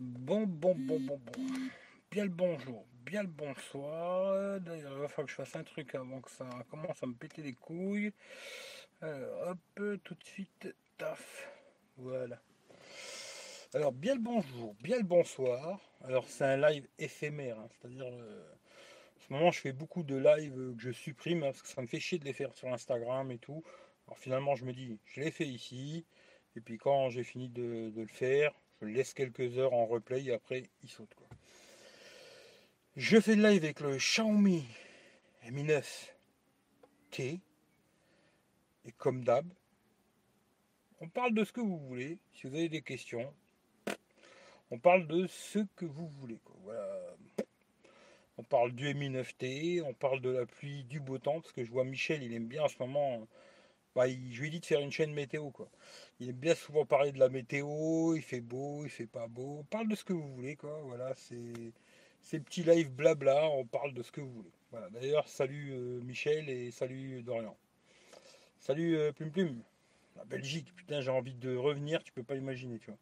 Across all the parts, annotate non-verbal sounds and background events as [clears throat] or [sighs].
Bon, bon, bon, bon, bon. Bien le bonjour, bien le bonsoir. D'ailleurs, il va falloir que je fasse un truc avant que ça commence à me péter les couilles. Alors, hop, tout de suite, taf. Voilà. Alors, bien le bonjour, bien le bonsoir. Alors, c'est un live éphémère, hein, c'est-à-dire, euh, en ce moment, je fais beaucoup de lives que je supprime hein, parce que ça me fait chier de les faire sur Instagram et tout. Alors, finalement, je me dis, je l'ai fait ici. Et puis, quand j'ai fini de, de le faire, je laisse quelques heures en replay et après, il saute. Quoi. Je fais le live avec le Xiaomi Mi 9T. Et comme d'hab, on parle de ce que vous voulez. Si vous avez des questions, on parle de ce que vous voulez. Voilà. On parle du Mi 9T, on parle de la pluie, du beau temps, parce que je vois Michel, il aime bien en ce moment. Bah, je lui ai dit de faire une chaîne météo. Quoi. Il aime bien souvent parler de la météo, il fait beau, il fait pas beau. On parle de ce que vous voulez. Quoi. Voilà, c'est ces petits lives blabla, on parle de ce que vous voulez. Voilà. D'ailleurs, salut euh, Michel et salut Dorian. Salut euh, Plume Plume. La Belgique, putain, j'ai envie de revenir, tu peux pas imaginer, tu vois.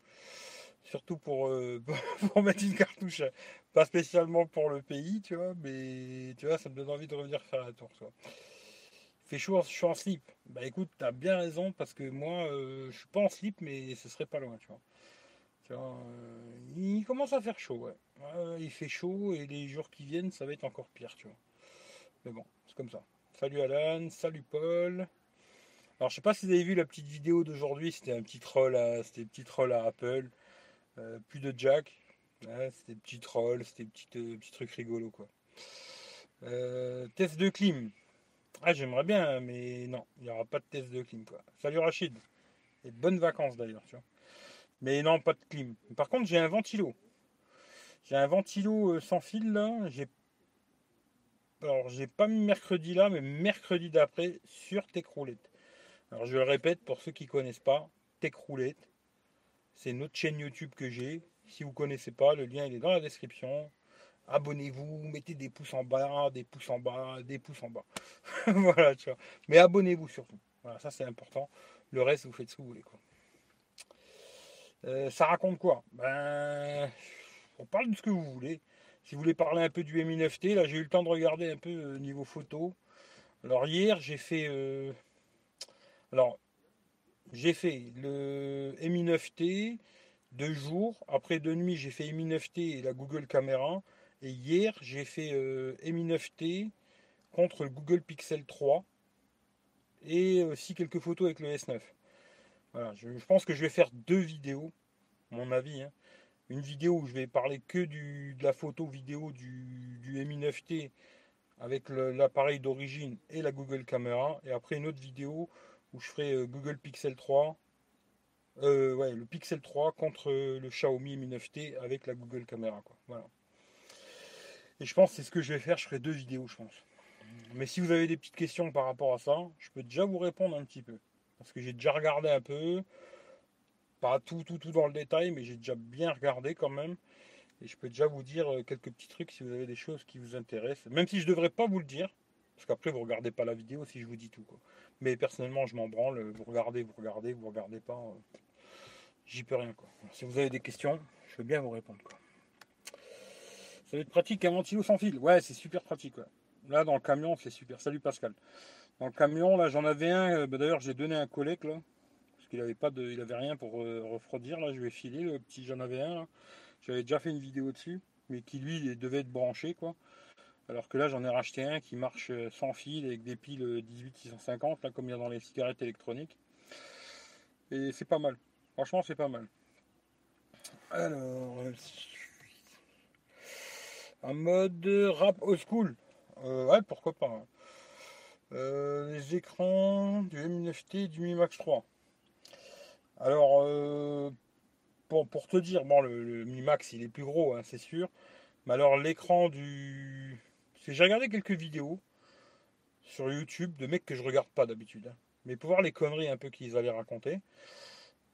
Surtout pour, euh, [laughs] pour mettre une cartouche, pas spécialement pour le pays, tu vois, mais tu vois, ça me donne envie de revenir faire un tour. Il fait chaud, je suis en slip. Bah écoute, t'as bien raison, parce que moi, je suis pas en slip, mais ce serait pas loin, tu vois. il commence à faire chaud, il fait chaud et les jours qui viennent, ça va être encore pire, tu vois. Mais bon, c'est comme ça. Salut Alan, salut Paul. Alors je sais pas si vous avez vu la petite vidéo d'aujourd'hui, c'était un petit troll à, petit troll à Apple. Euh, plus de jack. c'était petit troll, c'était petit, euh, petit truc rigolo quoi. Euh, test de clim. Ah j'aimerais bien, mais non, il n'y aura pas de test de clim quoi. Salut Rachid. Et bonnes vacances d'ailleurs, tu vois. Mais non, pas de clim. Par contre, j'ai un ventilo. J'ai un ventilo euh, sans fil là. J'ai alors j'ai pas mis mercredi là, mais mercredi d'après sur Techroulette. Alors je le répète pour ceux qui connaissent pas, Techroulette, c'est notre chaîne YouTube que j'ai. Si vous connaissez pas, le lien il est dans la description. Abonnez-vous, mettez des pouces en bas, des pouces en bas, des pouces en bas. [laughs] voilà, tu vois. Mais abonnez-vous surtout. Voilà, ça c'est important. Le reste, vous faites ce que vous voulez. Euh, ça raconte quoi? Ben, on parle de ce que vous voulez. Si vous voulez parler un peu du Mi 9T, là j'ai eu le temps de regarder un peu euh, niveau photo. Alors hier j'ai fait euh, alors j'ai fait le Mi 9T deux jours. Après deux nuits j'ai fait Mi 9T et la Google Caméra. Et hier j'ai fait euh, Mi 9T contre le Google Pixel 3 et aussi quelques photos avec le S9. Voilà, je, pense que je vais faire deux vidéos, mon avis. Hein une vidéo où je vais parler que de la photo vidéo du, du Mi 9T avec l'appareil d'origine et la Google Caméra. Et après une autre vidéo où je ferai euh, Google Pixel 3. Euh, ouais, le Pixel 3 contre le Xiaomi Mi 9T avec la Google Caméra. Quoi. Voilà. Et je pense que c'est ce que je vais faire. Je ferai deux vidéos, je pense. Mais si vous avez des petites questions par rapport à ça, je peux déjà vous répondre un petit peu. Parce que j'ai déjà regardé un peu pas tout, tout, tout dans le détail, mais j'ai déjà bien regardé quand même. Et je peux déjà vous dire euh, quelques petits trucs si vous avez des choses qui vous intéressent. Même si je ne devrais pas vous le dire, parce qu'après vous regardez pas la vidéo si je vous dis tout. Mais personnellement, je m'en branle. Vous regardez, vous regardez, vous regardez pas. Euh, j'y peux rien. Quoi. Si vous avez des questions, je veux bien vous répondre. Quoi. Ça va être pratique un ventilo sans fil. Ouais, c'est super pratique. Là, dans le camion, c'est super. Salut Pascal. Dans le camion, là, j'en avais un. Euh, bah, d'ailleurs, j'ai donné un collègue là qu'il avait pas de, il avait rien pour euh, refroidir. Là, je vais filer le petit, j'en avais un. J'avais déjà fait une vidéo dessus, mais qui lui devait être branché quoi. Alors que là, j'en ai racheté un qui marche euh, sans fil avec des piles 18650 là, comme il y a dans les cigarettes électroniques. Et c'est pas mal. Franchement, c'est pas mal. Alors, mode rap old school. Euh, ouais, pourquoi pas. Hein. les écrans du M9T du Mi Max 3. Alors, euh, pour, te dire, bon, le, Mi Max, il est plus gros, hein, c'est sûr. Mais alors, l'écran du. J'ai regardé quelques vidéos sur YouTube de mecs que je regarde pas d'habitude. Hein. Mais pour voir les conneries un peu qu'ils allaient raconter.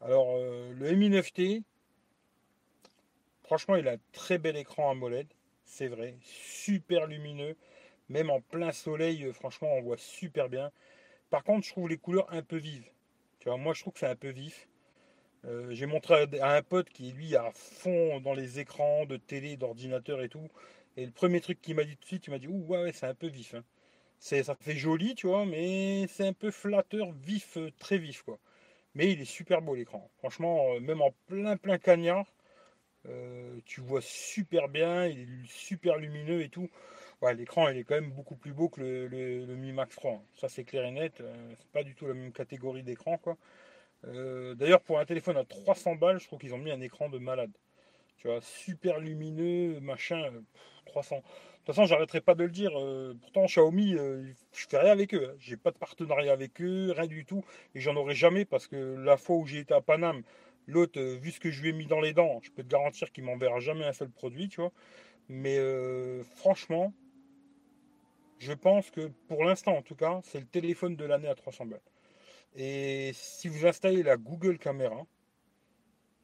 Alors, euh, le Mi 9T, franchement, il a un très bel écran AMOLED. C'est vrai. Super lumineux. Même en plein soleil, euh, franchement, on voit super bien. Par contre, je trouve les couleurs un peu vives. Tu vois, moi, je trouve que c'est un peu vif. Euh, j'ai montré à un pote qui lui à fond dans les écrans de télé, d'ordinateur et tout. Et le premier truc qu'il m'a dit tout de suite, il m'a dit Ouh, ouais, c'est un peu vif. Hein. Ça fait joli, tu vois, mais c'est un peu flatteur, vif, euh, très vif, quoi. Mais il est super beau l'écran. Franchement, même en plein plein cagnard, tu vois super bien, il est super lumineux et tout. Ouais, l'écran il est quand même beaucoup plus beau que le, Mi Max 3. Ça c'est clair et net. c'est pas du tout la même catégorie d'écran quoi. Euh, d'ailleurs, pour un téléphone à 300 balles, je trouve qu'ils ont mis un écran de malade. Tu vois, super lumineux, machin, 300. De toute façon, j'arrêterai pas de le dire. Euh, pourtant, Xiaomi, euh, je fais rien avec eux. Hein. J'ai pas de partenariat avec eux, rien du tout. Et j'en aurai jamais parce que la fois où j'ai été à Paname, l'autre, vu ce que je lui ai mis dans les dents, je peux te garantir qu'il m'enverra jamais un seul produit, tu vois. Mais franchement, je pense que pour l'instant, en tout cas, c'est le téléphone de l'année à 300 balles. Et si vous installez la Google Caméra,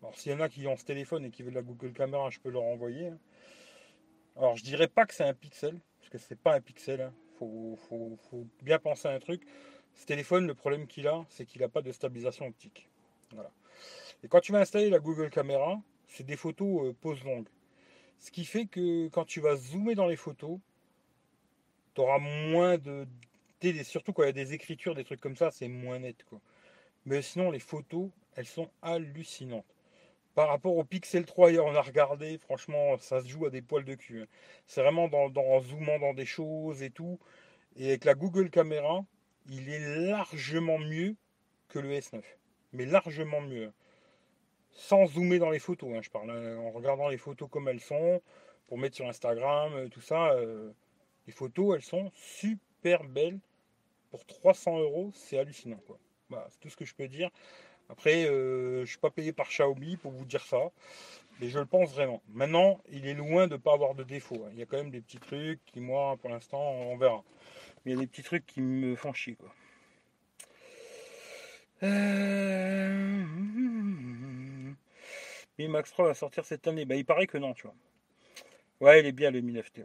alors s'il y en a qui ont ce téléphone et qui veulent la Google Caméra, je peux leur envoyer. Hein. Alors je dirais pas que c'est un pixel, parce que c'est pas un pixel. Il hein. faut, bien penser à un truc. Ce téléphone, le problème qu'il a, c'est qu'il n'a pas de stabilisation optique. Voilà. Et quand tu vas installer la Google Caméra, c'est des photos euh, pose longue. Ce qui fait que quand tu vas zoomer dans les photos, tu auras moins de, surtout quand il y a des écritures, des trucs comme ça, c'est moins net. Quoi. Mais sinon, les photos, elles sont hallucinantes. Par rapport au Pixel 3, hier, on a regardé, franchement, ça se joue à des poils de cul. Hein. C'est vraiment dans, en zoomant dans des choses et tout. Et avec la Google Caméra, il est largement mieux que le S9. Mais largement mieux. Hein. Sans zoomer dans les photos, hein, je parle. En regardant les photos comme elles sont, pour mettre sur Instagram, euh, tout ça. Euh, les photos, elles sont super belles pour 300 euros, c'est hallucinant. Quoi. c'est tout ce que je peux dire. Après, euh, je ne suis pas payé par Xiaomi pour vous dire ça, mais je le pense vraiment. Maintenant, il est loin de ne pas avoir de défauts. Hein. Il y a quand même des petits trucs qui, moi, pour l'instant, on verra. Mais il y a des petits trucs qui me font chier. Quoi. Mi Max 3 va sortir cette année. Bah, il paraît que non, tu vois. Ouais, il est bien le Mi 9T.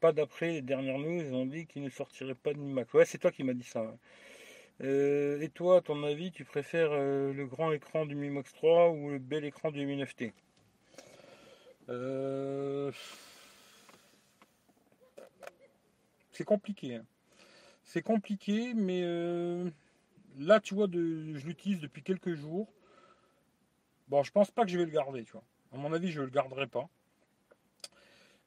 Pas d'après les dernières news, ils ont dit qu'ils ne sortiraient pas de Max. Ouais, c'est toi qui m'as dit ça. Euh, et toi, à ton avis, tu préfères euh, le grand écran du Mi Max 3 ou le bel écran du Mi 9T euh, C'est compliqué. Hein. C'est compliqué, mais là, tu vois, de... je l'utilise depuis quelques jours. Bon, je pense pas que je vais le garder, tu vois. À mon avis, je le garderai pas.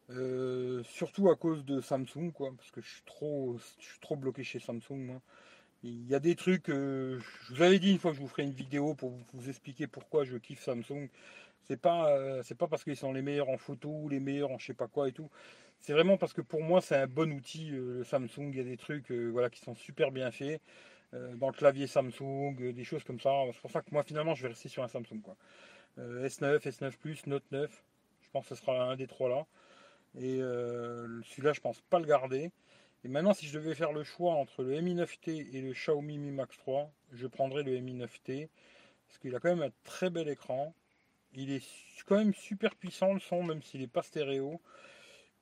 Euh, surtout à cause de Samsung, quoi, parce que je suis trop, je suis trop bloqué chez Samsung. Il y a des trucs, euh, je vous avais dit une fois que je vous ferai une vidéo pour vous, expliquer pourquoi je kiffe Samsung. C'est pas, euh, c'est pas parce qu'ils sont les meilleurs en photo les meilleurs en je sais pas quoi et tout. C'est vraiment parce que pour moi c'est un bon outil le Samsung. Il y a des trucs, voilà, qui sont super bien faits dans le clavier Samsung, des choses comme ça. C'est pour ça que moi finalement je vais rester sur un Samsung, quoi. S9, S9 Plus, Note 9. Je pense que ce sera un des trois là. Et euh, celui-là, je pense pas le garder. Et maintenant, si je devais faire le choix entre le Mi 9T et le Xiaomi Mi Max 3, je prendrais le Mi 9T. Parce qu'il a quand même un très bel écran. Il est quand même super puissant le son, même s'il n'est pas stéréo.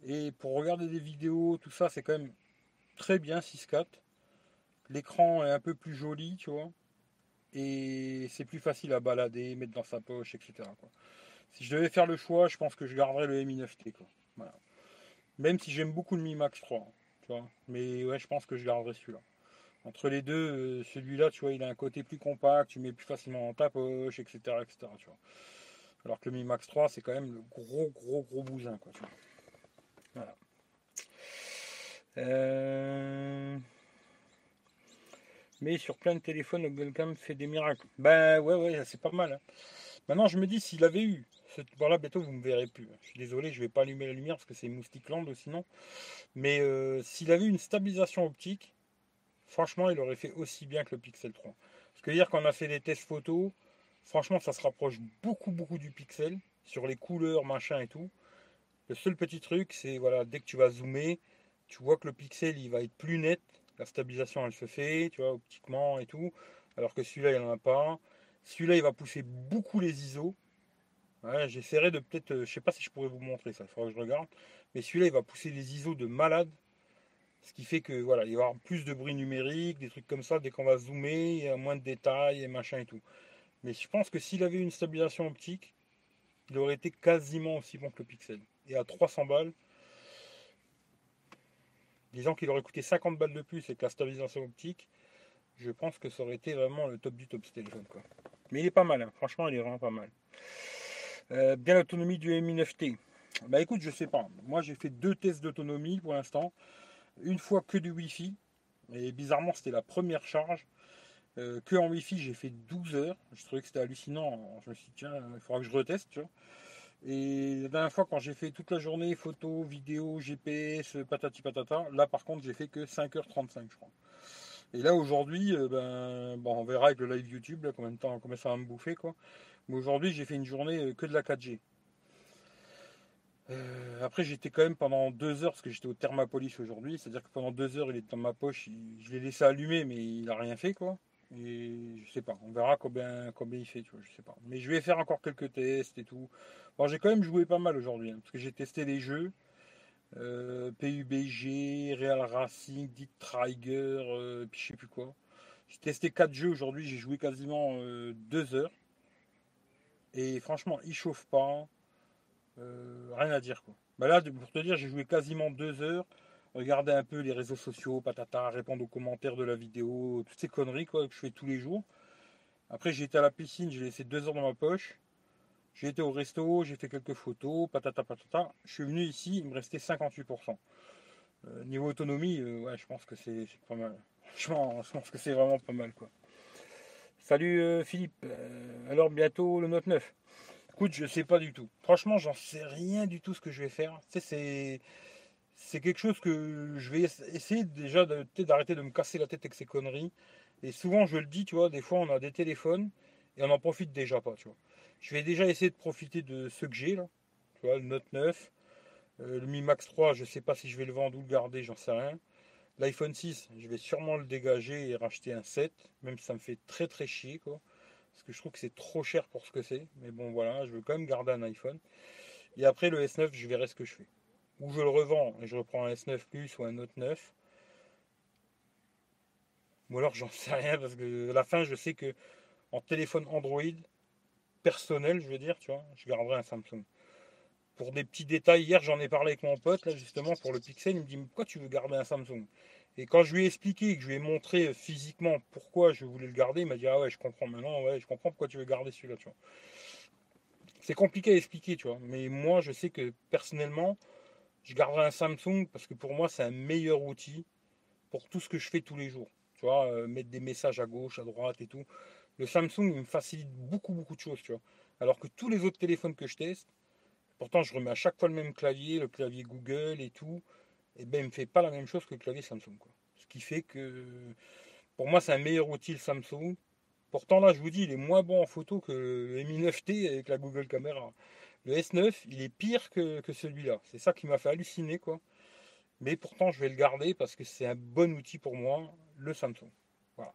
Et pour regarder des vidéos, tout ça, c'est quand même très bien 6.4. L'écran est un peu plus joli, tu vois. Et c'est plus facile à balader, mettre dans sa poche, etc. Si je devais faire le choix, je pense que je garderais le Mi 9T. Quoi. Même si j'aime beaucoup le Mi Max 3. Mais ouais, je pense que je garderai celui-là. Entre les deux, euh, celui-là, tu vois, il a un côté plus compact, tu mets plus facilement dans ta poche, etc. etc. Alors que le Mi Max 3, c'est quand même le gros, gros, gros bousin. Quoi, Voilà. Euh, mais sur plein de téléphones, le Google fait des miracles. Ben ouais, ouais, c'est pas mal. Hein. Maintenant, je me dis, s'il avait eu voilà, bientôt vous me verrez plus. Je suis désolé, je vais pas allumer la lumière parce que c'est Moustique Land sinon. Mais euh, s'il avait une stabilisation optique, franchement, il aurait fait aussi bien que le Pixel 3. Parce que hier, quand on a fait des tests photos, franchement, ça se rapproche beaucoup, beaucoup du Pixel sur les couleurs, machin et tout. Le seul petit truc, c'est voilà, dès que tu vas zoomer, tu vois que le Pixel, il va être plus net. La stabilisation, elle se fait, tu vois, optiquement et tout. Alors que celui-là, il n'en a pas. Celui-là, il va pousser beaucoup les ISO. J'essaierai de peut-être, euh, je sais pas si je pourrais vous montrer ça, il faudra que je regarde. Mais celui-là, il va pousser des ISO de malade. Ce qui fait que voilà, il va y avoir plus de bruit numérique, des trucs comme ça. Dès qu'on va zoomer, il y a moins de détails et machin et tout. Mais je pense que s'il avait une stabilisation optique, il aurait été quasiment aussi bon que le Pixel. Et à 300 balles, disons qu'il aurait coûté 50 balles de plus que la stabilisation optique, je pense que ça aurait été vraiment le top du top ce téléphone. Quoi. Mais il est pas mal, hein. franchement, il est vraiment pas mal. Euh, bien l'autonomie du Mi 9T. Bah écoute, je sais pas. Moi j'ai fait deux tests d'autonomie pour l'instant. Une fois que du Wi-Fi. Et bizarrement, c'était la première charge. Euh, que en Wi-Fi, j'ai fait 12 heures. Je trouvais que c'était hallucinant. Je me suis dit, tiens, il faudra que je reteste. Et la dernière fois, quand j'ai fait toute la journée, photo, vidéo, GPS, patati patata, là par contre, j'ai fait que 5h35, je crois. Et là aujourd'hui, euh, ben, bon, on verra avec le live YouTube là, combien de temps, combien ça va me bouffer quoi. Mais aujourd'hui, j'ai fait une journée euh, que de la 4G. Euh, après, j'étais quand même pendant deux heures, parce que j'étais au Thermapolis aujourd'hui, c'est-à-dire que pendant deux heures, il est dans ma poche, je l'ai laissé allumer, mais il n'a rien fait, quoi. Et je sais pas, on verra combien, combien il fait, tu vois, je sais pas. Mais je vais faire encore quelques tests et tout. Bon, j'ai quand même joué pas mal aujourd'hui, hein, parce que j'ai testé les jeux. Euh, PUBG, Real Racing, Dick Trigger, euh, puis je sais plus quoi. J'ai testé 4 jeux aujourd'hui, j'ai joué quasiment 2 heures. Et franchement, il chauffe pas. Euh, rien à dire quoi. Bah là, pour te dire, j'ai joué quasiment deux heures, regarder un peu les réseaux sociaux, patata, répondre aux commentaires de la vidéo, toutes ces conneries quoi que je fais tous les jours. Après, j'ai été à la piscine, j'ai laissé deux heures dans ma poche. J'ai été au resto, j'ai fait quelques photos, patata patata. Je suis venu ici, il me restait 58%. Euh, niveau autonomie, euh, ouais, je pense que c'est pas mal. [laughs] Franchement, je pense que c'est vraiment pas mal. Salut Philippe. alors bientôt le Note 9. Écoute, je sais pas du tout. Franchement, j'en sais rien du tout ce que je vais faire. c'est c'est quelque chose que je vais essayer déjà d'arrêter de me casser la tête avec ces conneries. Et souvent, je le dis, tu vois, des fois, on a des téléphones et on n'en profite déjà pas. Je vais déjà essayer de profiter de ce que j'ai là. Tu vois, le Note 9, euh, le Mi Max 3, je sais pas si je vais le vendre ou le garder, j'en sais rien. L'iPhone 6, je vais sûrement le dégager et racheter un 7, même si ça me fait très très chier, quoi parce que je trouve que c'est trop cher pour ce que c'est. Mais bon, voilà, je veux quand même garder un iPhone. Et après, le S9, je verrai ce que je fais. Ou je le revends et je reprends un S9 Plus ou un Note 9. Ou alors, j'en sais rien parce que à la fin, je sais que en téléphone Android personnel, je veux dire, tu vois, je garderai un Samsung. Pour des petits détails, hier, j'en ai parlé avec mon pote, là, justement, pour le Pixel. Il me dit Pourquoi tu veux garder un Samsung? Et quand je lui ai expliqué, que je lui ai montré physiquement pourquoi je voulais le garder, il m'a dit Ah ouais, je comprends maintenant, ouais, je comprends pourquoi tu veux garder celui-là, tu vois. C'est compliqué à expliquer, tu vois. Mais moi, je sais que personnellement, je garderai un Samsung parce que pour moi, c'est un meilleur outil pour tout ce que je fais tous les jours. Tu vois, euh, mettre des messages à gauche, à droite et tout. Le Samsung, il me facilite beaucoup, beaucoup de choses, tu vois. Alors que tous les autres téléphones que je teste, pourtant, je remets à chaque fois le même clavier, le clavier Google et tout et eh ben, il ne me fait pas la même chose que le clavier Samsung. Ce qui fait que pour moi, c'est un meilleur outil le Samsung. Pourtant, là, je vous dis, il est moins bon en photo que le Mi 9T avec la Google Caméra. Le S9, il est pire que, celui-là. C'est ça qui m'a fait halluciner, quoi. Mais pourtant, je vais le garder parce que c'est un bon outil pour moi, le Samsung. Voilà.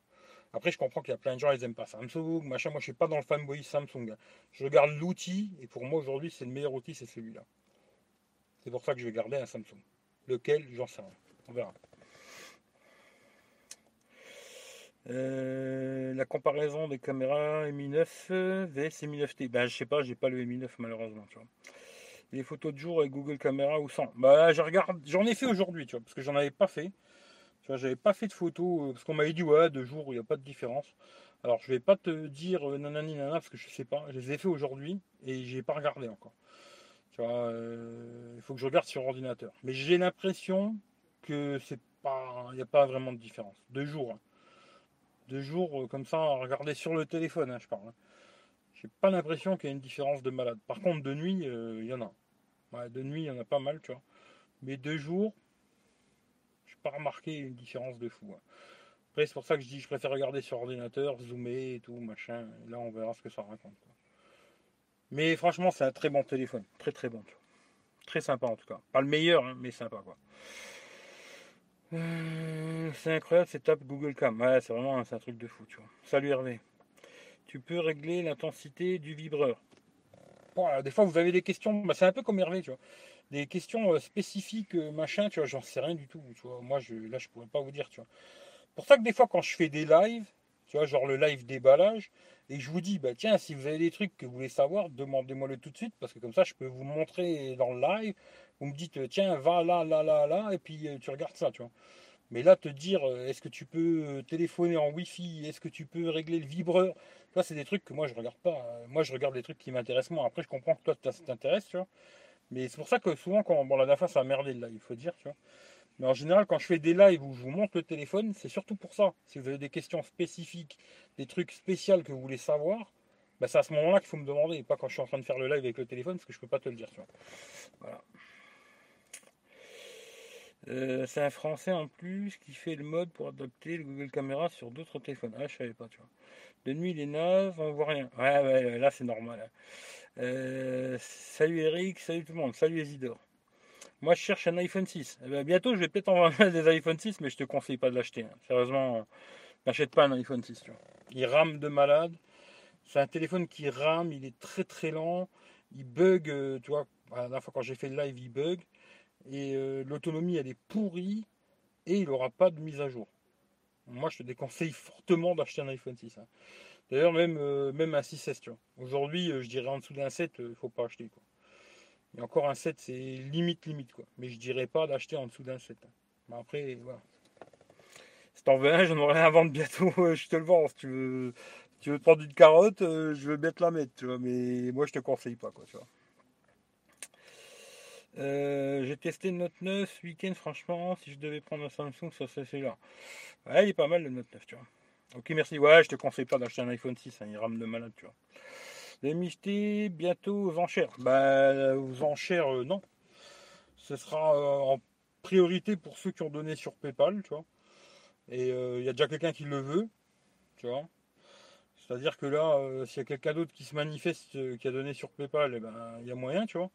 Après, je comprends qu'il y a plein de gens, ils n'aiment pas Samsung, machin. Moi, je ne suis pas dans le fanboy Samsung. Je regarde l'outil, et pour moi, aujourd'hui, c'est le meilleur outil, c'est celui-là. C'est pour ça que je vais garder un Samsung. Lequel J'en sais rien. On verra. Euh, la comparaison des caméras Mi 9 vs Mi 9T. Ben, je sais pas, j'ai pas le Mi 9 malheureusement. Tu vois. Les photos de jour avec Google Caméra ou sans. Bah, je regarde, j'en ai fait aujourd'hui, tu vois, parce que j'en avais pas fait. Tu vois, j'avais pas fait de photos euh, parce qu'on m'avait dit ouais, de jour, il n'y a pas de différence. Alors, je vais pas te dire euh, nanani nana parce que je sais pas. Je les ai fait aujourd'hui et j'ai pas regardé encore. Euh, il faut que je regarde sur ordinateur. Mais j'ai l'impression que c'est pas, il n'y a pas vraiment de différence. Deux jours, hein. Deux jours euh, comme ça, à regarder sur le téléphone, hein, je parle. Hein. J'ai pas l'impression qu'il y a une différence de malade. Par contre, de nuit, euh, il y en a. de nuit, il y en a pas mal, tu vois. Mais deux jours, je n'ai pas remarqué une différence de fou. Après, c'est pour ça que je dis, je préfère regarder sur ordinateur, zoomer et tout, machin. Et là, on verra ce que ça raconte. Mais franchement, c'est un très bon téléphone. Très très bon. Très sympa en tout cas. Pas le meilleur, hein, mais sympa quoi. Euh, c'est incroyable cette app Google Cam. Ouais, c'est vraiment un truc de fou, tu vois. Salut Hervé. Tu peux régler l'intensité du vibreur. des fois, vous avez des questions. Bah, c'est un peu comme Hervé, tu vois. Des questions euh, spécifiques, euh, machin, tu vois. J'en sais rien du tout. Moi, là, je pourrais pas vous dire, tu vois. Pour ça que des fois, quand je fais des lives, Tu vois, genre le live déballage. Et je vous dis, bah tiens, si vous avez des trucs que vous voulez savoir, demandez-moi le tout de suite, parce que comme ça, je peux vous montrer dans le live. Vous me dites, tiens, va là, là, là, là, et puis euh, tu regardes ça, tu vois. Mais là, te dire, euh, est-ce que tu peux euh, téléphoner en Wi-Fi Est-ce que tu peux régler le vibreur Ça, c'est des trucs que moi, je regarde pas. Moi, je regarde les trucs qui m'intéressent moi. Après, je comprends que toi, ça t'intéresse, tu vois. Mais c'est pour ça que souvent, quand bon, la dernière fois, ça a merdé là, il faut dire, tu vois. Mais en général, quand je fais des lives où je vous montre le téléphone, c'est surtout pour ça. Si vous avez des questions spécifiques, des trucs spéciaux que vous voulez savoir, bah, c'est à ce moment-là qu'il faut me demander, et pas quand je suis en train de faire le live avec le téléphone, parce que je peux pas te le dire. Tu vois. Voilà. Euh, c'est un français en plus qui fait le mode pour adopter le Google Caméra sur d'autres téléphones. Ah, je savais pas, tu vois. De nuit, il est naze, on voit rien. Ouais, ouais, là, c'est normal. Hein. Euh, salut Eric, salut tout le monde, salut Isidore. Moi, je cherche un iPhone 6. Eh ben, bientôt, je vais peut-être envoyer des iPhone 6, mais je te conseille pas de l'acheter. Hein. Sérieusement, n'achète pas un iPhone 6. Il rame de malade. C'est un téléphone qui rame, il est très très lent. Il bug, euh, tu vois. La dernière fois, quand j'ai fait le live, il bug. Et euh, l'autonomie, elle est pourrie. Et il n'aura pas de mise à jour. Moi, je te déconseille fortement d'acheter un iPhone 6. Hein. D'ailleurs, même, euh, même un 6S, tu vois. Aujourd'hui, je dirais en dessous d'un 7, il ne faut pas acheter. Quoi. Et encore un 7, c'est limite, limite, quoi. Mais je dirais pas d'acheter en dessous d'un 7. Mais après, voilà. Si t'en veux un, j'en aurai un à vendre bientôt, [laughs] je te le vends. Si tu veux, tu veux prendre une carotte, euh, je veux bien te la mettre, tu vois. Mais moi, je te conseille pas, quoi, tu vois. Euh, j'ai testé le Note 9 ce week-end, franchement, si je devais prendre un Samsung, ça serait celui-là. Ouais, il est pas mal le Note 9, tu vois. Ok, merci. Ouais, je te conseille pas d'acheter un iPhone 6, hein, il rame de malade, tu vois. Les bientôt aux enchères. Bah, aux enchères, euh, non. Ce sera euh, en priorité pour ceux qui ont donné sur PayPal, tu vois. Et il y a déjà quelqu'un qui le veut, tu vois. C'est-à-dire que là, s'il y a quelqu'un d'autre qui se manifeste, qui a donné sur PayPal, il eh ben, y a moyen, tu vois.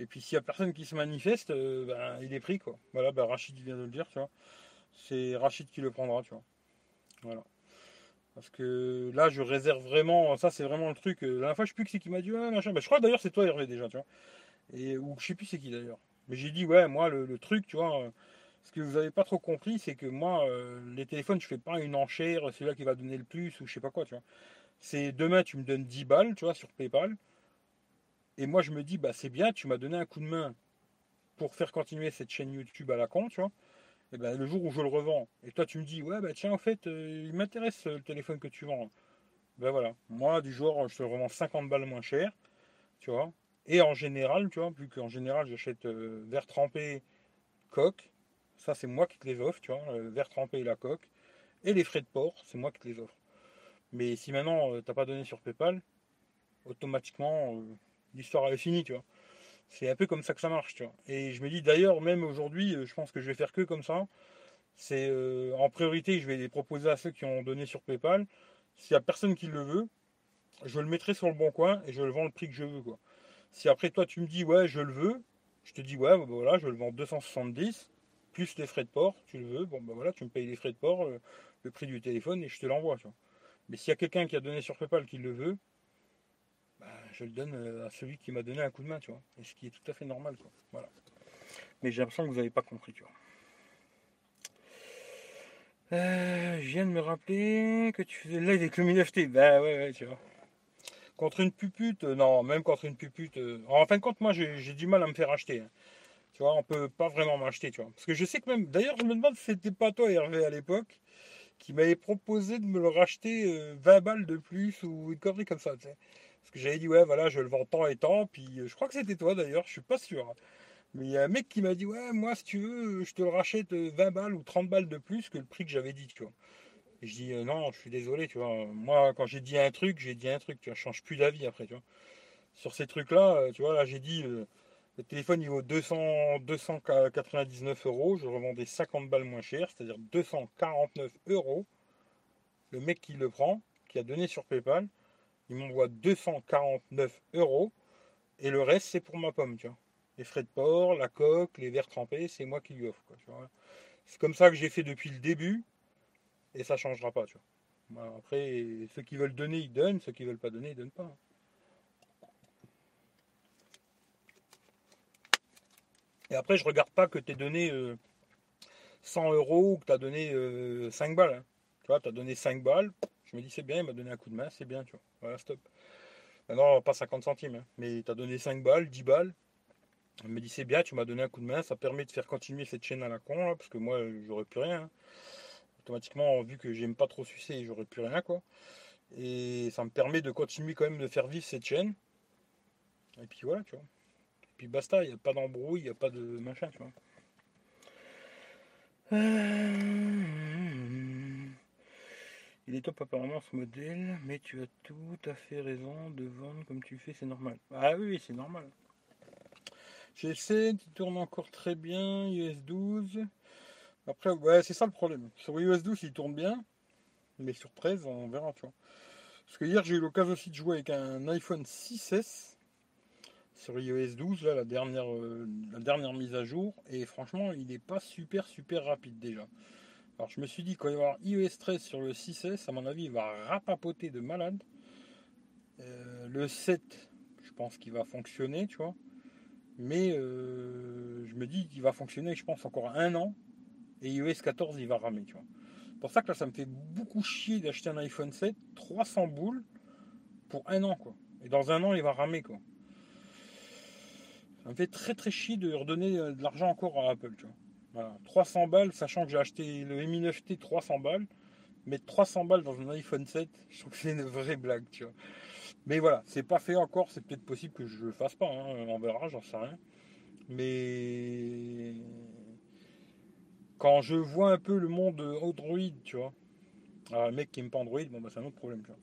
Et puis s'il n'y a personne qui se manifeste, ben, il est pris, quoi. Voilà, ben, Rachid vient de le dire, tu vois. C'est Rachid qui le prendra, tu vois. Voilà. Parce que là, je réserve vraiment. Ça, c'est vraiment le truc. Euh, la dernière fois, je sais plus qui c'est qui m'a dit, machin. Bah, je crois d'ailleurs, c'est toi, Hervé, déjà, tu vois. Et, ou je sais plus c'est qui d'ailleurs. Mais j'ai dit, ouais, moi, le, truc, tu vois. Euh, ce que vous n'avez pas trop compris, c'est que moi, euh, les téléphones, je fais pas une enchère, c'est là qui va donner le plus, ou je sais pas quoi, tu vois. C'est demain, tu me donnes 10 balles, tu vois, sur PayPal. Et moi, je me dis, bah, c'est bien, tu m'as donné un coup de main pour faire continuer cette chaîne YouTube à la con, tu vois. Et ben, le jour où je le revends, et toi tu me dis, ouais, bah tiens, en fait, euh, il m'intéresse le téléphone que tu vends. Ben voilà, moi, du jour, je te revends 50 balles moins cher, tu vois. Et en général, tu vois, vu qu'en général, j'achète euh, verre trempé, coque, ça c'est moi qui te les offre, tu vois, le verre trempé et la coque. Et les frais de port, c'est moi qui te les offre. Mais si maintenant, euh, t'as pas donné sur PayPal, automatiquement, l'histoire est finie, tu vois. C'est un peu comme ça que ça marche, tu vois. Et je me dis d'ailleurs, même aujourd'hui, euh, je pense que je vais faire que comme ça. C'est euh, en priorité, je vais les proposer à ceux qui ont donné sur PayPal. S'il n'y a personne qui le veut, je le mettrai sur le bon coin et je le vends le prix que je veux, quoi. Si après toi tu me dis ouais, je le veux, je te dis ouais, bah, voilà, je le vends 270 plus les frais de port, tu le veux, bon bah voilà, tu me payes les frais de port, euh, le prix du téléphone et je te l'envoie, tu vois. Mais s'il y a quelqu'un qui a donné sur PayPal qui le veut, bah, je le donne euh, à celui qui m'a donné un coup de main, tu vois. Et ce qui est tout à fait normal, quoi. Voilà. Mais j'ai l'impression que vous n'avez pas compris, tu vois. Euh, je viens de me rappeler que tu faisais live avec le 1000FT. Bah ouais, ouais, tu vois. Contre une pupute, euh, non, même contre une pupute. en fin de compte, moi, j'ai du mal à me faire acheter. Hein. Tu vois, on peut pas vraiment m'acheter, tu vois. Parce que je sais que même, d'ailleurs, je me demande si c'était pas toi, Hervé, à l'époque, qui m'avait proposé de me le racheter 20 balles de plus ou une connerie comme ça, tu sais. Parce que j'avais dit, ouais, voilà, je le vends tant et tant. Puis euh, je crois que c'était toi d'ailleurs, je suis pas sûr. Hein. Mais il y a un mec qui m'a dit, ouais, moi, si tu veux, je te le rachète 20 euh, balles ou 30 balles de plus que le prix que j'avais dit, tu vois. Et je dis, euh, non, je suis désolé, tu vois. Moi, quand j'ai dit un truc, j'ai dit un truc, tu vois. Je change plus d'avis après, tu vois. Sur ces trucs-là, tu vois, là, j'ai dit, le téléphone, il vaut 200, 299 euros. Je revendais 50 balles moins cher, c'est-à-dire 249 euros. Le mec qui le prend, qui a donné sur PayPal, il m'envoie 249 euros et le reste c'est pour ma pomme, tu vois. Les frais de port, la coque, les verres trempés, c'est moi qui lui offre. C'est comme ça que j'ai fait depuis le début et ça changera pas, tu après, ceux qui veulent donner, ils donnent, ceux qui veulent pas donner, ils donnent pas. Et après, je regarde pas que tu donné 100 euh, euros ou que tu as donné 5 euh, balles. Hein. vois, tu as donné 5 balles. Je me dis, c'est bien, il m'a donné un coup de main, c'est bien, tu vois. Voilà, stop. Maintenant, pas 50 centimes, hein, mais tu donné 5 balles, 10 balles. Il me dit, c'est bien, tu m'as donné un coup de main, ça permet de faire continuer cette chaîne à la con, parce que moi, j'aurais plus rien. Hein. Automatiquement, vu que j'aime pas trop sucer, j'aurais plus rien, quoi. Et ça me permet de continuer quand même de faire vivre cette chaîne. Et puis voilà, tu vois. Et puis basta, il n'y a pas d'embrouille, il n'y a pas de machin. Euh, il est top apparemment ce modèle, mais tu as tout à fait raison de vendre comme tu fais, c'est normal. Ah oui, c'est normal. G7, il tourne encore très bien, US 12. Après, ouais, c'est ça le problème. Sur US 12, il tourne bien, mais sur 13, on verra, tu vois. Parce que hier, j'ai eu l'occasion aussi de jouer avec un iPhone 6S sur iOS 12, là, la dernière, euh, la dernière mise à jour. Et franchement, il n'est pas super, super rapide déjà. Alors, je me suis dit, quand il va y avoir iOS 13 sur le 6S, à mon avis, il va rapapoter de malade. Euh, le 7, je pense qu'il va fonctionner, tu vois. Mais euh, je me dis qu'il va fonctionner, je pense, encore un an. Et iOS 14, il va ramer, tu vois. Pour ça que là, ça me fait beaucoup chier d'acheter un iPhone 7, 300 boules pour un an, quoi. Et dans un an, il va ramer, quoi. Ça me fait très très chier de redonner euh, de l'argent encore à Apple. Tu vois. Voilà. 300 balles, sachant que j'ai acheté le Mi 9T 300 balles. Mettre 300 balles dans un iPhone 7, je trouve que c'est une vraie blague. Tu vois. Mais voilà, c'est pas fait encore. C'est peut-être possible que je le fasse pas. Hein. On verra, j'en sais rien. Mais quand je vois un peu le monde Android, tu vois. Alors, un mec qui aime pas Android, bon, bah, c'est un autre problème. Tu vois.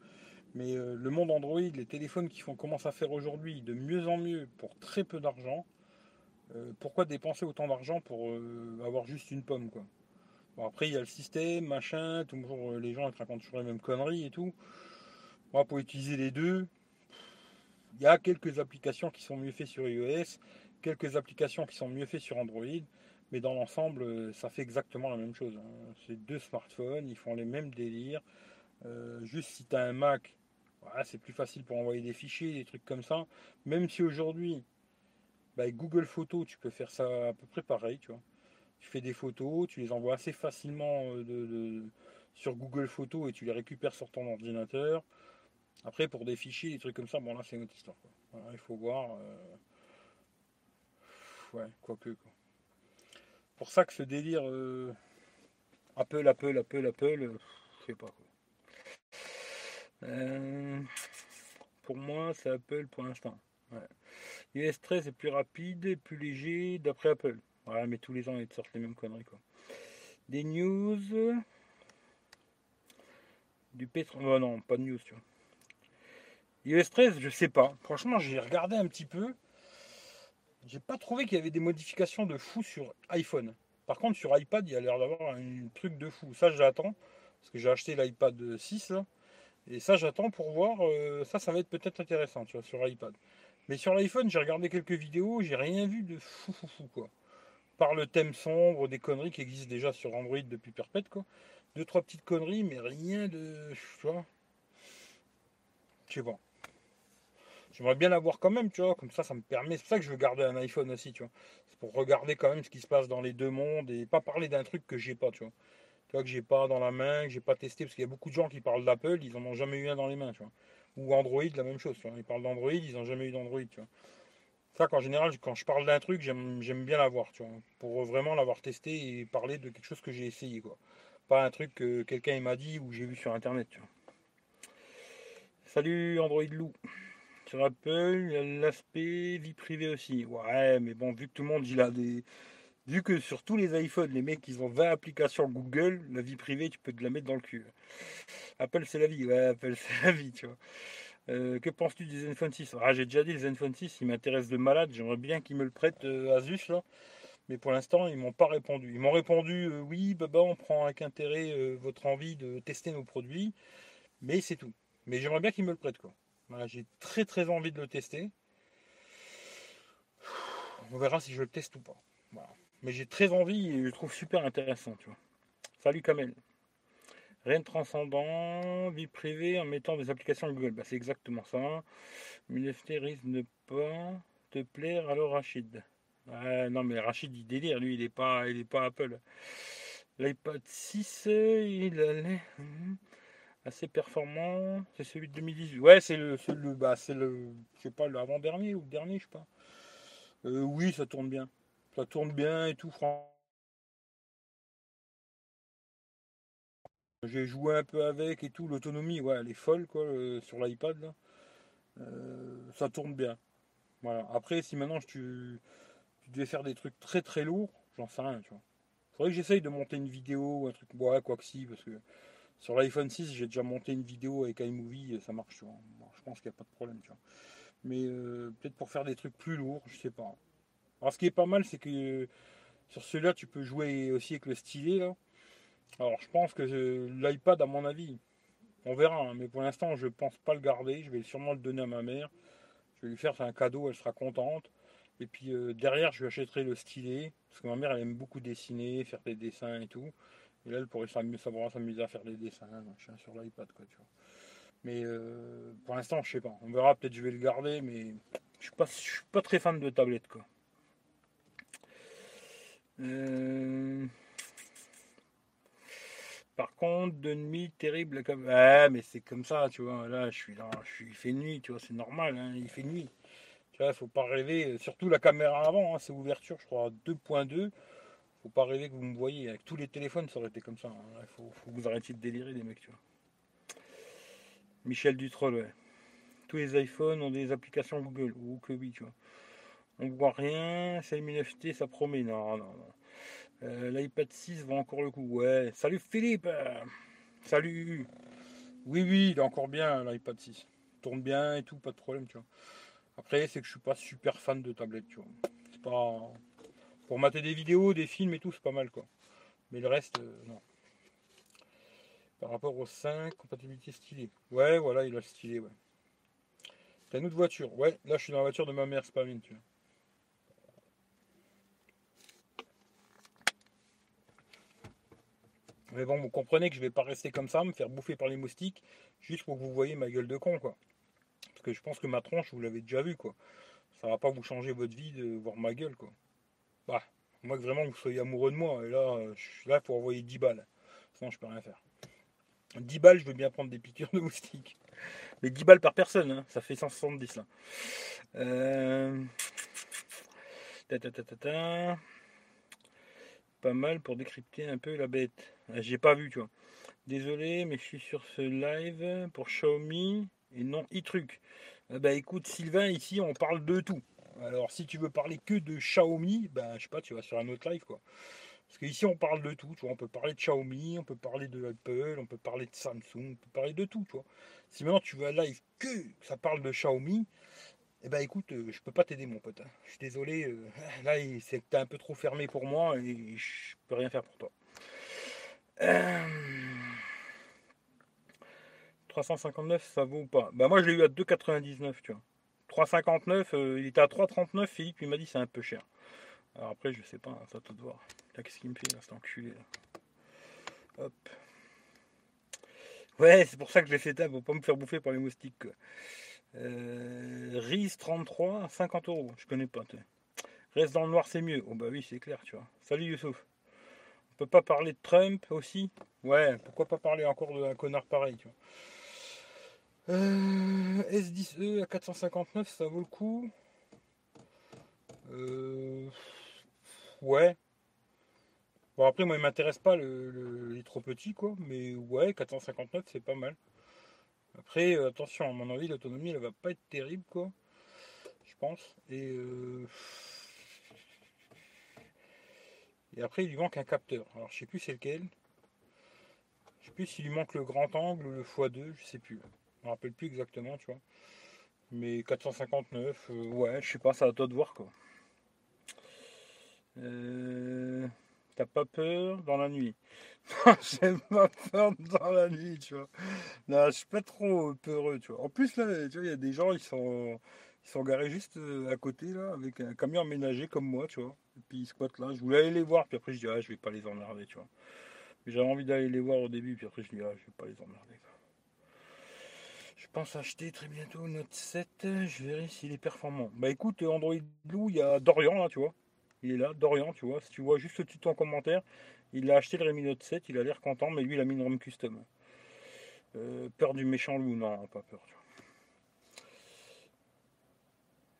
Mais euh, le monde Android, les téléphones qui font, commencent à faire aujourd'hui de mieux en mieux pour très peu d'argent, euh, pourquoi dépenser autant d'argent pour euh, avoir juste une pomme quoi? Bon après il y a le système, machin, toujours les gens ils racontent toujours les mêmes conneries et tout. Moi pour utiliser les deux, il y a quelques applications qui sont mieux faites sur iOS, quelques applications qui sont mieux faites sur Android, mais dans l'ensemble ça fait exactement la même chose. Hein. C'est deux smartphones, ils font les mêmes délires. juste si tu as un Mac, c'est plus facile pour envoyer des fichiers, des trucs comme ça. Même si aujourd'hui, bah, Google Photos, tu peux faire ça à peu près pareil, tu vois. Tu fais des photos, tu les envoies assez facilement euh, sur Google Photos et tu les récupères sur ton ordinateur. Après, pour des fichiers, des trucs comme ça, bon là, c'est une autre histoire. il faut voir. Euh, ouais. Quoi. Pour ça que ce délire euh, Apple, Apple, Apple, Apple, je sais pas. Pour moi, c'est Apple pour l'instant. 13 est plus rapide et plus léger d'après Apple. Ouais, mais tous les ans, ils sortent les mêmes conneries. Quoi. Des news. Du pétrole. Non, pas de news, tu vois. iOS 13, je sais pas. Franchement, j'ai regardé un petit peu. J'ai pas trouvé qu'il y avait des modifications de fou sur iPhone. Par contre, sur iPad, il y a l'air d'avoir un truc de fou. Ça, j'attends. Parce que j'ai acheté l'iPad 6 là. Et ça, j'attends pour voir. Euh, ça, ça va être peut-être intéressant, tu vois, sur iPad. Mais sur l'iPhone, j'ai regardé quelques vidéos, j'ai rien vu de fou, fou, fou, quoi. Par le thème sombre, des conneries qui existent déjà sur Android depuis perpète, quoi. Deux, trois petites conneries, mais rien de. Tu vois. Sais pas. J'aimerais bien l'avoir quand même, tu vois. Comme ça, ça me permet. C'est pour ça que je veux garder un iPhone aussi, tu vois. C'est pour regarder quand même ce qui se passe dans les deux mondes et pas parler d'un truc que j'ai pas, tu vois tu vois, que j'ai pas dans la main, que j'ai pas testé, parce qu'il y a beaucoup de gens qui parlent d'Apple, ils en ont jamais eu un dans les mains, tu vois. Ou Android, la même chose. Ils parlent d'Android, ils n'ont jamais eu d'Android, tu vois. Ça, qu'en général, quand je parle d'un truc, j'aime bien l'avoir, tu vois. Pour vraiment l'avoir testé et parler de quelque chose que j'ai essayé, quoi. Pas un truc que quelqu'un m'a dit ou j'ai vu sur internet. Salut Android Lou. Sur Apple, l'aspect vie privée aussi. Ouais, mais bon, vu que tout le monde il a des, vu que sur tous les iPhones, les mecs, ils ont 20 applications Google, la vie privée, tu peux te la mettre dans le cul. Apple, c'est la vie. Ouais, Apple, [laughs] c'est la vie, tu vois. Euh, que penses-tu du Zenfone 6 Ah, j'ai déjà dit, le Zenfone 6, il m'intéresse de malade. J'aimerais bien qu'ils me le prêtent euh, Asus, là. Mais pour l'instant, ils m'ont pas répondu. Ils m'ont répondu, euh, oui, Baba, on prend avec intérêt votre envie de tester nos produits. Mais c'est tout. Mais j'aimerais bien qu'ils me le prêtent, quoi. J'ai très très envie de le tester. On verra si je le teste ou pas. Voilà. Mais j'ai très envie et je le trouve super intéressant, tu vois. Salut Kamel. Rien de transcendant, vie privée en mettant des applications Google. Bah, c'est exactement ça. NFT risque ne pas te plaire alors Rachid. non mais Rachid il délire, lui il est pas il est pas Apple. L'iPad 6, il allait assez performant. C'est celui de 2018. Ouais, c'est le, le, bah, c'est le, je sais pas, l'avant-dernier ou le dernier, je sais pas. Euh, oui, ça tourne bien. Ça tourne bien et tout, franchement. J'ai joué un peu avec et tout. L'autonomie, ouais, elle est folle, quoi, sur l'iPad. Euh, ça tourne bien. Voilà. Après, si maintenant tu, tu devais faire des trucs très très lourds, j'en sais rien, tu vois. Faudrait que j'essaye de monter une vidéo ou un truc. Ouais, quoi que si, parce que sur l'iPhone 6, j'ai déjà monté une vidéo avec iMovie ça marche, tu vois. je pense qu'il n'y a pas de problème, tu vois. Mais euh, peut-être pour faire des trucs plus lourds, je sais pas. Alors ce qui est pas mal, c'est que sur celui-là, tu peux jouer aussi avec le stylet. Alors je pense que l'iPad, à mon avis, on verra, hein, mais pour l'instant, je pense pas le garder. Je vais sûrement le donner à ma mère. Je vais lui faire un cadeau, elle sera contente. Et puis euh, derrière, je lui achèterai le stylet, parce que ma mère, elle aime beaucoup dessiner, faire des dessins et tout. Et là, elle pourrait savoir s'amuser à faire des dessins sur l'iPad, quoi. Mais euh, pour l'instant, je sais pas. On verra, peut-être je vais le garder, mais je suis pas, je suis pas très fan de tablette, quoi. Euh, par contre, de nuit, terrible comme. Mais c'est comme ça, tu vois. Là, je suis là, je suis... il fait nuit, tu vois, c'est normal, hein, il fait nuit. Tu vois, faut pas rêver. Surtout la caméra avant, hein, c'est ouverture, je crois, 2.2 faut pas rêver que vous me voyez. Avec tous les téléphones, ça aurait été comme ça. Hein. faut, que vous arrêtiez de délirer, les mecs, tu vois. Michel Dutroll, ouais. Tous les iPhones ont des applications Google, ou que oui, tu vois. On voit rien, c'est NFT, ça promet. Non, non, non. Euh, L'iPad 6 va encore le coup. Ouais. Salut Philippe Salut Oui, oui, il est encore bien l'iPad 6. tourne bien et tout, pas de problème, tu vois. Après, c'est que je suis pas super fan de tablette, tu vois. C'est pas. Pour mater des vidéos, des films et tout, c'est pas mal quoi. Mais le reste, euh, non. Par rapport au 5, compatibilité stylée. Ouais, voilà, il a le stylé, ouais. T'as une autre voiture. Ouais, là je suis dans la voiture de ma mère, c'est pas mine, tu vois. Mais bon, vous comprenez que je vais pas rester comme ça, me faire bouffer par les moustiques, juste pour que vous voyez ma gueule de con, quoi. Parce que je pense que ma tronche, vous l'avez déjà vu, quoi. Ça va pas vous changer votre vie de voir ma gueule, quoi. Bah, moi que vraiment vous soyez amoureux de moi, et là, je suis là pour envoyer 10 balles. Sinon, je peux rien faire. 10 balles, je veux bien prendre des piqûres de moustiques. Mais 10 balles par personne, hein, ça fait 170 là. Euh, Pas mal pour décrypter un peu la bête. J'ai pas vu, tu vois. Désolé, mais je suis sur ce live pour Xiaomi et non e-truc. bah écoute, Sylvain, ici on parle de tout. Alors si tu veux parler que de Xiaomi, ben je sais pas, tu vas sur un autre live quoi. Parce qu'ici on parle de tout, tu vois, on peut parler de Xiaomi, on peut parler de Apple, on peut parler de Samsung, on peut parler de tout, tu vois. Si maintenant tu veux un live que ça parle de Xiaomi, eh ben écoute, euh, je peux pas t'aider mon pote. Je suis désolé, euh, [laughs] là c'est un peu trop fermé pour moi et je peux rien faire pour toi. 359 euh, ça vaut pas? Bah moi je l'ai eu à 2,99 tu vois. 3,59, euh, il était à 3,39, Philippe il m'a dit c'est un peu cher. Alors après, je sais pas, hein, ça te de voir. Qu'est-ce qu'il me fait là, cet enculé là? Hop. Ouais, c'est pour ça que je l'ai fait pour pas me faire bouffer par les moustiques. Euh, RIS 33, 50 euros, je connais pas. Reste dans le noir, c'est mieux. Oh bah oui, c'est clair, tu vois. Salut Youssouf. Peut pas parler de Trump aussi Ouais, pourquoi pas parler encore d'un connard pareil, tu vois. Euh, S10e à 459, ça vaut le coup. Euh, ouais. Bon après moi il m'intéresse pas le, il est trop petit quoi, mais ouais 459 c'est pas mal. Après euh, attention à mon avis l'autonomie elle va pas être terrible quoi, je pense. Et et après il lui manque un capteur. Alors je sais plus c'est lequel. Je sais plus s'il lui manque le grand angle ou le x2, je sais plus. Je me rappelle plus exactement, tu vois. Mais 459, euh, ouais, je sais pas, ça à toi de voir quoi. Euh, t'as pas peur dans la nuit? [laughs] Non, j'ai pas peur dans la nuit, tu vois. Non, je suis pas trop peureux, tu vois. En plus, là, tu vois, il y a des gens, ils sont, ils sont garés juste euh, à côté, là, avec un camion aménagé comme moi, tu vois. Puis ils squattent là. Je voulais aller les voir, puis après, je dis, ah, je vais pas les emmerder, tu vois. J'avais envie d'aller les voir au début, puis après, je dis, ah, je vais pas les emmerder, quoi. Je pense acheter très bientôt Note 7. Je verrai s'il est performant. Bah écoute, Android Blue, il y a Dorian là, tu vois. Il est là, Dorian, tu vois. Si tu vois juste le tuto en commentaire, Il a acheté le Redmi Note 7, il a l'air content, mais lui, il a mis une ROM custom. Euh, peur du méchant loup, non, pas peur.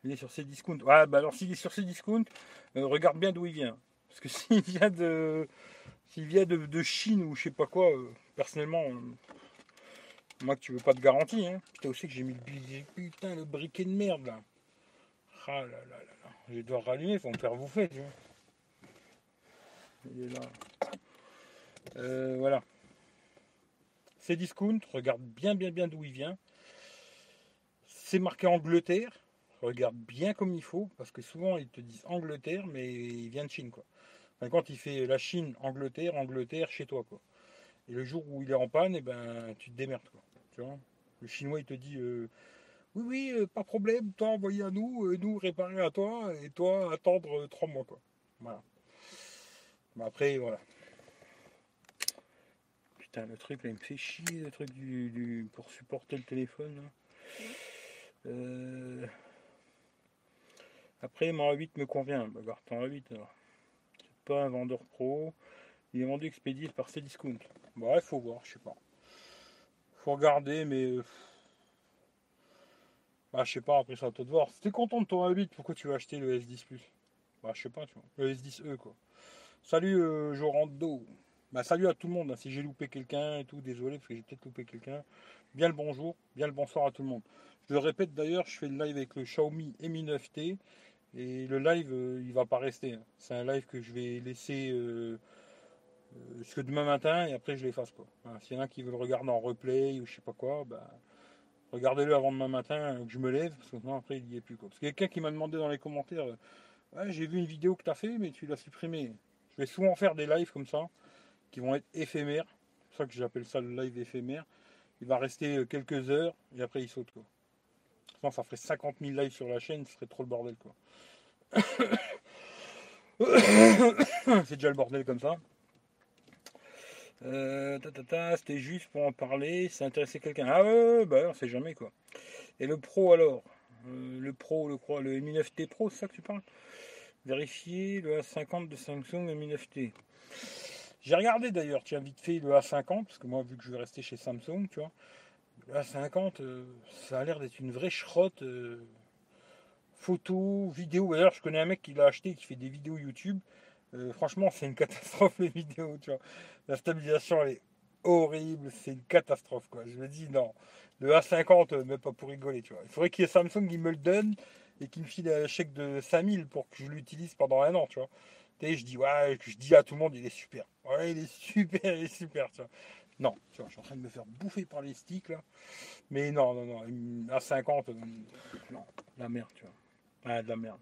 Il est sur ses discounts. Ouais, bah alors s'il est sur ses discounts, euh, regarde bien d'où il vient. Parce que [laughs] s'il vient de. S'il vient de, Chine ou je sais pas quoi, euh, personnellement, moi que tu veux pas de garantie, hein. Putain aussi que j'ai mis le putain le briquet de merde là. Ah là là là là. Je vais devoir rallumer, faut me faire bouffer, tu. Euh, voilà. C'est discount, regarde bien bien bien d'où il vient. C'est marqué Angleterre. Regarde bien comme il faut, parce que souvent ils te disent Angleterre, mais il vient de Chine quoi. quand il fait la Chine, Angleterre, Angleterre chez toi quoi. Et le jour où il est en panne, et eh ben tu te démerdes quoi. Tu vois? Le chinois il te dit euh, oui oui euh, pas problème, toi envoyer à nous, nous réparer à toi et toi attendre trois mois quoi. Voilà. Mais après voilà le truc là, il me fait chier, le truc du, pour supporter le téléphone. Euh, après, mon A8 me convient. Bah, garde ton A8 alors. C'est pas un vendeur pro. Il est vendu expédié par Cdiscount. Bah, il faut voir, je sais pas. Faut regarder, mais. Euh, bah, je sais pas, après ça va te voir. Si t'es content de ton A8, pourquoi tu vas acheter le S10 Bah, je sais pas, tu vois. Le S10e, quoi. Salut, euh, d'eau. Bah, salut à tout le monde. Hein. Si j'ai loupé quelqu'un et tout, désolé parce que j'ai peut-être loupé quelqu'un. Bien le bonjour, bien le bonsoir à tout le monde. Je le répète d'ailleurs, je fais le live avec le Xiaomi Mi 9T et le live euh, il va pas rester. Hein. C'est un live que je vais laisser euh, euh, jusque demain matin et après je l'efface pas. S'il y en a qui veulent le regarder en replay ou je sais pas quoi, bah, regardez-le avant demain matin que je me lève parce que sinon après il n'y est plus. Quoi. Parce a quelqu'un qui m'a demandé dans les commentaires j'ai vu une vidéo que tu as fait mais tu l'as supprimée. Je vais souvent faire des lives comme ça qui vont être éphémères. C'est pour ça que j'appelle ça le live éphémère. Il va rester euh, quelques heures et après il saute quoi. Sinon ça ferait 50 000 lives sur la chaîne, ce serait trop le bordel quoi. [coughs] C'est déjà le bordel comme ça. Euh, c'était juste pour en parler, ça intéressait quelqu'un. Ah ouais, bah on sait jamais quoi. Et le pro alors euh, Le pro, le, le Mi 9T Pro, c'est ça que tu parles? Vérifier le A50 de Samsung Mi 9T. J'ai regardé d'ailleurs, tiens, vite fait le A50, parce que moi, vu que je vais rester chez Samsung, tu vois, le A50, euh, ça a l'air d'être une vraie schrotte. Euh, photo, vidéo. D'ailleurs, je connais un mec qui l'a acheté, qui fait des vidéos YouTube. Euh, franchement, c'est une catastrophe [laughs] les vidéos, tu vois. La stabilisation, elle est horrible, c'est une catastrophe, quoi. Je me dis, non, le A50, même pas pour rigoler, tu vois. Il faudrait qu'il y ait Samsung qui me le donne et qui me file un chèque de 5000 pour que je l'utilise pendant un an, tu vois je dis, ouais, je dis à tout le monde, il est super. Ouais, il est [laughs] super, il est super, tu vois. Non, tu vois, je suis en train de me faire bouffer par les sticks, là. Mais non, non, non, à 50, euh, non, la merde, tu vois. Ah, de la merde.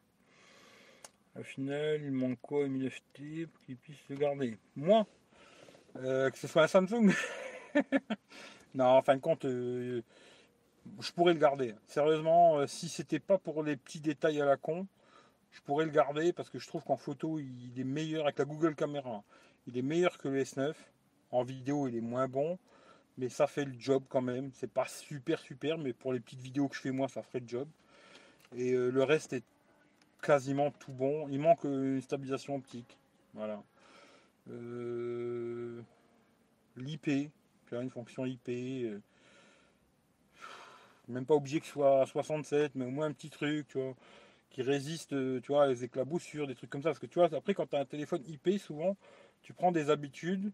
Au final, il manque quoi, une 9T pour qu'il puisse le garder? Moi euh, Que ce soit un Samsung [laughs] Non, en fin de compte, euh, je pourrais le garder. Sérieusement, si c'était pas pour les petits détails à la con, je pourrais le garder parce que je trouve qu'en photo, il est meilleur avec la Google Caméra. Il est meilleur que le S9. En vidéo, il est moins bon, mais ça fait le job quand même. C'est pas super super, mais pour les petites vidéos que je fais moi, ça ferait le job. Et euh, le reste est quasiment tout bon. Il manque une stabilisation optique. Voilà. Euh, L'IP, une fonction IP. Euh, même pas obligé que ce soit 67, mais au moins un petit truc, tu vois qui résiste, euh, tu vois, les éclaboussures, des trucs comme ça. Parce que tu vois, après, quand tu as un téléphone IP, souvent, tu prends des habitudes.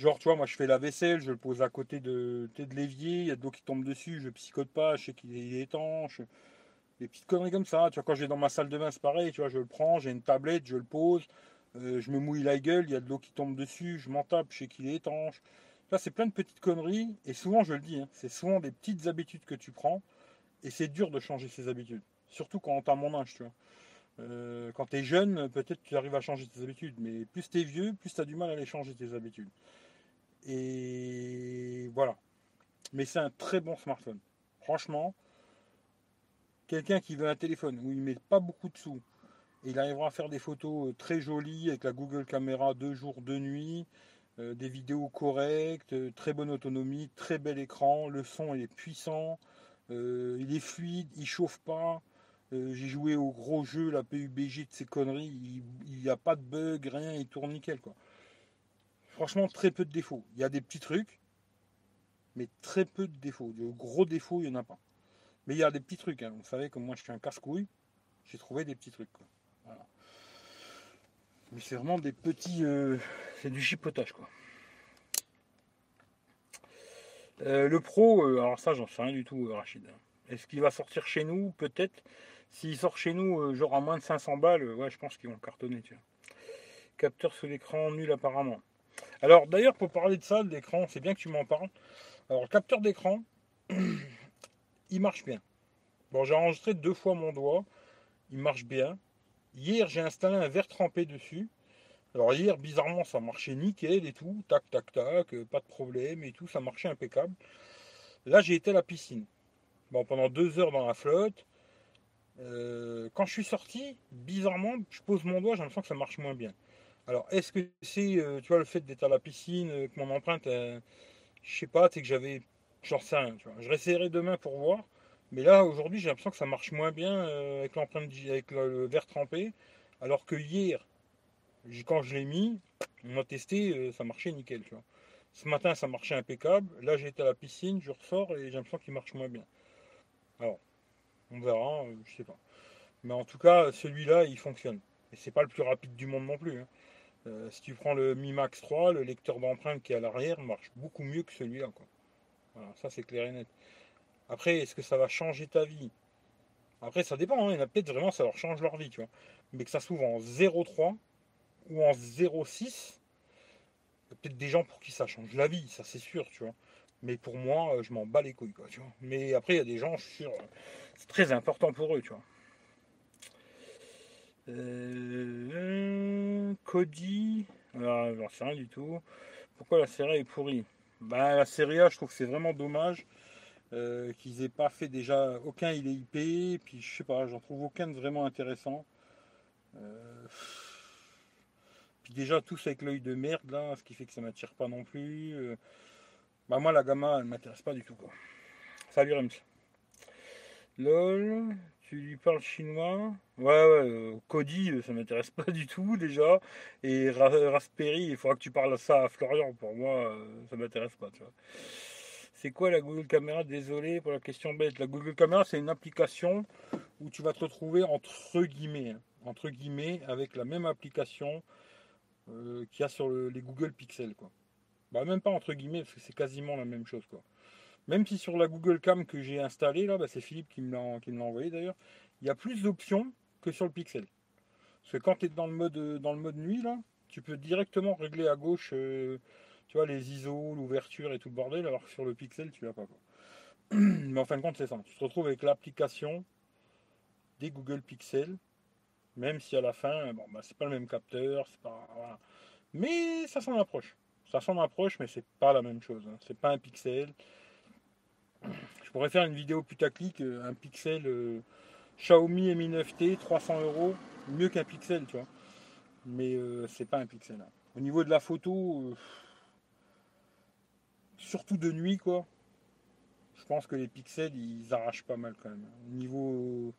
Genre, tu vois, moi, je fais la vaisselle, je le pose à côté de, de l'évier, il y a de l'eau qui tombe dessus, je psychote pas, je sais qu'il est étanche. Des petites conneries comme ça. Tu vois, quand je vais dans ma salle de bain, c'est pareil, tu vois, je le prends, j'ai une tablette, je le pose, euh, je me mouille la gueule, il y a de l'eau qui tombe dessus, je m'en tape, je sais qu'il est étanche. Là, c'est plein de petites conneries, et souvent, je le dis, hein, c'est souvent des petites habitudes que tu prends, et c'est dur de changer ces habitudes. Surtout quand tu as mon âge, tu vois. Euh, quand tu es jeune, peut-être tu arrives à changer tes habitudes, mais plus tu es vieux, plus tu as du mal à les changer tes habitudes. Et voilà. Mais c'est un très bon smartphone. Franchement, quelqu'un qui veut un téléphone où il met pas beaucoup de sous, et il arrivera à faire des photos euh, très jolies avec la Google Caméra deux jours, deux nuits, euh, des vidéos correctes, très bonne autonomie, très bel écran, le son est puissant, il est fluide, il chauffe pas. Euh, j'ai joué au gros jeu, la PUBG de ces conneries, il n'y a pas de bug, rien, il tourne nickel quoi. Franchement, très peu de défauts. Il y a des petits trucs, mais très peu de défauts. De gros défauts, il n'y en a pas. Mais il y a des petits trucs. Hein. Vous savez que moi, je suis un casse-couille. J'ai trouvé des petits trucs. Mais c'est vraiment des petits. Euh, c'est du chipotage, quoi. Euh, le pro, euh, alors ça, j'en sais rien du tout, Rachid. Est-ce qu'il va sortir chez nous? Peut-être. S'il sort chez nous, genre à moins de 500 balles, ouais, je pense qu'ils vont cartonner, tu vois. Capteur sous l'écran nul apparemment. Alors d'ailleurs, pour parler de ça, l'écran, c'est bien que tu m'en parles. Alors, le capteur d'écran, [clears throat] il marche bien. Bon, j'ai enregistré deux fois mon doigt. Il marche bien. Hier, j'ai installé un verre trempé dessus. Alors hier, bizarrement, ça marchait nickel et tout. Tac, tac, tac. Euh, pas de problème et tout. Ça marchait impeccable. Là, j'ai été à la piscine. Bon, pendant deux heures dans la flotte. Euh, quand je suis sorti, bizarrement, je pose mon doigt, j'ai l'impression que ça marche moins bien. Alors, est-ce que c'est, euh, tu vois, le fait d'être à la piscine, que mon empreinte, je sais pas, c'est que j'avais. Sais rien, tu vois. Je réessayerai demain pour voir. Mais là, aujourd'hui, j'ai l'impression que ça marche moins bien euh, avec l'empreinte avec le, verre trempé. Alors que hier, quand je l'ai mis, on a testé, euh, ça marchait nickel. Ce matin, ça marchait impeccable. Là, j'étais à la piscine, je ressors et j'ai l'impression qu'il marche moins bien. Alors, on verra, euh, je sais pas. Mais en tout cas, celui-là, il fonctionne. Et c'est pas le plus rapide du monde non plus. Hein. Euh, si tu prends le Mi Max 3, le lecteur d'empreinte qui est à l'arrière marche beaucoup mieux que celui-là. Voilà, ça c'est clair et net. Après, est-ce que ça va changer ta vie? Après, ça dépend. Hein. Il y en a peut-être vraiment, ça leur change leur vie, tu vois. Mais que ça s'ouvre en 0,3 ou en 0,6, il y a peut-être des gens pour qui ça change la vie, ça c'est sûr, tu vois. Mais pour moi, euh, je m'en bats les couilles, quoi. Mais après, il y a des gens, je sûr, c'est très important pour eux. Euh, Cody, alors, sais rien du tout. Pourquoi la série est pourrie? Bah, La série A, je trouve que c'est vraiment dommage euh, qu'ils aient pas fait déjà. Aucun il est IP, puis je sais pas, j'en trouve aucun vraiment intéressant. Euh, puis déjà, tous avec l'œil de merde là, ce qui fait que ça m'attire pas non plus. bah, moi, la gamma, elle m'intéresse pas du tout quoi. Salut Rems. LOL, tu lui parles chinois Ouais, ouais, euh, Cody, euh, ça m'intéresse pas [laughs] du tout déjà. Et Raspberry, il faudra que tu parles ça à Florian. Pour moi, euh, ça m'intéresse pas, tu vois. C'est quoi la Google Caméra? Désolé pour la question bête. La Google Caméra, c'est une application où tu vas te retrouver entre guillemets, hein, entre guillemets, avec la même application qu'il y a sur les Google Pixel, quoi. Bah, même pas entre guillemets, parce que c'est quasiment la même chose, quoi. Même si sur la Google Cam que j'ai installée, là, bah, c'est Philippe qui me l'a envoyé d'ailleurs, il y a plus d'options que sur le Pixel. Parce que quand tu es dans le, mode, dans le mode nuit, là, tu peux directement régler à gauche euh, tu vois, les ISO, l'ouverture et tout le bordel, alors que sur le Pixel, tu l'as pas. [clears throat] Mais en fin de compte, c'est ça. Tu te retrouves avec l'application des Google Pixel, même si à la fin, bon, bah, c'est pas le même capteur, c'est pas. Mais ça s'en approche. Ça s'en approche, mais c'est pas la même chose. Hein. C'est pas un pixel. Je pourrais faire une vidéo putaclic, euh, un pixel euh, Xiaomi Mi 9T, 300 euros, mieux qu'un pixel, tu vois. Mais euh, c'est pas un pixel. Hein. Au niveau de la photo, surtout de nuit, quoi. Je pense que les pixels, ils arrachent pas mal quand même. Au niveau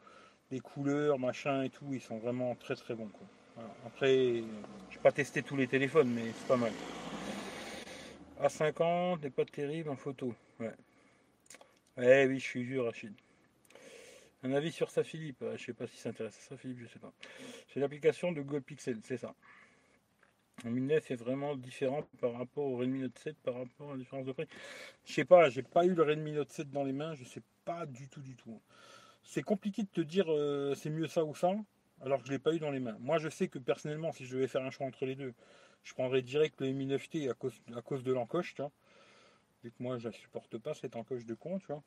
des couleurs, machin et tout, ils sont vraiment très très bons. Quoi. Après, je pas testé tous les téléphones, mais c'est pas mal. A50 n'est pas terrible en photo. Ouais. Eh oui, je suis vieux, Rachid. Un avis sur ça, Philippe. Je sais pas si ça intéresse ça, Philippe, je sais pas. C'est l'application de Google Pixel, c'est ça. Le Mi 9 est vraiment différent par rapport au Redmi Note 7, par rapport à la différence de prix. Je sais pas, j'ai pas eu le Redmi Note 7 dans les mains, je sais pas du tout, du tout. C'est compliqué de te dire euh, c'est mieux ça ou ça, alors que je l'ai pas eu dans les mains. Moi, je sais que personnellement, si je devais faire un choix entre les deux, je prendrais direct le Mi 9T à cause, à cause de l'encoche. Vu que moi, je ne supporte pas cette encoche de con, tu vois.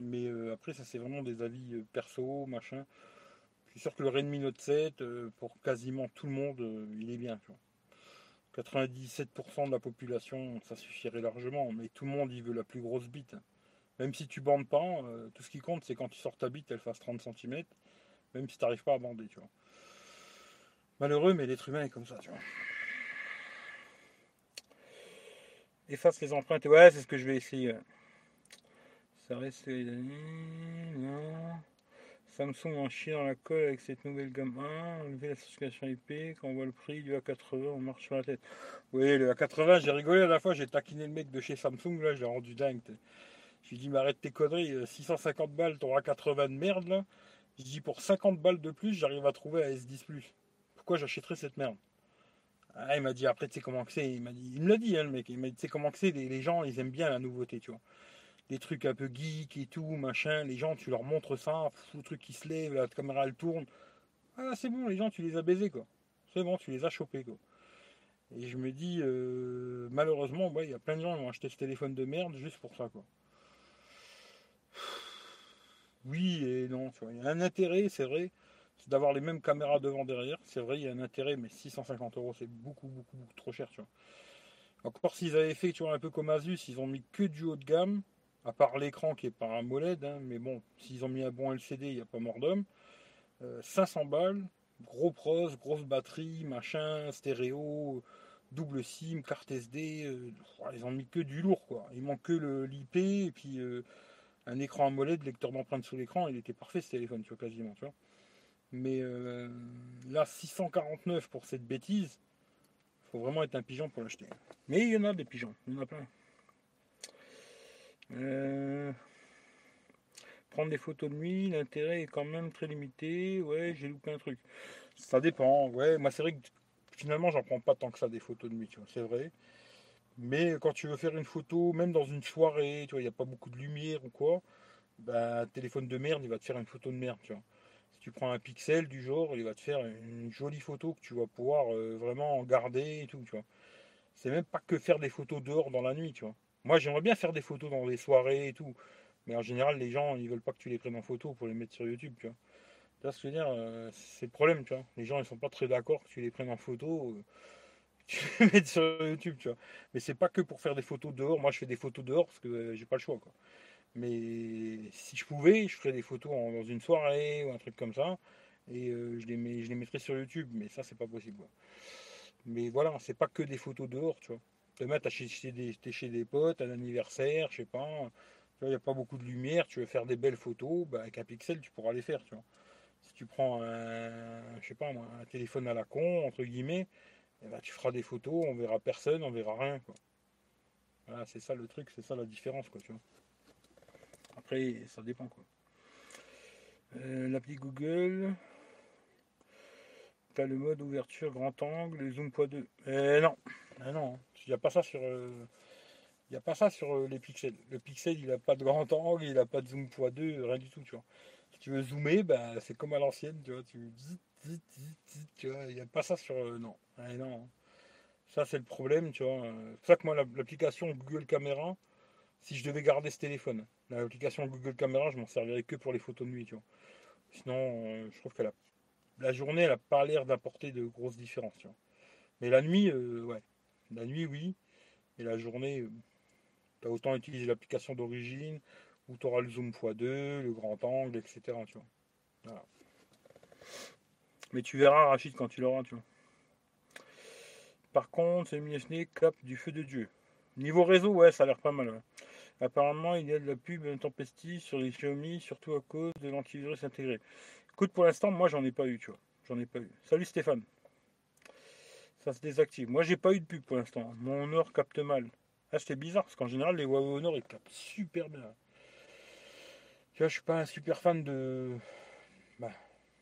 Mais euh, après, ça, c'est vraiment des avis euh, perso, machin. Je suis sûr que le Redmi Note 7, euh, pour quasiment tout le monde, il est bien, tu vois. 97% de la population, ça suffirait largement. Mais tout le monde, il veut la plus grosse bite. Même si tu bandes pas, tout ce qui compte, c'est quand tu sors ta bite, elle fasse 30 cm. Même si tu n'arrives pas à bander, tu vois. Malheureux, mais l'être humain est comme ça, tu vois. Efface les empreintes. Ouais, c'est ce que je vais essayer. Ça reste. Non. Samsung en chie dans la colle avec cette nouvelle gamme 1, enlever la certification IP, quand on voit le prix du A80, on marche sur la tête. Oui, le A80, j'ai rigolé à la fois, j'ai taquiné le mec de chez Samsung, là, je l'ai rendu dingue. Je lui ai dit, mais arrête tes conneries, 650 euh, balles, ton A80 de merde, là. Je dis, pour 50 balles de plus, j'arrive à trouver un S10 Pourquoi j'achèterais cette merde? Ah, Il m'a dit, après, tu sais comment que c'est, il, m'a dit, il me l'a dit, hein, le mec, il m'a dit, tu sais comment que c'est, les, gens, ils aiment bien la nouveauté, tu vois des trucs un peu geek et tout, machin. Les gens, tu leur montres ça, le truc qui se lève, la caméra elle tourne. Ah, c'est bon, les gens, tu les as baisés, quoi. C'est bon, tu les as chopés, quoi. Et je me dis, euh, malheureusement, il y a plein de gens qui vont acheter ce téléphone de merde juste pour ça, quoi. Oui et non, tu vois. Il y a un intérêt, c'est vrai, d'avoir les mêmes caméras devant derrière. C'est vrai, il y a un intérêt, mais 650 euros, c'est beaucoup, beaucoup, beaucoup trop cher, tu vois. Encore s'ils avaient fait, un peu comme Asus, ils ont mis que du haut de gamme, à part l'écran qui est par un MOLED, hein, mais bon, s'ils ont mis un bon LCD, il n'y a pas mort d'homme. 500 balles, gros pros, grosse batterie, machin, stéréo, double SIM, carte SD, euh, ils ont mis que du lourd quoi. Il manque que l'IP et puis euh, un écran AMOLED, lecteur d'empreintes sous l'écran, il était parfait ce téléphone, tu vois, quasiment, tu vois. Mais euh, là, 649 pour cette bêtise, faut vraiment être un pigeon pour l'acheter. Mais il y en a des pigeons, il y en a plein. Euh, prendre des photos de nuit, l'intérêt est quand même très limité. Ouais, j'ai loupé un truc. Ça dépend. Ouais, moi c'est vrai que finalement j'en prends pas tant que ça des photos de nuit, c'est vrai. Mais quand tu veux faire une photo, même dans une soirée, tu vois, il n'y a pas beaucoup de lumière ou quoi, bah téléphone de merde, il va te faire une photo de merde. Tu prends un pixel du genre, il va te faire une jolie photo que tu vas pouvoir euh, vraiment garder et tout, tu vois. C'est même pas que faire des photos dehors dans la nuit, tu vois. Moi, j'aimerais bien faire des photos dans les soirées et tout. Mais en général, les gens, ils veulent pas que tu les prennes en photo pour les mettre sur YouTube, tu vois. Ce dire euh, C'est le problème, tu vois. Les gens, ils sont pas très d'accord que tu les prennes en photo. Euh, [laughs] tu les mettes sur YouTube, tu vois. Mais c'est pas que pour faire des photos dehors. Moi, je fais des photos dehors parce que j'ai pas le choix. Mais si je pouvais, je ferais des photos dans une soirée ou un truc comme ça. Et je, les je les mettrais sur YouTube. Mais ça, c'est pas possible, Mais voilà, c'est pas que des photos dehors, tu vois. Demain, tu chez des, chez des potes, un anniversaire, je sais pas, il n'y a pas beaucoup de lumière, tu veux faire des belles photos, bah, avec un pixel, tu pourras les faire, tu vois. Si tu prends un, je sais pas un téléphone à la con, entre guillemets, eh ben, tu feras des photos, on verra personne, on verra rien. Voilà, c'est ça le truc, c'est ça la différence, quoi, tu vois. Après, ça dépend, quoi. Euh, l'appli Google, tu as le mode ouverture grand angle et zoom x2. Eh non, eh non, hein. Il n'y a pas ça sur, euh, il a pas ça sur euh, les pixels. Le pixel, il n'a pas de grand angle, il n'a pas de zoom x2, rien du tout, tu vois. Si tu veux zoomer, bah, c'est comme à l'ancienne, tu vois. Tu, tu vois, il n'y a pas ça sur. Euh, non, non. Hein. Ça, c'est le problème, tu vois. C'est pour ça que moi, l'application Google Caméra, si je devais garder ce téléphone, l'application Google Caméra, je m'en servirais que pour les photos de nuit, tu vois. Sinon, je trouve que la, journée, elle n'a pas l'air d'apporter de grosses différences, tu vois. Mais la nuit, ouais, la nuit, oui. Et la journée, euh, tu as autant utilisé l'application d'origine, où tu auras le zoom x2, le grand angle, etc. Mais tu verras Rachid quand tu l'auras, tu vois. Par contre, c'est MSN cap du feu de Dieu. Niveau réseau, ouais, ça a l'air pas mal. Apparemment, il y a de la pub tempestive sur les Xiaomi, surtout à cause de l'antivirus intégré. Écoute, pour l'instant, moi, j'en ai pas eu, tu vois. J'en ai pas eu. Salut Stéphane ça se désactive. Moi, j'ai pas eu de pub pour l'instant. Mon Honor capte mal. Ah, c'était bizarre parce qu'en général, les Huawei Honor ils captent super bien. Tu vois, je suis pas un super fan de bah,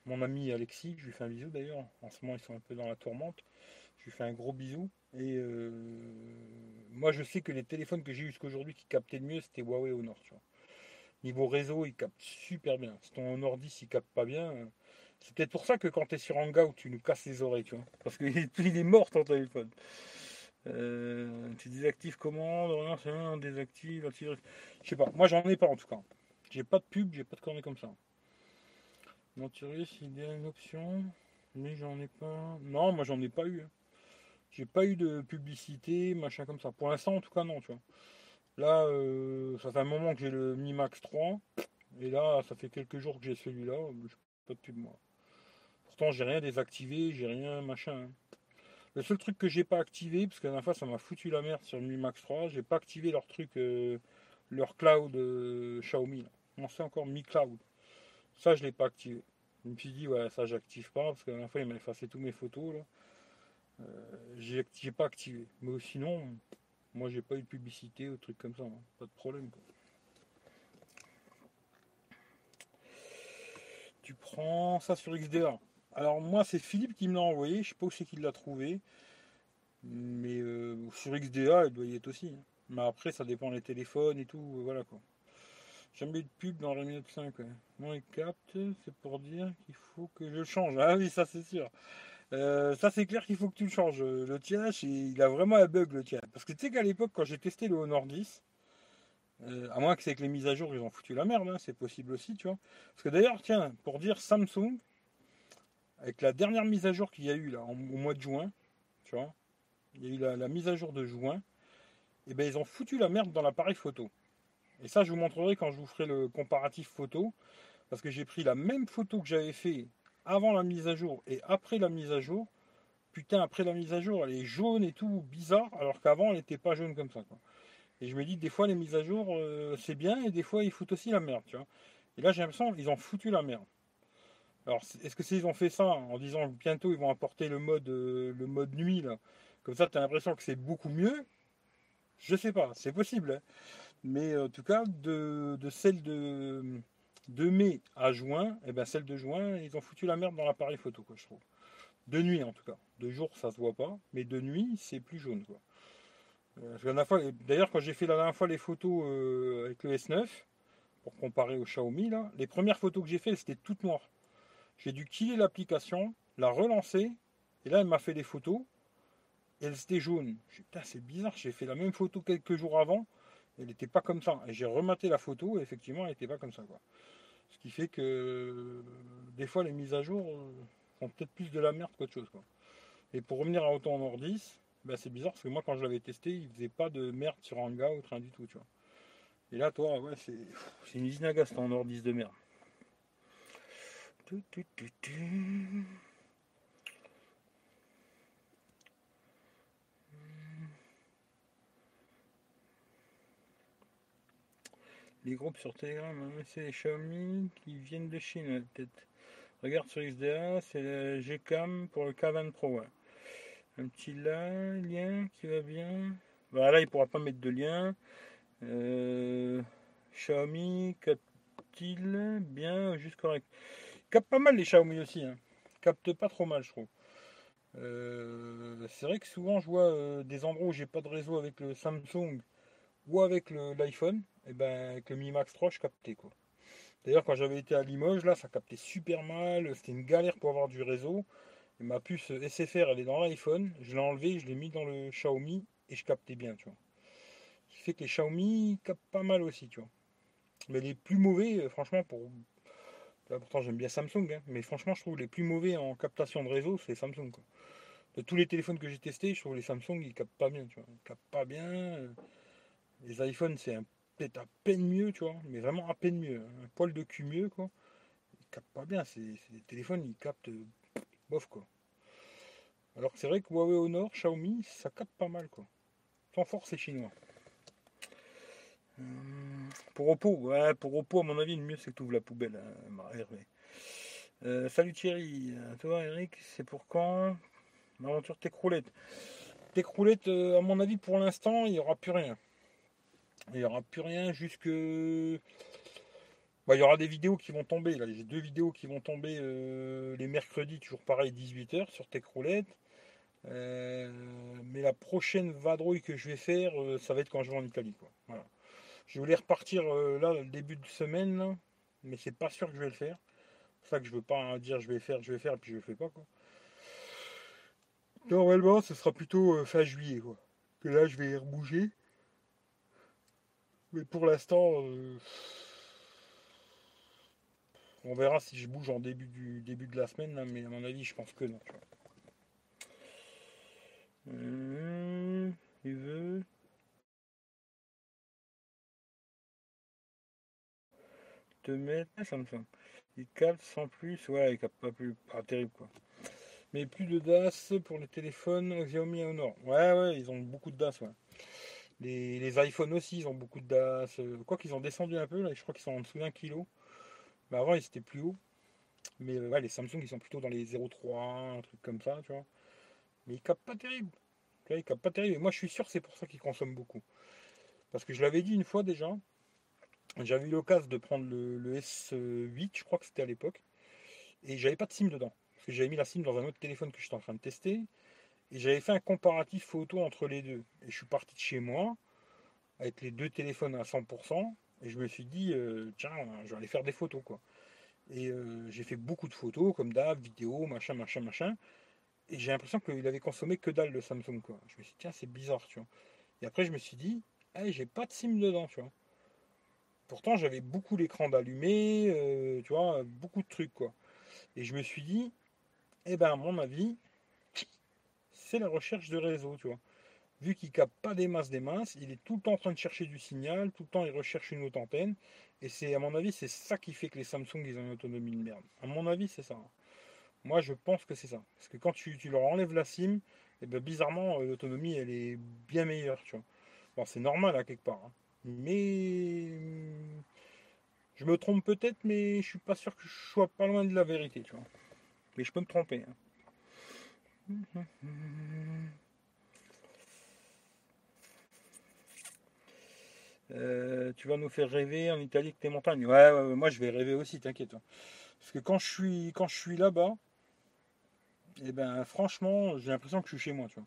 mon ami Alexis. Je lui fais un bisou d'ailleurs. En ce moment, ils sont un peu dans la tourmente. Je lui fais un gros bisou. Et euh, moi, je sais que les téléphones que j'ai eu jusqu'aujourd'hui qui captaient le mieux, c'était Huawei Honor. Tu vois. Niveau réseau, ils captent super bien. Si ton Honor 10 il capte pas bien, c'est peut-être pour ça que quand tu es sur Hangout, tu nous casses les oreilles, tu vois. Parce qu'il est [laughs] mort ton téléphone. Euh, tu désactives comment Non, c'est un, désactive, Je sais pas, moi j'en ai pas en tout cas. J'ai pas de pub, j'ai pas de cornet comme ça. L'antivirus, il y a une option, mais j'en ai pas. Non, moi j'en ai pas eu. Hein. J'ai pas eu de publicité, machin comme ça. Pour l'instant, en tout cas, non, tu vois. Là, euh, ça fait un moment que j'ai le Mi Max 3. Et là, ça fait quelques jours que j'ai celui-là. Pas de pub, moi j'ai rien désactivé, j'ai rien machin. Hein. Le seul truc que j'ai pas activé, parce que la dernière fois ça m'a foutu la merde sur le Mi Max 3, j'ai pas activé leur truc, euh, leur cloud euh, Xiaomi. On sait encore Mi Cloud. Ça, je l'ai pas activé. Je me suis dit, ouais, ça, j'active pas, parce que la dernière fois, il m'a effacé toutes mes photos, là. Euh, j'ai pas activé. Mais sinon, moi, j'ai pas eu de publicité ou truc comme ça. hein. Pas de problème, quoi. Tu prends ça sur XDR. Alors, moi, c'est Philippe qui me l'a envoyé. Je sais pas où c'est qu'il l'a trouvé. Mais euh, sur XDA, il doit y être aussi. hein. Mais après, ça dépend des téléphones et tout. Voilà, quoi. Jamais de pub dans la minute 5. Ouais. Mon il capte, c'est pour dire qu'il faut que je change. Ah oui, ça c'est sûr. Euh, ça c'est clair qu'il faut que tu le changes. Euh, Le tien, c'est- il a vraiment un bug le tien. Parce que tu sais qu'à l'époque, quand j'ai testé le Honor 10, euh, à moins que c'est avec les mises à jour, ils ont foutu la merde, hein, c'est possible aussi, tu vois. Parce que d'ailleurs, tiens, pour dire Samsung, avec la dernière mise à jour qu'il y a eu là, au mois de juin, tu vois, il y a eu la, la mise à jour de juin, et ben ils ont foutu la merde dans l'appareil photo. Et ça, je vous montrerai quand je vous ferai le comparatif photo, parce que j'ai pris la même photo que j'avais fait avant la mise à jour et après la mise à jour. Putain, après la mise à jour, elle est jaune et tout, bizarre, alors qu'avant, elle n'était pas jaune comme ça. quoi. Et je me dis, des fois, les mises à jour, euh, c'est bien, et des fois, ils foutent aussi la merde, tu vois. Et là, j'ai l'impression qu'ils ont foutu la merde. Alors, est-ce que c'est ils ont fait ça en disant bientôt ils vont apporter le mode, euh, le mode nuit là Comme ça, tu as l'impression que c'est beaucoup mieux Je sais pas, c'est possible. hein. Mais en tout cas, de, de celle de, de mai à juin, et ben celle de juin, ils ont foutu la merde dans l'appareil photo, quoi, je trouve. De nuit en tout cas. De jour, ça se voit pas, mais de nuit, c'est plus jaune, quoi. Euh, D'ailleurs, quand j'ai fait la dernière fois les photos euh, avec le S9, pour comparer au Xiaomi, les premières photos que j'ai faites, c'était toutes noires. J'ai dû killer l'application, la relancer, et là, elle m'a fait des photos, et elles étaient jaunes. Dis, Putain, c'est bizarre, j'ai fait la même photo quelques jours avant, elle n'était pas comme ça. Et j'ai rematé la photo, et effectivement, elle n'était pas comme ça. Quoi. Ce qui fait que euh, des fois, les mises à jour euh, font peut-être plus de la merde qu'autre chose. Quoi. Et pour revenir à Auto Honor 10, ben, c'est bizarre parce que moi, quand je l'avais testé, il faisait pas de merde sur Anga ou rien du tout. Tu vois. Et là, toi, ouais, c'est une usine à gaz, ton Honor 10 de merde. Les groupes sur Telegram, hein, c'est les Xiaomi qui viennent de Chine, peut-être. Regarde sur XDA, c'est le Gcam pour le K20 Pro. Un petit là, lien qui va bien. Bah là, il pourra pas mettre de lien. Euh, Xiaomi capte-t-il bien, juste correct? Capte pas mal les Xiaomi aussi. Hein. Capte pas trop mal, je trouve. Euh, c'est vrai que souvent je vois euh, des endroits où j'ai pas de réseau avec le Samsung ou avec l'iPhone, et ben avec le Mi Max 3 je captais quoi. D'ailleurs quand j'avais été à Limoges là ça captait super mal, c'était une galère pour avoir du réseau. Ma puce SFR elle est dans l'iPhone, je l'ai enlevé, je l'ai mis dans le Xiaomi et je captais bien tu vois. Ce qui fait que les Xiaomi captent pas mal aussi tu vois. Mais les plus mauvais, euh, franchement pour. Là, pourtant j'aime bien Samsung, hein, mais franchement je trouve les plus mauvais en captation de réseau c'est Samsung quoi. De tous les téléphones que j'ai testés, je trouve les Samsung ils captent pas bien, tu vois. Ils captent pas bien. Euh, Les iPhones, c'est peut-être à peine mieux, tu vois, mais vraiment à peine mieux. Un poil de cul mieux, quoi. Ils captent pas bien. Des téléphones, ils captent euh, bof, quoi. Alors c'est vrai que Huawei Honor, Xiaomi, ça capte pas mal, quoi. Sans force, c'est chinois. Hum, Pour ouais, pour Oppo, à mon avis, le mieux c'est que tu ouvres la poubelle, hein. Euh, salut Thierry, Euh, toi Eric, c'est pour quand? L'aventure Técroulette. Técroulette, euh, à mon avis, pour l'instant, il n'y aura plus rien. Il n'y aura plus rien jusque. Bah, il y aura des vidéos qui vont tomber. Là, j'ai deux vidéos qui vont tomber euh, les mercredis, toujours pareil, 18h sur Techroulette. Euh, mais la prochaine vadrouille que je vais faire, euh, ça va être quand je vais en Italie. Je voulais repartir là, le début de semaine, mais c'est pas sûr que je vais le faire. C'est ça que je veux pas hein, dire je vais faire, je vais faire, et puis je le fais pas. Normalement, ce sera plutôt fin juillet. Que là, je vais rebouger. Mais pour l'instant, euh, on verra si je bouge en début du début de la semaine, là, mais à mon avis, je pense que non. Hum, il veut. te mettre. Ça me semble. Il capte sans plus. Ouais, il capte pas plus. Pas terrible quoi. Mais plus de DAS pour les téléphones Xiaomi et Honor. Ouais, ouais, ils ont beaucoup de DAS, ouais. Les, iPhones aussi, ils ont beaucoup de DAS. Euh, Quoi qu'ils ont descendu un peu, là, je crois qu'ils sont en dessous d'un kilo. Mais avant, ils étaient plus hauts. Mais ouais, les Samsung, ils sont plutôt dans les 0,3, un truc comme ça, tu vois. Mais ils capent pas terrible. Ils capent pas terrible. Et moi, je suis sûr c'est pour ça qu'ils consomment beaucoup. Parce que je l'avais dit une fois déjà. J'avais eu l'occasion de prendre le, S8, je crois que c'était à l'époque. Et j'avais pas de SIM dedans. Parce que j'avais mis la SIM dans un autre téléphone que j'étais en train de tester. Et j'avais fait un comparatif photo entre les deux. Et je suis parti de chez moi avec les deux téléphones à 100%. Et je me suis dit, euh, tiens, je vais aller faire des photos, quoi. Et euh, j'ai fait beaucoup de photos, comme d'hab, vidéos, machin, machin, machin. Et j'ai l'impression qu'il avait consommé que dalle le Samsung, quoi. Je me suis dit, tiens, c'est bizarre, tu vois. Et après, je me suis dit, hey, j'ai pas de SIM dedans, tu vois. Pourtant, j'avais beaucoup l'écran d'allumé, euh, tu vois, beaucoup de trucs, quoi. Et je me suis dit, eh ben, à mon avis, c'est la recherche de réseau, tu vois vu qu'il capte pas des masses des masses, il est tout le temps en train de chercher du signal, tout le temps il recherche une autre antenne. Et c'est à mon avis c'est ça qui fait que les Samsung ils ont une autonomie de merde. À mon avis c'est ça. Moi je pense que c'est ça. Parce que quand tu, leur enlèves la SIM, et eh ben, bizarrement euh, l'autonomie elle est bien meilleure, tu vois. Bon c'est normal à quelque part. Hein. Mais je me trompe peut-être, mais je suis pas sûr que je sois pas loin de la vérité, tu vois. Mais je peux me tromper. Hein. Euh, tu vas nous faire rêver en Italie avec tes montagnes. Ouais, moi je vais rêver aussi, t'inquiète. Hein. Parce que quand je suis, quand je suis là-bas, et eh ben franchement, j'ai l'impression que je suis chez moi, tu vois.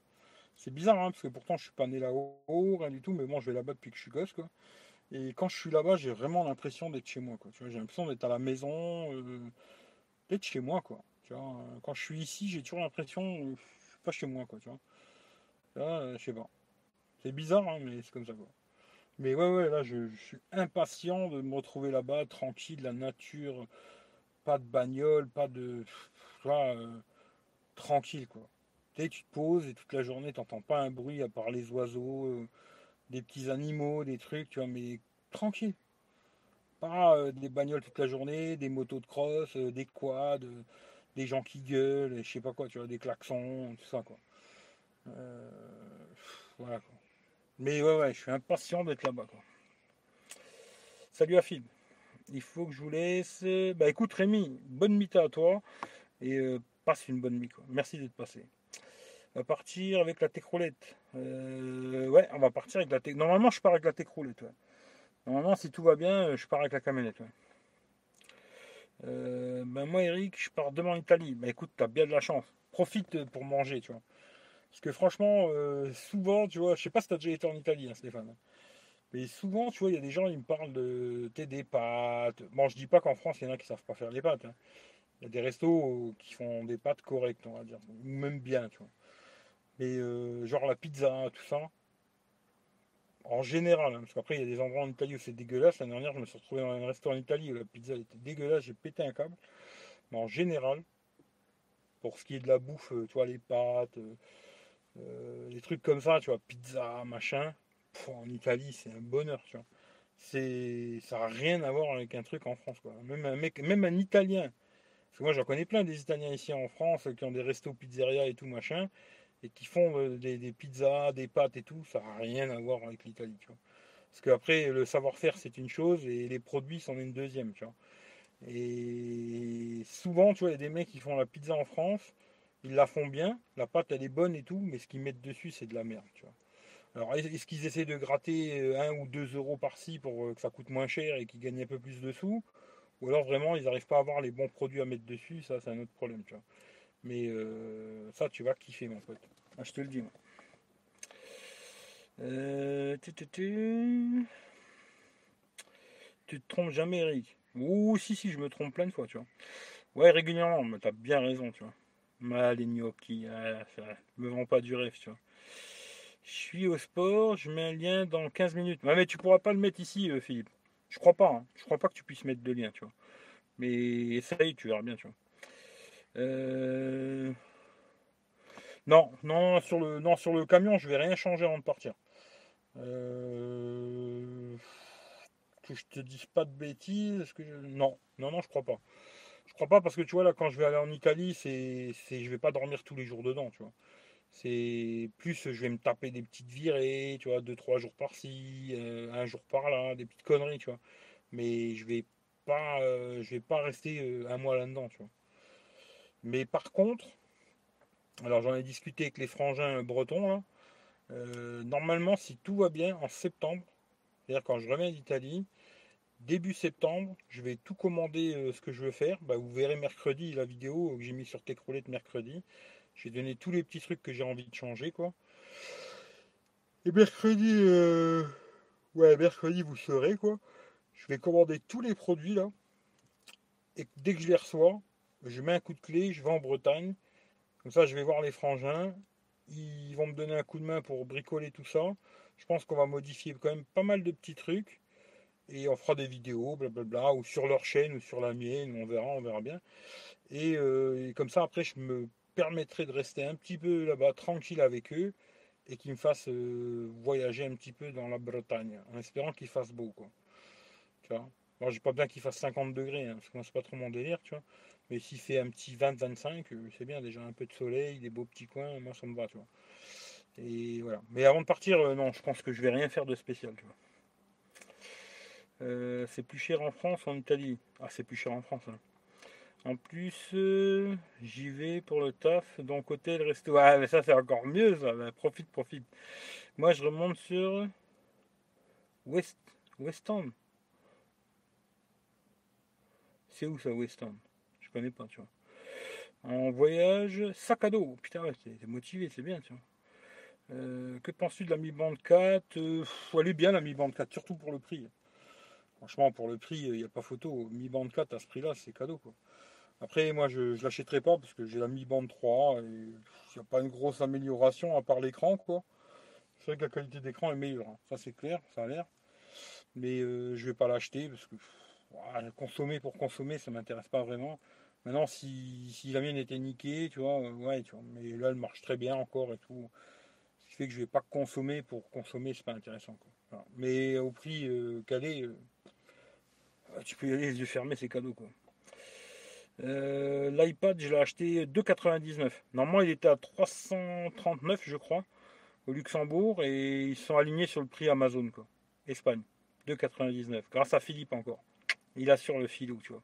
C'est bizarre, hein, parce que pourtant je suis pas né là-haut, rien du tout, mais bon, je vais là-bas depuis que je suis gosse, quoi. Et quand je suis là-bas, j'ai vraiment l'impression d'être chez moi, quoi. Tu vois, j'ai l'impression d'être à la maison, euh, d'être chez moi, quoi. Tu vois, quand je suis ici, j'ai toujours l'impression, euh, suis pas chez moi, quoi, tu vois. Là, je sais pas. C'est bizarre, hein, mais c'est comme ça, quoi. Mais ouais, ouais, là, je, suis impatient de me retrouver là-bas, tranquille, la nature, pas de bagnole, pas de. Euh, tranquille, quoi. Tu sais, tu te poses et toute la journée, tu n'entends pas un bruit à part les oiseaux, euh, des petits animaux, des trucs, tu vois, mais tranquille. Pas euh, des bagnoles toute la journée, des motos de cross, des quads, des gens qui gueulent, je sais pas quoi, tu vois, des klaxons, tout ça, quoi. voilà, quoi. Mais ouais, ouais, je suis impatient d'être là-bas. Salut Afid. Il faut que je vous laisse. Bah écoute Rémi, bonne mi à toi et euh, passe une bonne mi. Merci d'être passé. On va partir avec la técroulette. Euh, ouais, on va partir avec la tech. Normalement, je pars avec la técroulette. Normalement, si tout va bien, je pars avec la camionnette. Euh, ben moi, Eric, je pars demain en Italie. Bah écoute, t'as bien de la chance. Profite pour manger, tu vois. Parce que franchement, euh, souvent, tu vois, je sais pas si tu as déjà été en Italie, hein, Stéphane. Mais souvent, tu vois, il y a des gens, ils me parlent de des pâtes. Bon, je dis pas qu'en France, il y en a qui savent pas faire les pâtes. Hein. Il y a des restos qui font des pâtes correctes, on va dire. Même bien, tu vois. Mais euh, genre la pizza, tout ça. En général, hein, parce qu'après, il y a des endroits en Italie où c'est dégueulasse. L'année dernière, je me suis retrouvé dans un restaurant en Italie où la pizza était dégueulasse, j'ai pété un câble. Mais en général, pour ce qui est de la bouffe, euh, tu vois, les pâtes, euh, des trucs comme ça, tu vois, pizza, machin. en Italie, c'est un bonheur, tu vois. Ça n'a rien à voir avec un truc en France, quoi. Même un mec, même un Italien. Parce que moi, j'en connais plein des Italiens ici en France qui ont des restos pizzeria et tout, machin, et qui font euh, des, pizzas, des pâtes et tout. Ça n'a rien à voir avec l'Italie. Parce qu'après, le savoir-faire, c'est une chose, et les produits, c'en est une deuxième, tu vois. Et souvent, tu vois, il y a des mecs qui font la pizza en France, ils la font bien, la pâte elle est bonne et tout, mais ce qu'ils mettent dessus c'est de la merde. Alors est-ce qu'ils essaient de gratter 1 euh, ou 2 euros par-ci pour euh, que ça coûte moins cher et qu'ils gagnent un peu plus de sous? Ou alors vraiment ils n'arrivent pas à avoir les bons produits à mettre dessus, ça c'est un autre problème, tu vois. Mais euh, ça tu vas kiffer mon pote. Ah, je te le dis moi. tu, tu, te trompes jamais Eric Ouh si si je me trompe plein de fois, tu vois. Ouais régulièrement, mais t'as bien raison, tu vois. Mal les gnocchis, ah, me vend pas du rêve, tu vois. Je suis au sport, je mets un lien dans 15 minutes. mais tu pourras pas le mettre ici, euh, Philippe. Je crois pas, hein. je crois pas que tu puisses mettre de lien, tu vois. Mais essaye, tu verras bien, tu vois. Euh, non, non, sur le, non, sur le camion, je vais rien changer avant de partir. Euh, que je te dise pas de bêtises, que non, non, non, je crois pas crois pas parce que tu vois là quand je vais aller en Italie, c'est, c'est je vais pas dormir tous les jours dedans, tu vois. C'est plus je vais me taper des petites virées, tu vois, deux trois jours par-ci, euh, un jour par-là, des petites conneries, tu vois. Mais je vais pas, je vais pas rester un mois là-dedans. Mais par contre, alors j'en ai discuté avec les frangins bretons là. euh, normalement, si tout va bien, en septembre, c'est-à-dire quand je reviens d'Italie, début septembre, je vais tout commander euh, ce que je veux faire. Bah, vous verrez mercredi la vidéo que j'ai mis sur Tech Roulette mercredi. J'ai donné tous les petits trucs que j'ai envie de changer, quoi. Et mercredi, euh, ouais, mercredi, vous saurez, quoi. Je vais commander tous les produits, là. Et dès que je les reçois, je mets un coup de clé, je vais en Bretagne. Comme ça, je vais voir les frangins. Ils vont me donner un coup de main pour bricoler tout ça. Je pense qu'on va modifier quand même pas mal de petits trucs. Et on fera des vidéos, blablabla, ou sur leur chaîne, ou sur la mienne, on verra, on verra bien. Et, euh, comme ça, après, je me permettrai de rester un petit peu là-bas, tranquille avec eux, et qu'ils me fassent euh, voyager un petit peu dans la Bretagne, en espérant qu'il fasse beau, quoi. Tu vois? Moi, j'ai pas bien qu'il fasse 50 degrés, hein, parce que moi, c'est pas trop mon délire, tu vois. Mais s'il fait un petit 20-25, euh, c'est bien, déjà un peu de soleil, des beaux petits coins, moi, ça me va, tu vois. Et voilà. Mais avant de partir, euh, non, je pense que je vais rien faire de spécial, tu vois. Euh, c'est plus cher en France en Italie Ah, c'est plus cher en France. hein. En plus, j'y vais pour le taf, donc hôtel, resto. Ah, mais ça, c'est encore mieux, ça. Ben, profite, profite. Moi, je remonte sur West, West End. C'est où ça, West End Je connais pas, tu vois. En voyage, sac à dos. Putain, t'es motivé, c'est bien, tu vois. Euh, que penses-tu de la Mi Band 4 Euh, Elle est bien, la Mi Band 4, surtout pour le prix. Franchement, pour le prix, il n'y a pas photo. Mi Band 4 à ce prix-là, c'est cadeau, quoi. Après, moi, je ne l'achèterai pas parce que j'ai la Mi Band 3 et il n'y a pas une grosse amélioration à part l'écran, quoi. C'est vrai que la qualité d'écran est meilleure, hein. ça c'est clair, ça a l'air. Mais euh, je vais pas l'acheter parce que consommer pour consommer, ça m'intéresse pas vraiment. Maintenant, si, si la mienne était niquée, tu vois, euh, ouais, tu vois, mais là, elle marche très bien encore et tout. Ce qui fait que je vais pas consommer pour consommer, c'est pas intéressant. Mais au prix euh, calé, euh, tu peux y aller les yeux fermés, c'est cadeau, L'iPad, je l'ai acheté 2,99. Normalement, il était à 339, je crois, au Luxembourg, et ils sont alignés sur le prix Amazon, quoi. Espagne, 2,99. Grâce à Philippe encore. Il assure le filou, tu vois.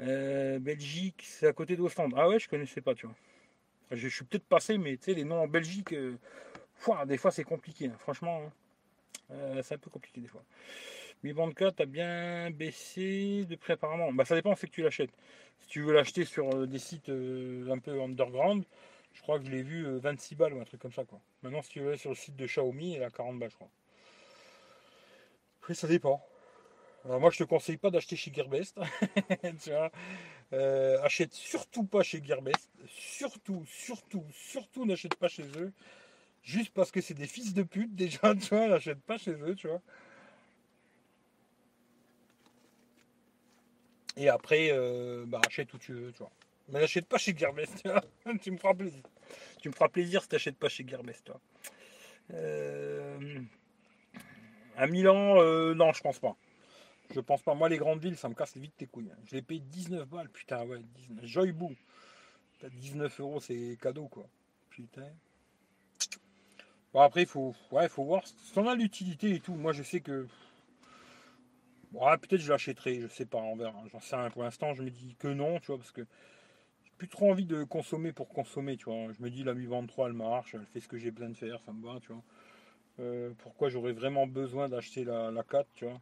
Euh, Belgique, c'est à côté d'Ostende. Ah ouais, je connaissais pas, tu vois. Je, suis peut-être passé, mais tu sais, les noms en Belgique, euh, des fois c'est compliqué, hein. franchement. hein. Euh, c'est un peu compliqué des fois. Mi Band 4 a bien baissé de prix apparemment. Bah ça dépend, c'est que tu l'achètes. Si tu veux l'acheter sur des sites un peu underground, je crois que je l'ai vu euh, 26 balles ou un truc comme ça quoi. Maintenant si tu veux sur le site de Xiaomi, elle a 40 balles je crois. Après ça dépend. Moi je te conseille pas d'acheter chez Gearbest. [laughs] Euh, achète surtout pas chez Gearbest. Surtout, surtout, surtout n'achète pas chez eux. Juste parce que c'est des fils de pute déjà, [laughs] tu vois, n'achète pas chez eux, tu vois. Et après, euh, bah, achète où tu veux, tu vois. Mais n'achète pas chez Gearbest, [laughs] tu vois. tu me feras plaisir. Tu me feras plaisir si t'achètes pas chez Gearbest, tu. Euh, à Milan, non, je pense pas. Je pense pas. Moi, les grandes villes, ça me casse vite tes couilles. hein. Je l'ai payé 19 balles, putain, ouais, 19. Joyboom. T'as 19 euros, c'est cadeau, quoi. Putain. Bon, après, il faut, ouais, faut voir si on a l'utilité et tout. Moi, je sais que. Bon, ah, peut-être je l'achèterai, je sais pas, on verra. J'en sais rien. Pour l'instant, je me dis que non, tu vois, parce que j'ai plus trop envie de consommer pour consommer, tu vois. Je me dis, la Mi Band 3, elle marche, elle fait ce que j'ai besoin de faire, ça me va, tu vois. Euh, pourquoi j'aurais vraiment besoin d'acheter la 4, tu vois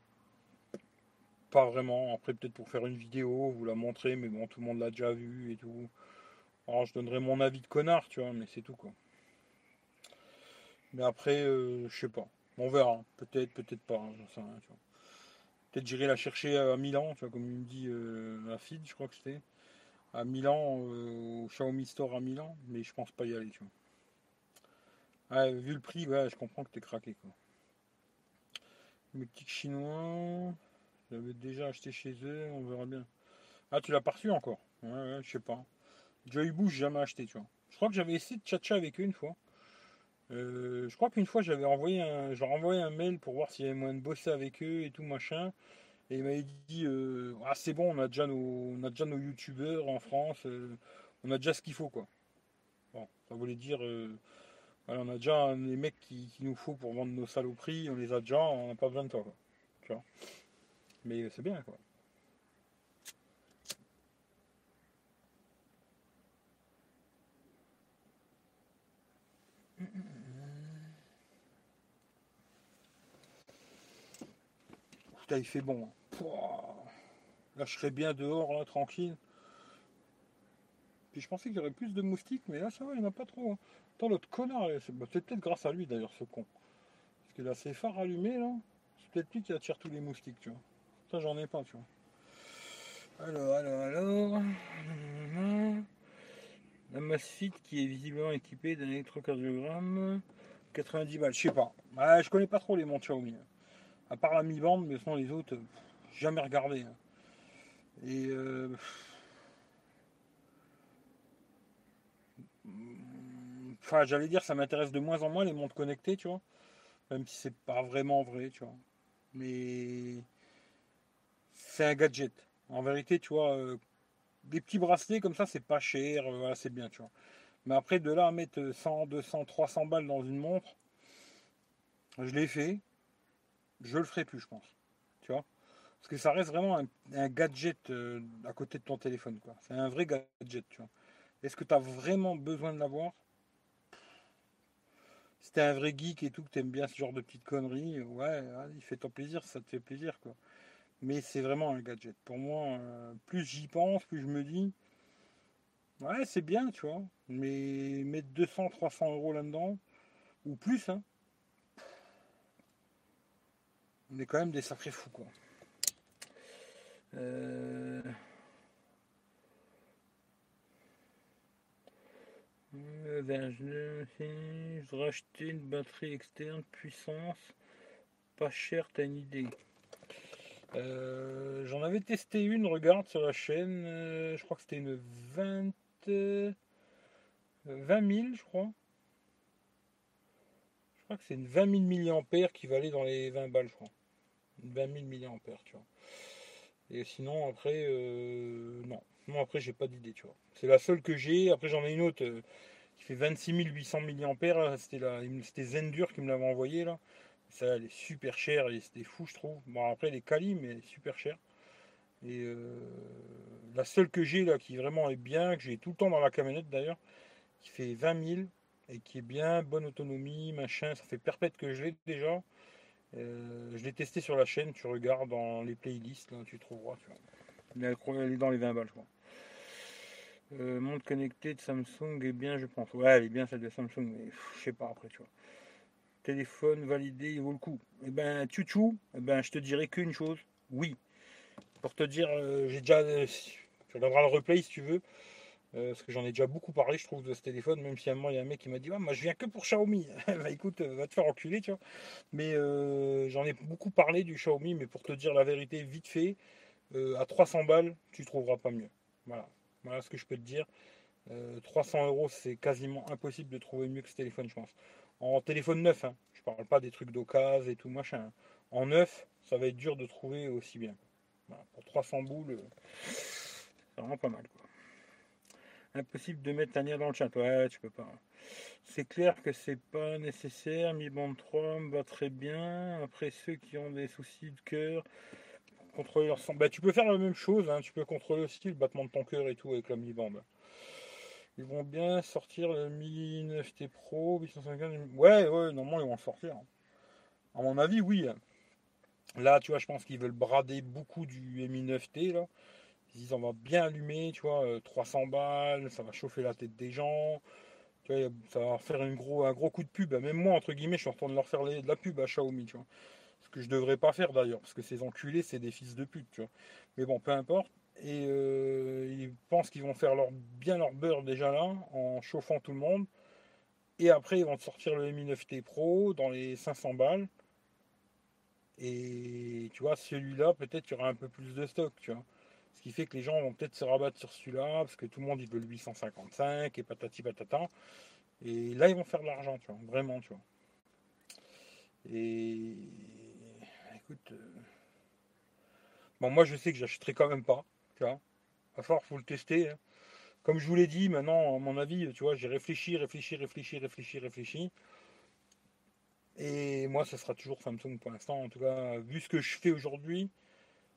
Pas vraiment. Après, peut-être pour faire une vidéo, vous la montrer, mais bon, tout le monde l'a déjà vu et tout. Alors, je donnerai mon avis de connard, tu vois, mais c'est tout, quoi. Mais après, euh, je sais pas. On verra. Peut-être, peut-être pas. hein, sais rien, tu vois. Peut-être j'irai la chercher à Milan, tu vois, comme il me dit euh, la feed, je crois que c'était. À Milan, euh, au Xiaomi Store à Milan, mais je pense pas y aller, tu vois. Ouais, vu le prix, ouais, je comprends que t'es craqué, quoi. Boutique chinois, j'avais déjà acheté chez eux, on verra bien. Ah, tu l'as pas reçu encore? Ouais, ouais, je sais pas. Joybu, j'ai jamais acheté, tu vois. Je crois que j'avais essayé de tchatcher avec eux une fois. Euh, je crois qu'une fois j'avais envoyé un, envoyé un mail pour voir s'il y avait moyen de bosser avec eux et tout machin. Et il m'avait dit euh, ah c'est bon, on a déjà nos, on a déjà nos youtubeurs en France, euh, on a déjà ce qu'il faut quoi. Bon, ça voulait dire voilà, on a déjà les mecs qui- qu'il nous faut pour vendre nos saloperies, on les a déjà, on n'a pas besoin de toi quoi. Tu vois? Mais c'est bien, quoi. Putain, il fait bon. Hein. Là, je serais bien dehors, là, tranquille. Puis je pensais qu'il y aurait plus de moustiques, mais là, ça va, il n'y en a pas trop. Hein. tant Attends, l'autre connard, bah, c'est peut-être grâce à lui, d'ailleurs, ce con. Parce qu'il a ses phares allumés, là. C'est peut-être lui qui attire tous les moustiques, tu vois. J'en ai pas, tu vois. Alors, alors, alors. La Masfit qui est visiblement équipée d'un électrocardiogramme. 90 balles, je sais pas. Ouais, je connais pas trop les montres Xiaomi. À part la Mi Band, mais sinon les autres, jamais regardé. Hein. Et euh, enfin, j'allais dire, ça m'intéresse de moins en moins les montres connectées, tu vois. Même si c'est pas vraiment vrai, tu vois. Mais c'est un gadget. En vérité, tu vois, euh, des petits bracelets comme ça, c'est pas cher, euh, c'est bien, tu vois. Mais après, de là à mettre 100, 200, 300 balles dans une montre, je l'ai fait, je le ferai plus, je pense. Tu vois? Parce que ça reste vraiment un, gadget euh, à côté de ton téléphone, quoi. C'est un vrai gadget, tu vois. Est-ce que tu as vraiment besoin de l'avoir? Si t'es un vrai geek et tout, que t'aimes bien ce genre de petites conneries, ouais, il fait ton plaisir, ça te fait plaisir, quoi. Mais c'est vraiment un gadget. Pour moi, euh, plus j'y pense, plus je me dis, ouais, c'est bien, tu vois. Mais mettre 200, 300 euros là-dedans, ou plus, hein, on est quand même des sacrés fous, quoi. Euh... Je voudrais acheter une batterie externe puissance pas chère, t'as une idée euh, J'en avais testé une, regarde sur la chaîne, euh, je crois que c'était une 20, 20 000, je crois. Je crois que c'est une 20 000 mAh qui valait dans les 20 balles, je crois. 20 000 mAh, tu vois. Et sinon, après, euh, non. Non, après, j'ai pas d'idée, tu vois. C'est la seule que j'ai. Après, j'en ai une autre qui fait 26 800 mAh. C'était Zendur qui me l'avait envoyé, là. Ça, elle est super chère c'était fou, je trouve. Bon, après, elle est quali, mais super chère. Et euh, la seule que j'ai, là, qui vraiment est bien, que j'ai tout le temps dans la camionnette d'ailleurs, qui fait 20 000 et qui est bien, bonne autonomie, machin. Ça fait perpète que je l'ai déjà. Euh, je l'ai testé sur la chaîne, tu regardes dans les playlists, là, tu trouveras. Tu vois. Elle est dans les 20 balles, je crois. Euh, montre connectée de Samsung est bien, je pense. Ouais, elle est bien celle de Samsung, mais je sais pas après, tu vois. Téléphone validé, il vaut le coup. Eh ben, tchou eh ben, je te dirais qu'une chose, oui. Pour te dire, euh, j'ai déjà. regarderas le replay si tu veux. Euh, parce que j'en ai déjà beaucoup parlé, je trouve, de ce téléphone, même si à un moment il y a un mec qui m'a dit je viens que pour Xiaomi. bah [laughs] écoute, euh, va te faire enculer, tu vois. Mais euh, j'en ai beaucoup parlé du Xiaomi, mais pour te dire la vérité, vite fait, à 300 balles, tu trouveras pas mieux. Voilà, voilà ce que je peux te dire. 300 euros, c'est quasiment impossible de trouver mieux que ce téléphone, je pense. En téléphone neuf, hein. je parle pas des trucs d'occasion et tout machin. En neuf, ça va être dur de trouver aussi bien. pour 300 boules, c'est vraiment pas mal. Quoi. Impossible de mettre Tania dans le chat. Ouais, tu peux pas. C'est clair que c'est pas nécessaire. Mi bande 3 me va très bien. Après, ceux qui ont des soucis de cœur, contrôler leur. Bah, tu peux faire la même chose. Hein. Tu peux contrôler aussi le battement de ton cœur et tout avec la mi bande. Ils vont bien sortir le Mi 9T Pro 850. Ouais, ouais, normalement ils vont sortir. À mon avis, oui. Là, tu vois, je pense qu'ils veulent brader beaucoup du Mi 9T là. Ils disent on va bien allumer, tu vois, 300 euh, balles, ça va chauffer la tête des gens. Tu vois, ça va faire un gros, un gros coup de pub. Même moi, entre guillemets, je suis en train de leur faire de la pub à Xiaomi, tu vois. Ce que je devrais pas faire d'ailleurs, parce que ces enculés, c'est des fils de pute, tu vois. Mais bon, peu importe. Et euh, ils pensent qu'ils vont faire leur, bien leur beurre déjà là, en chauffant tout le monde. Et après, ils vont sortir le Mi 9T Pro dans les 500 balles. Et tu vois, celui-là, peut-être il y aura un peu plus de stock, tu vois. Ce qui fait que les gens vont peut-être se rabattre sur celui-là, parce que tout le monde il veut le 855 et patati patata. Et là, ils vont faire de l'argent, tu vois, vraiment, tu vois. Et écoute, euh, bon, moi je sais que j'achèterai quand même pas, À force, faut le tester. Hein. Comme je vous l'ai dit, maintenant, à mon avis, tu vois, j'ai réfléchi, réfléchi, réfléchi, réfléchi, réfléchi. Et moi, ce sera toujours Samsung pour l'instant. En tout cas, vu ce que je fais aujourd'hui,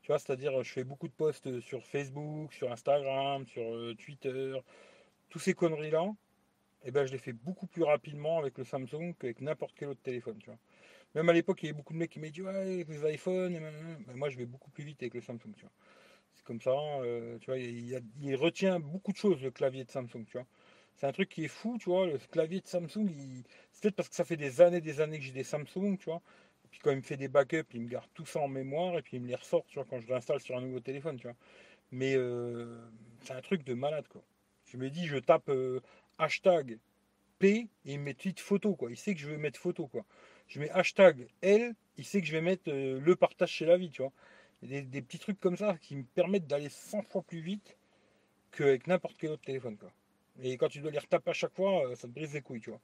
tu vois, c'est-à-dire, je fais beaucoup de posts sur Facebook, sur Instagram, sur euh, Twitter, tous ces conneries-là. Et eh ben, je les fais beaucoup plus rapidement avec le Samsung qu'avec n'importe quel autre téléphone, tu vois. Même à l'époque, il y avait beaucoup de mecs qui m'ont dit ouais, les iPhones, ben, moi je vais beaucoup plus vite avec le Samsung, tu vois. C'est comme ça, euh, tu vois, il, retient beaucoup de choses le clavier de Samsung, tu vois. C'est un truc qui est fou, tu vois, le clavier de Samsung, c'est peut-être parce que ça fait des années des années que j'ai des Samsung, tu vois. Et puis quand il me fait des backups, il me garde tout ça en mémoire et puis il me les ressort, tu vois, quand je l'installe sur un nouveau téléphone, tu vois. Mais euh, c'est un truc de malade, quoi. Je me dis, je tape euh, hashtag P et il me met tweet photo, quoi. Il sait que je veux mettre photo, quoi. Je mets hashtag L, il sait que je vais mettre le partage chez la vie, tu vois. Des, petits trucs comme ça qui me permettent d'aller 100 fois plus vite qu'avec n'importe quel autre téléphone, quoi. Et quand tu dois les retaper à chaque fois, ça te brise les couilles, tu vois.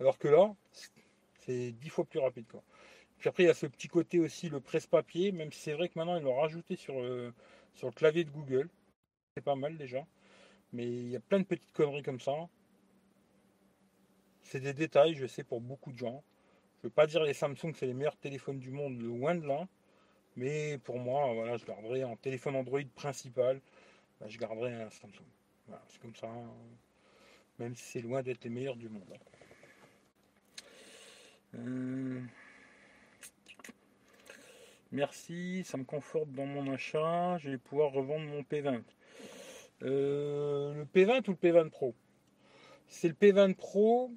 Alors que là, c'est 10 fois plus rapide, quoi. Puis après, il y a ce petit côté aussi, le presse-papier, même si c'est vrai que maintenant, ils l'ont rajouté sur, sur le clavier de Google. C'est pas mal déjà. Mais il y a plein de petites conneries comme ça. C'est des détails, je sais, pour beaucoup de gens. Je ne veux pas dire les Samsung, c'est les meilleurs téléphones du monde, loin de là. Mais pour moi, voilà, je garderai un téléphone Android principal. Bah, je garderai un Samsung. c'est comme ça. Même si c'est loin d'être les meilleurs du monde. Euh, merci, ça me conforte dans mon achat. Je vais pouvoir revendre mon P20. Euh, le P20 ou le P20 Pro? C'est le P20 Pro.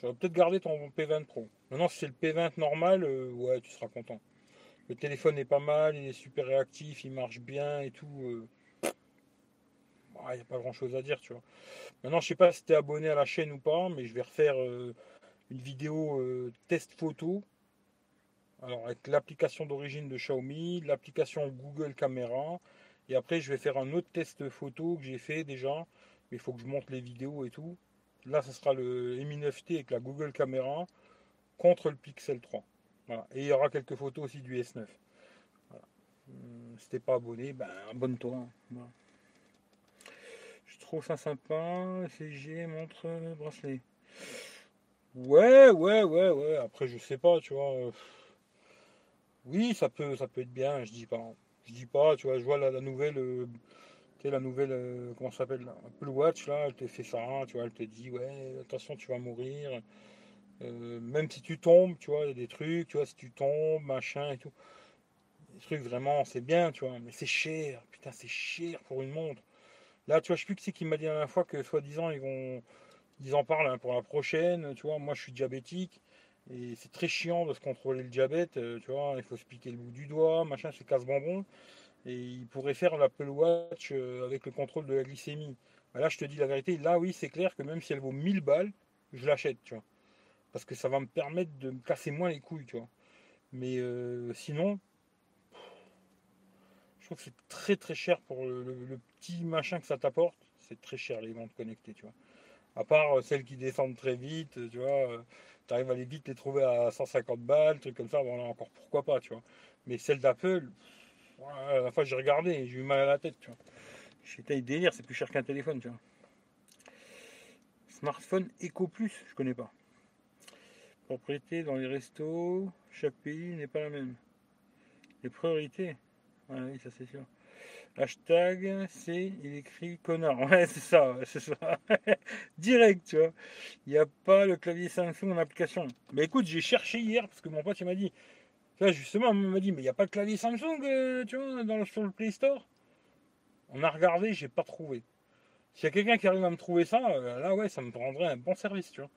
J'aurais peut-être gardé ton P20 Pro. Maintenant, si c'est le P20 normal, euh, ouais, tu seras content. Le téléphone est pas mal, il est super réactif, il marche bien et tout. Euh. Il n'y a pas grand chose à dire, tu vois. Maintenant, je sais pas si tu es abonné à la chaîne ou pas, mais je vais refaire une vidéo test photo. Alors, avec l'application d'origine de Xiaomi, l'application Google Caméra, et après, je vais faire un autre test photo que j'ai fait déjà. Mais il faut que je monte les vidéos et tout. Là, ce sera le Mi 9T avec la Google Caméra contre le Pixel 3. Et il y aura quelques photos aussi du S9. Hum, si t'es pas abonné, ben abonne-toi. Hein. Je trouve ça sympa. CG montre bracelet. Ouais, ouais, ouais, ouais. Après, je sais pas, tu vois. Oui, ça peut, ça peut être bien, je dis pas. Je dis pas, tu vois, je vois la, nouvelle, euh, la nouvelle, euh, comment ça s'appelle, Apple Watch, là, elle te fait ça, tu vois, elle te dit, ouais, attention, tu vas mourir. Euh, même si tu tombes, tu vois, il y a des trucs, tu vois, si tu tombes, machin et tout. Des trucs vraiment, c'est bien, tu vois, mais c'est cher, putain, c'est cher pour une montre. Là, tu vois, je sais plus qui c'est qui m'a dit la dernière fois que soi-disant, ils vont, ils en parlent hein, pour la prochaine, tu vois, moi je suis diabétique. Et c'est très chiant de se contrôler le diabète, euh, tu vois, il faut se piquer le bout du doigt, machin, c'est casse-bonbon. Et il pourrait faire l'Apple Watch euh, avec le contrôle de la glycémie. Bah là, je te dis la vérité, là, oui, c'est clair que même si elle vaut 1000 balles, je l'achète, tu vois. Parce que ça va me permettre de me casser moins les couilles, tu vois. Mais euh, sinon, je trouve que c'est très très cher pour le, petit machin que ça t'apporte. C'est très cher les montres connectées, tu vois. À part celles qui descendent très vite, tu vois tu arrives à aller vite les trouver à 150 balles, trucs comme ça, bon encore pourquoi pas, tu vois. Mais celle d'Apple, la fois j'ai regardé, j'ai eu mal à la tête, tu vois. J'étais délire, c'est plus cher qu'un téléphone, tu vois. Smartphone Eco Plus, je connais pas. Dans les restos, chaque pays n'est pas la même. Les priorités, oui, ça c'est sûr. Hashtag, c'est, il écrit connard. [laughs] Ouais, c'est ça, c'est ça. [laughs] Direct, tu vois. Il n'y a pas le clavier Samsung en application. Mais écoute, j'ai cherché hier parce que mon pote il m'a dit. Là, justement, il m'a dit, mais il n'y a pas le clavier Samsung, euh, tu vois, dans, sur le Play Store? On a regardé, j'ai pas trouvé. S'il y a quelqu'un qui arrive à me trouver ça, euh, là, ouais, ça me prendrait un bon service, tu vois.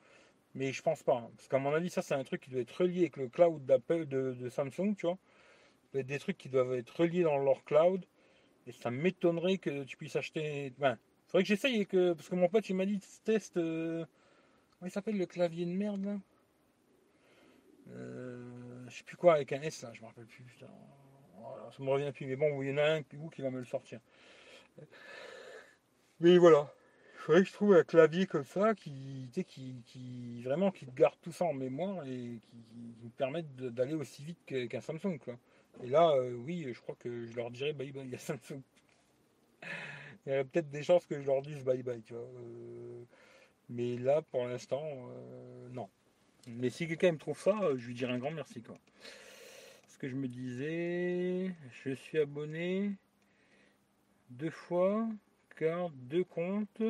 Mais je pense pas. Hein. parce qu'à mon avis, ça, c'est un truc qui doit être relié avec le cloud d'Apple, de, Samsung, tu vois. Des trucs qui doivent être reliés dans leur cloud. Et ça m'étonnerait que tu puisses acheter. Ben, faudrait que j'essaye que. Parce que mon pote il m'a dit test. Euh... Comment il s'appelle le clavier de merde là? Euh... Je sais plus quoi avec un S là, je me rappelle plus. Putain. Voilà, ça me revient plus. Mais bon, il y en a un qui va me le sortir. Mais voilà. Faudrait que je trouve un clavier comme ça qui, qui, vraiment qui garde tout ça en mémoire et qui, me permette d'aller aussi vite qu'un Samsung. Et là, euh, oui, je crois que je leur dirais bye bye à Samsung. Il y a peut-être des chances que je leur dise bye bye. Euh, mais là, pour l'instant, euh, non. Mais si quelqu'un me trouve ça, je lui dirai un grand merci, quoi. Ce que je me disais, je suis abonné deux fois, car deux comptes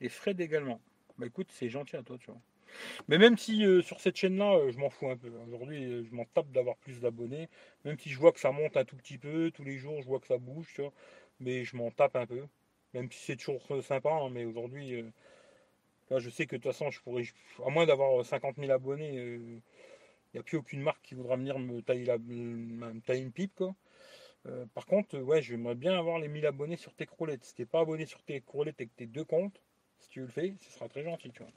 et Fred également. Bah écoute, c'est gentil à toi, tu vois. Mais même si euh, sur cette chaîne-là, euh, je m'en fous un peu. Aujourd'hui, euh, je m'en tape d'avoir plus d'abonnés. Même si je vois que ça monte un tout petit peu, tous les jours, je vois que ça bouge, tu vois. Mais je m'en tape un peu. Même si c'est toujours sympa, hein, mais aujourd'hui, là, je sais que de toute façon, je pourrais, à moins d'avoir 50 000 abonnés, il n'y a plus aucune marque qui voudra venir me tailler, la, me une pipe, quoi. par contre, ouais, j'aimerais bien avoir les 1000 abonnés sur tes croulettes. Si t'es pas abonné sur tes croulettes avec tes deux comptes, si tu le fais, ce sera très gentil, tu vois.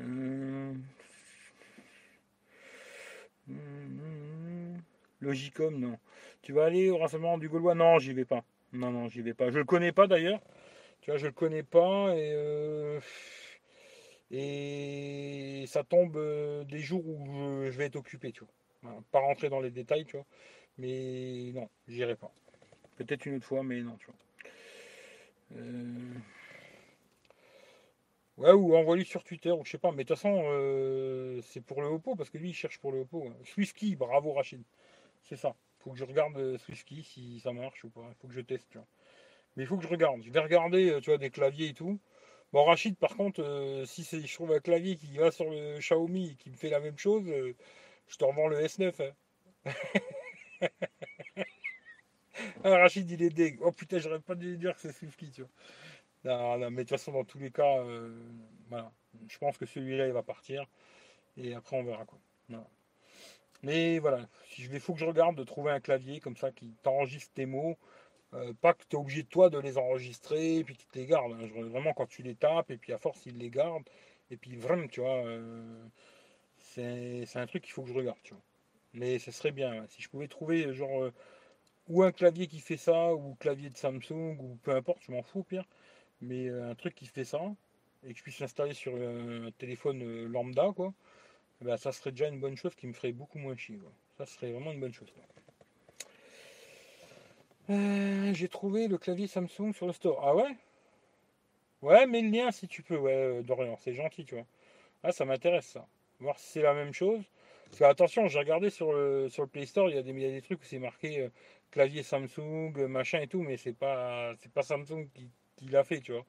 Hum. Logicom, non. Tu vas aller au rassemblement du Gaulois? Non, j'y vais pas. Non, non, j'y vais pas. Je le connais pas d'ailleurs. Tu vois, je le connais pas et, euh, ça tombe euh, des jours où je, vais être occupé, tu vois. pas rentrer dans les détails, tu vois. Mais non, j'irai pas. Peut-être une autre fois, mais non, tu vois. Euh, Ouais, ou envoie-lui sur Twitter, ou je sais pas, mais de toute façon, euh, c'est pour le Oppo, parce que lui, il cherche pour le Oppo. Hein. Swiftky, bravo Rachid. C'est ça. Faut que je regarde euh, Swiftky si ça marche ou pas. Faut que je teste, tu. Mais il faut que je regarde. Je vais regarder, tu vois, des claviers et tout. Bon, Rachid, par contre, si je trouve un clavier qui va sur le Xiaomi et qui me fait la même chose, je te revends le S9. Hein. [laughs] ah, Rachid, il est deg. Oh putain, j'aurais pas dû dire que c'est Swiftky, tu vois. Mais de toute façon, dans tous les cas, euh, voilà. Je pense que celui-là, il va partir. Et après, on verra quoi. Mais voilà, il faut que je regarde de trouver un clavier comme ça qui t'enregistre tes mots. Euh, pas que tu es obligé toi de les enregistrer et puis tu te les gardes. Hein. Vraiment, quand tu les tapes et puis à force, il les garde. Et puis vraiment, tu vois, euh, c'est un truc qu'il faut que je regarde, tu vois. Mais ce serait bien. Si je pouvais trouver, genre, ou un clavier qui fait ça, ou clavier de Samsung, ou peu importe, je m'en fous, pire mais euh, un truc qui fait ça et que je puisse l'installer sur un téléphone euh, lambda, quoi, ben, ça serait déjà une bonne chose qui me ferait beaucoup moins chier. Ça serait vraiment une bonne chose. Euh, j'ai trouvé le clavier Samsung sur le store. Ah ouais? Ouais, mais le lien si tu peux, ouais, Dorian, c'est gentil, tu vois. Ah, ça m'intéresse ça. Voir si c'est la même chose. Parce que attention, j'ai regardé sur le, sur le Play Store, il y, a des, des trucs où c'est marqué clavier Samsung, machin et tout, mais c'est pas, c'est pas Samsung qui, il a fait, tu vois.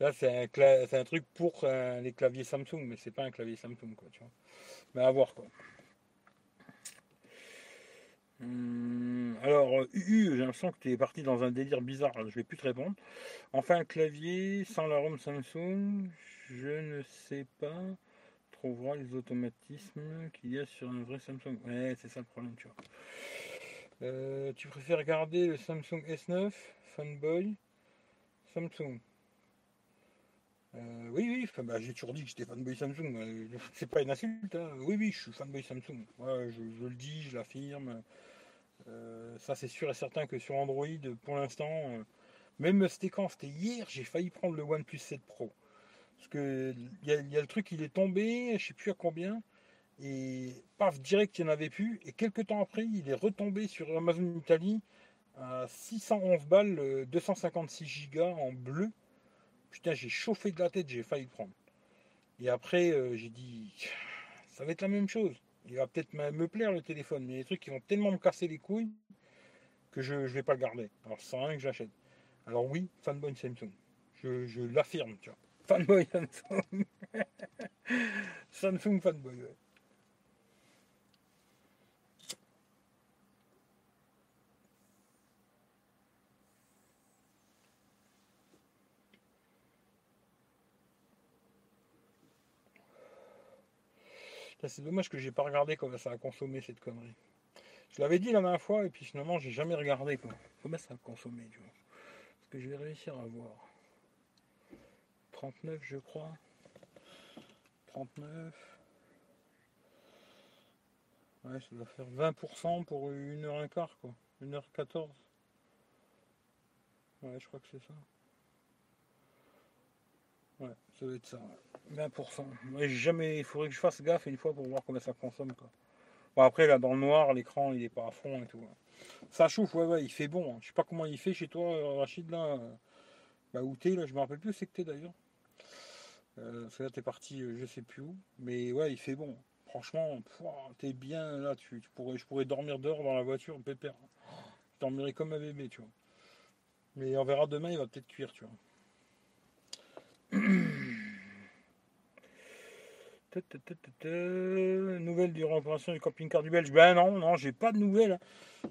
Là, c'est un, un, truc pour les claviers Samsung, mais c'est pas un clavier Samsung, quoi, tu vois. Mais à voir, quoi. Hum, alors, UU, j'ai l'impression que tu es parti dans un délire bizarre, je vais plus te répondre. Enfin, un clavier sans la ROM Samsung, je ne sais pas, trouvera les automatismes qu'il y a sur un vrai Samsung. Ouais, c'est ça le problème, tu vois. Euh, tu préfères regarder le Samsung S9 Fanboy Samsung? Euh, oui, oui, bah, j'ai toujours dit que j'étais fanboy Samsung. [laughs] C'est pas une insulte. Hein. Oui, oui, je suis fanboy Samsung. je, le dis, je l'affirme. Euh, ça, c'est sûr et certain que sur Android, pour l'instant, même c'était quand? C'était hier, j'ai failli prendre le OnePlus 7 Pro. Parce que il y, a le truc, il est tombé, je sais plus à combien. Et paf, direct, il n'y en avait plus. Et quelques temps après, il est retombé sur Amazon Italie à 611 balles, 256 Go en bleu. Putain, j'ai chauffé de la tête, j'ai failli prendre. Et après, euh, j'ai dit, ça va être la même chose. Il va peut-être me plaire le téléphone, mais les trucs qui vont tellement me casser les couilles que je ne vais pas le garder. Alors, c'est rien que j'achète. Alors oui, fanboy Samsung. Je, je l'affirme, tu vois. Fanboy Samsung. [laughs] Samsung fanboy, ouais. C'est dommage que j'ai pas regardé comment ça a consommé cette connerie. Je l'avais dit la dernière fois et puis finalement j'ai jamais regardé quoi. Comment ça a consommé, tu vois? Parce que je vais réussir à voir. 39 je crois. 39. Ouais, ça doit faire 20% pour 1h15 quoi. 1h14. Ouais, je crois que c'est ça. Ouais, ça doit être ça. 20%. jamais, il faudrait que je fasse gaffe une fois pour voir comment ça consomme. Quoi. Bon, après, là, dans le noir, l'écran, il est pas à fond et tout. Ça chauffe, ouais, ouais, il fait bon. Hein. Je sais pas comment il fait chez toi, euh, Rachid, là. Bah, où t'es, là, je me rappelle plus c'est que t'es d'ailleurs. Euh, parce que là, t'es parti, euh, je sais plus où. Mais ouais, il fait bon. Franchement, t'es bien là. Tu, pourrais, je pourrais dormir dehors dans la voiture, pépère. Je dormirais comme un bébé, tu vois. Mais on verra demain, il va peut-être cuire, tu vois. [clears throat] Nouvelle du remplacement du camping-car du Belge. Ben non, non, j'ai pas de nouvelles.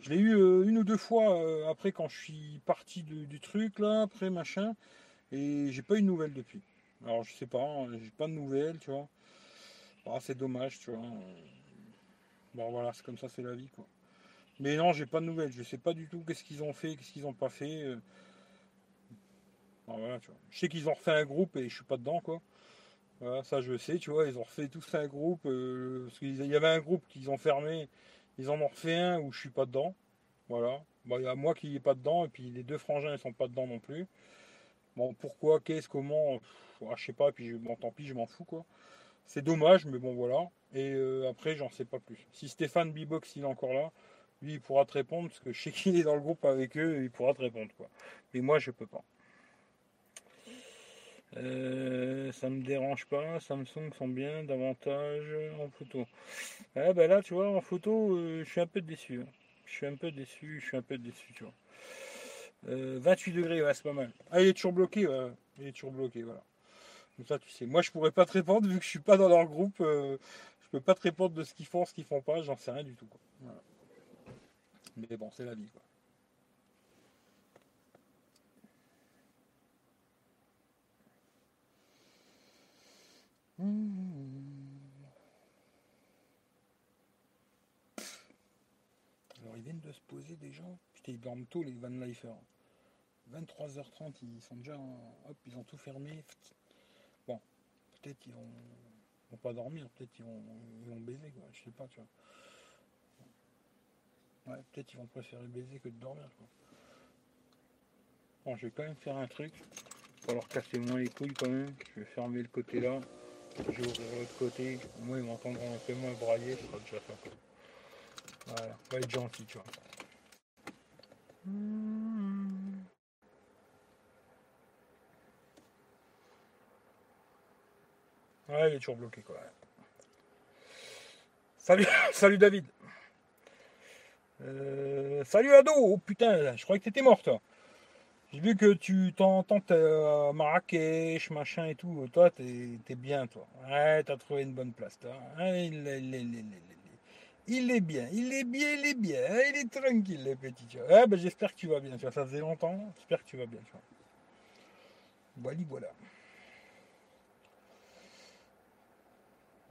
Je l'ai eu euh, une ou deux fois euh, après quand je suis parti du truc là, après machin, et j'ai pas eu de nouvelles depuis. Alors je sais pas, hein, j'ai pas de nouvelles, tu vois. Ah, c'est dommage, tu vois. Bon voilà, c'est comme ça, c'est la vie quoi. Mais non, j'ai pas de nouvelles. Je sais pas du tout qu'est-ce qu'ils ont fait, qu'est-ce qu'ils ont pas fait. Euh. voilà, tu vois. Je sais qu'ils ont refait un groupe et je suis pas dedans quoi. Voilà, ça je sais, tu vois, ils ont refait tous un groupe. Euh, parce qu'il y avait un groupe qu'ils ont fermé, ils en ont refait un où je suis pas dedans. Voilà. il y a moi qui est pas dedans, et puis les deux frangins ils sont pas dedans non plus. Bon, pourquoi, qu'est-ce, comment, ah, je sais pas, et puis bon, tant pis, je m'en fous quoi. C'est dommage, mais bon voilà. Et euh, après, j'en sais pas plus. Si Stéphane Bibox il est encore là, lui il pourra te répondre, parce que je sais qu'il est dans le groupe avec eux, il pourra te répondre quoi. Mais moi je peux pas. Euh, ça me dérange pas, Samsung sont bien davantage en photo. Ah ben là, tu vois, en photo, euh, je suis un peu déçu. Hein. Je suis un peu déçu, je suis un peu déçu, tu vois. 28 euh, degrés, c'est pas mal. Ah, il est toujours bloqué, Il est toujours bloqué, voilà. Comme ça, tu sais. Moi, je pourrais pas te répondre vu que je suis pas dans leur groupe. je peux pas te répondre de ce qu'ils font, ce qu'ils font pas, j'en sais rien du tout, Mais bon, c'est la vie, quoi. Alors ils de se poser déjà. Putain, ils dorment tôt les Van Lifer. 23h30, ils sont déjà. Hop, ils ont tout fermé. Bon, peut-être ils vont, vont pas dormir, peut-être ils vont, ils vont baiser, quoi. Je sais pas, tu vois. Ouais, peut-être ils vont préférer baiser que de dormir, quoi. Bon, je vais quand même faire un truc. Pour leur casser moins les couilles quand même. Je vais fermer le côté là. Je vais ouvrir l'autre côté. Moi, ils m'entendront un peu moins brailler. Déjà. Voilà. On va être gentil, tu vois. Ouais, il est toujours bloqué, quoi. Salut, [laughs] salut David. Euh, salut Ado. Oh putain, je croyais que t'étais mort, toi. J'ai vu que tu t'entends à Marrakech, machin et tout. Toi, t'es bien, toi. Ouais, t'as trouvé une bonne place, toi. est, il, est, bien, il est bien, il est bien. Il est tranquille, le petit. Tu vois. ben, j'espère que tu vas bien. Ça faisait longtemps. J'espère que tu vas bien. Tu vois. Voilà, voilà.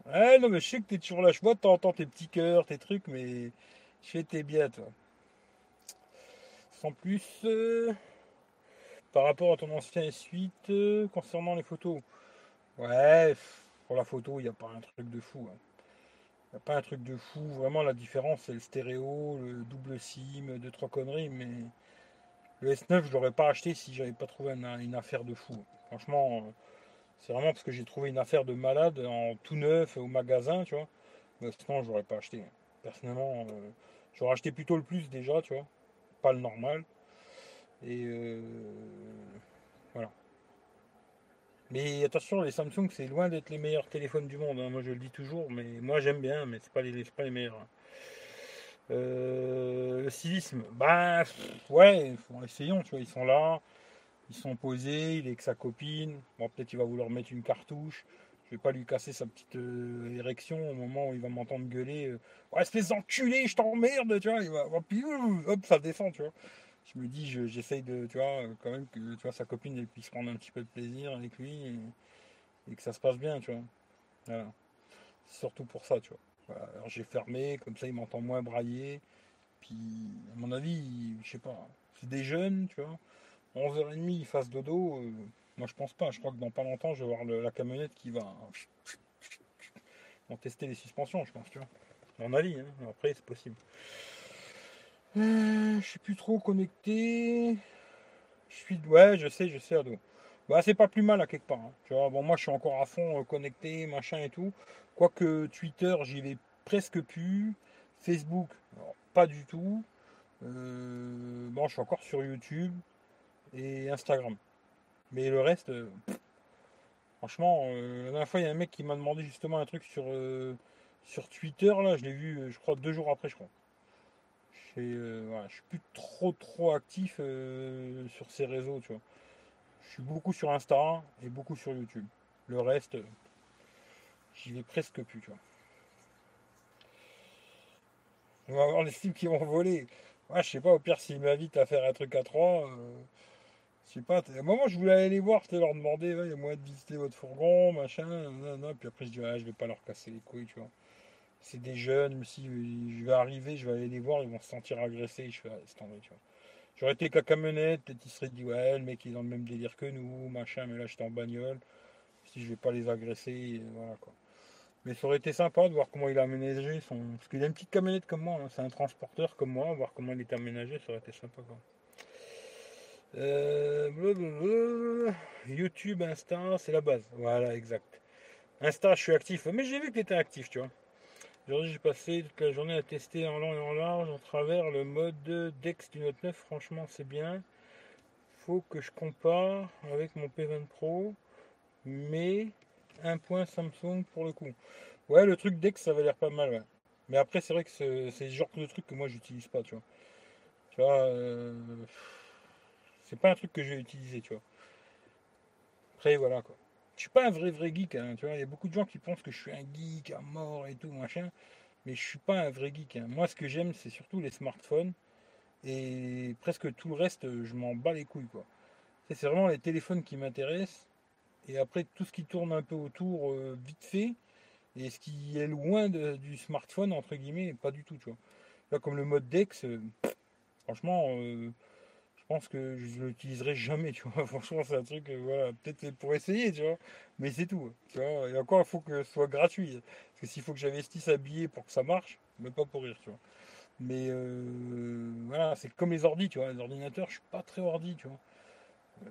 Ouais, non, mais je sais que t'es toujours là. Je vois, t'entends tes petits cœurs, tes trucs, mais je t'es bien, toi. Sans plus. Euh, par rapport à ton ancien suite euh, concernant les photos. Ouais, pour la photo, il n'y a pas un truc de fou. Hein. A pas un truc de fou. Vraiment, la différence, c'est le stéréo, le double SIM, deux, trois conneries. Mais le S9, je l'aurais pas acheté si j'avais pas trouvé une, affaire de fou. Franchement, euh, c'est vraiment parce que j'ai trouvé une affaire de malade en tout neuf au magasin, tu vois. Mais sinon, je l'aurais pas acheté. Personnellement, euh, j'aurais acheté plutôt le plus déjà, tu vois. Pas le normal. Et euh. Mais attention, les Samsung, c'est loin d'être les meilleurs téléphones du monde. Hein. Moi, je le dis toujours, mais moi, j'aime bien, mais c'est pas les, pas les meilleurs. Euh, le civisme, bah ouais, essayons, tu vois, ils sont là, ils sont posés, il est avec sa copine. Bon, peut-être il va vouloir mettre une cartouche. Je vais pas lui casser sa petite euh, érection au moment où il va m'entendre gueuler. ouais, espèce d'enculé, je t'emmerde, tu vois. Il va, hop, ça descend, tu vois je me dis, j'essaye de, tu vois, quand même que tu vois, sa copine elle puisse prendre un petit peu de plaisir avec lui et, que ça se passe bien, tu vois. Voilà. Surtout pour ça, tu vois. Alors j'ai fermé, comme ça il m'entend moins brailler. Puis, à mon avis, je sais pas, c'est des jeunes, tu vois. 11h30, il fasse dodo. Euh, moi, je pense pas. Je crois que dans pas longtemps, je vais voir la camionnette qui va tester les suspensions, je pense, tu vois. À mon avis, hein. après, c'est possible. Euh, je suis plus trop connecté. Je suis. Ouais, je sais, je sais, Ado. Bah, c'est pas plus mal à quelque part. Hein. Tu vois, bon, moi, je suis encore à fond euh, connecté, machin et tout. Quoique Twitter, j'y vais presque plus. Facebook, pas du tout. Euh, bon, je suis encore sur YouTube et Instagram. Mais le reste, franchement, la dernière fois, il y a un mec qui m'a demandé justement un truc sur, sur Twitter. Là, je l'ai vu, je crois, deux jours après, je crois. Euh, je suis plus trop trop actif euh, sur ces réseaux, tu vois. Je suis beaucoup sur Insta et beaucoup sur YouTube. Le reste, J'y vais presque plus. On va avoir les cibles qui vont voler. Ouais, je sais pas, au pire, s'ils m'invitent à faire un truc à trois, euh, je sais pas. À un moment, je voulais aller les voir, leur demander, il y a moyen de visiter votre fourgon, machin, non, non. Puis après, je dis, ouais, je vais pas leur casser les couilles, tu vois. C'est des jeunes, si je vais arriver, je vais aller les voir, ils vont se sentir agressés, je fais, c'est tu vois. J'aurais été qu'à camionnette, peut-être ils seraient dit, ouais, le mec il est dans le même délire que nous, machin, mais là j'étais en bagnole. Si je vais pas les agresser, voilà quoi. Mais ça aurait été sympa de voir comment il a aménagé son. Parce qu'il a une petite camionnette comme moi, hein. c'est un transporteur comme moi, voir comment il est aménagé, ça aurait été sympa quoi. Euh, YouTube, Insta, c'est la base. Voilà, exact. Insta, je suis actif. Mais j'ai vu que tu étais actif, tu vois. Aujourd'hui, j'ai passé toute la journée à tester en long et en large, en travers le mode Dex du Note 9. Franchement, c'est bien. Faut que je compare avec mon P20 Pro, mais un point Samsung pour le coup. Ouais, le truc Dex, ça va l'air pas mal. Mais après, c'est vrai que c'est le genre de truc que moi, j'utilise pas, tu vois. Tu vois, euh, c'est pas un truc que je vais utiliser, tu vois. Après, voilà quoi je suis pas un vrai vrai geek, hein, tu vois. Il y a beaucoup de gens qui pensent que je suis un geek à mort et tout, machin. Mais je suis pas un vrai geek. Hein. Moi, ce que j'aime, c'est surtout les smartphones. Et presque tout le reste, je m'en bats les couilles, quoi. C'est vraiment les téléphones qui m'intéressent. Et après, tout ce qui tourne un peu autour, euh, vite fait. Et ce qui est loin du smartphone, entre guillemets, pas du tout, tu vois. Là, comme le mode Dex, euh, franchement, euh, pense que je l'utiliserai jamais, tu vois. [laughs] Franchement, c'est un truc, euh, voilà, peut-être pour essayer, tu vois. Mais c'est tout, tu vois. Et encore, il faut que ce soit gratuit. Parce que s'il faut que j'investisse à billets pour que ça marche, mais pas pour rire, tu vois. Mais euh, voilà, c'est comme les ordis, tu vois. Les ordinateurs, je suis pas très ordi, tu vois. Euh,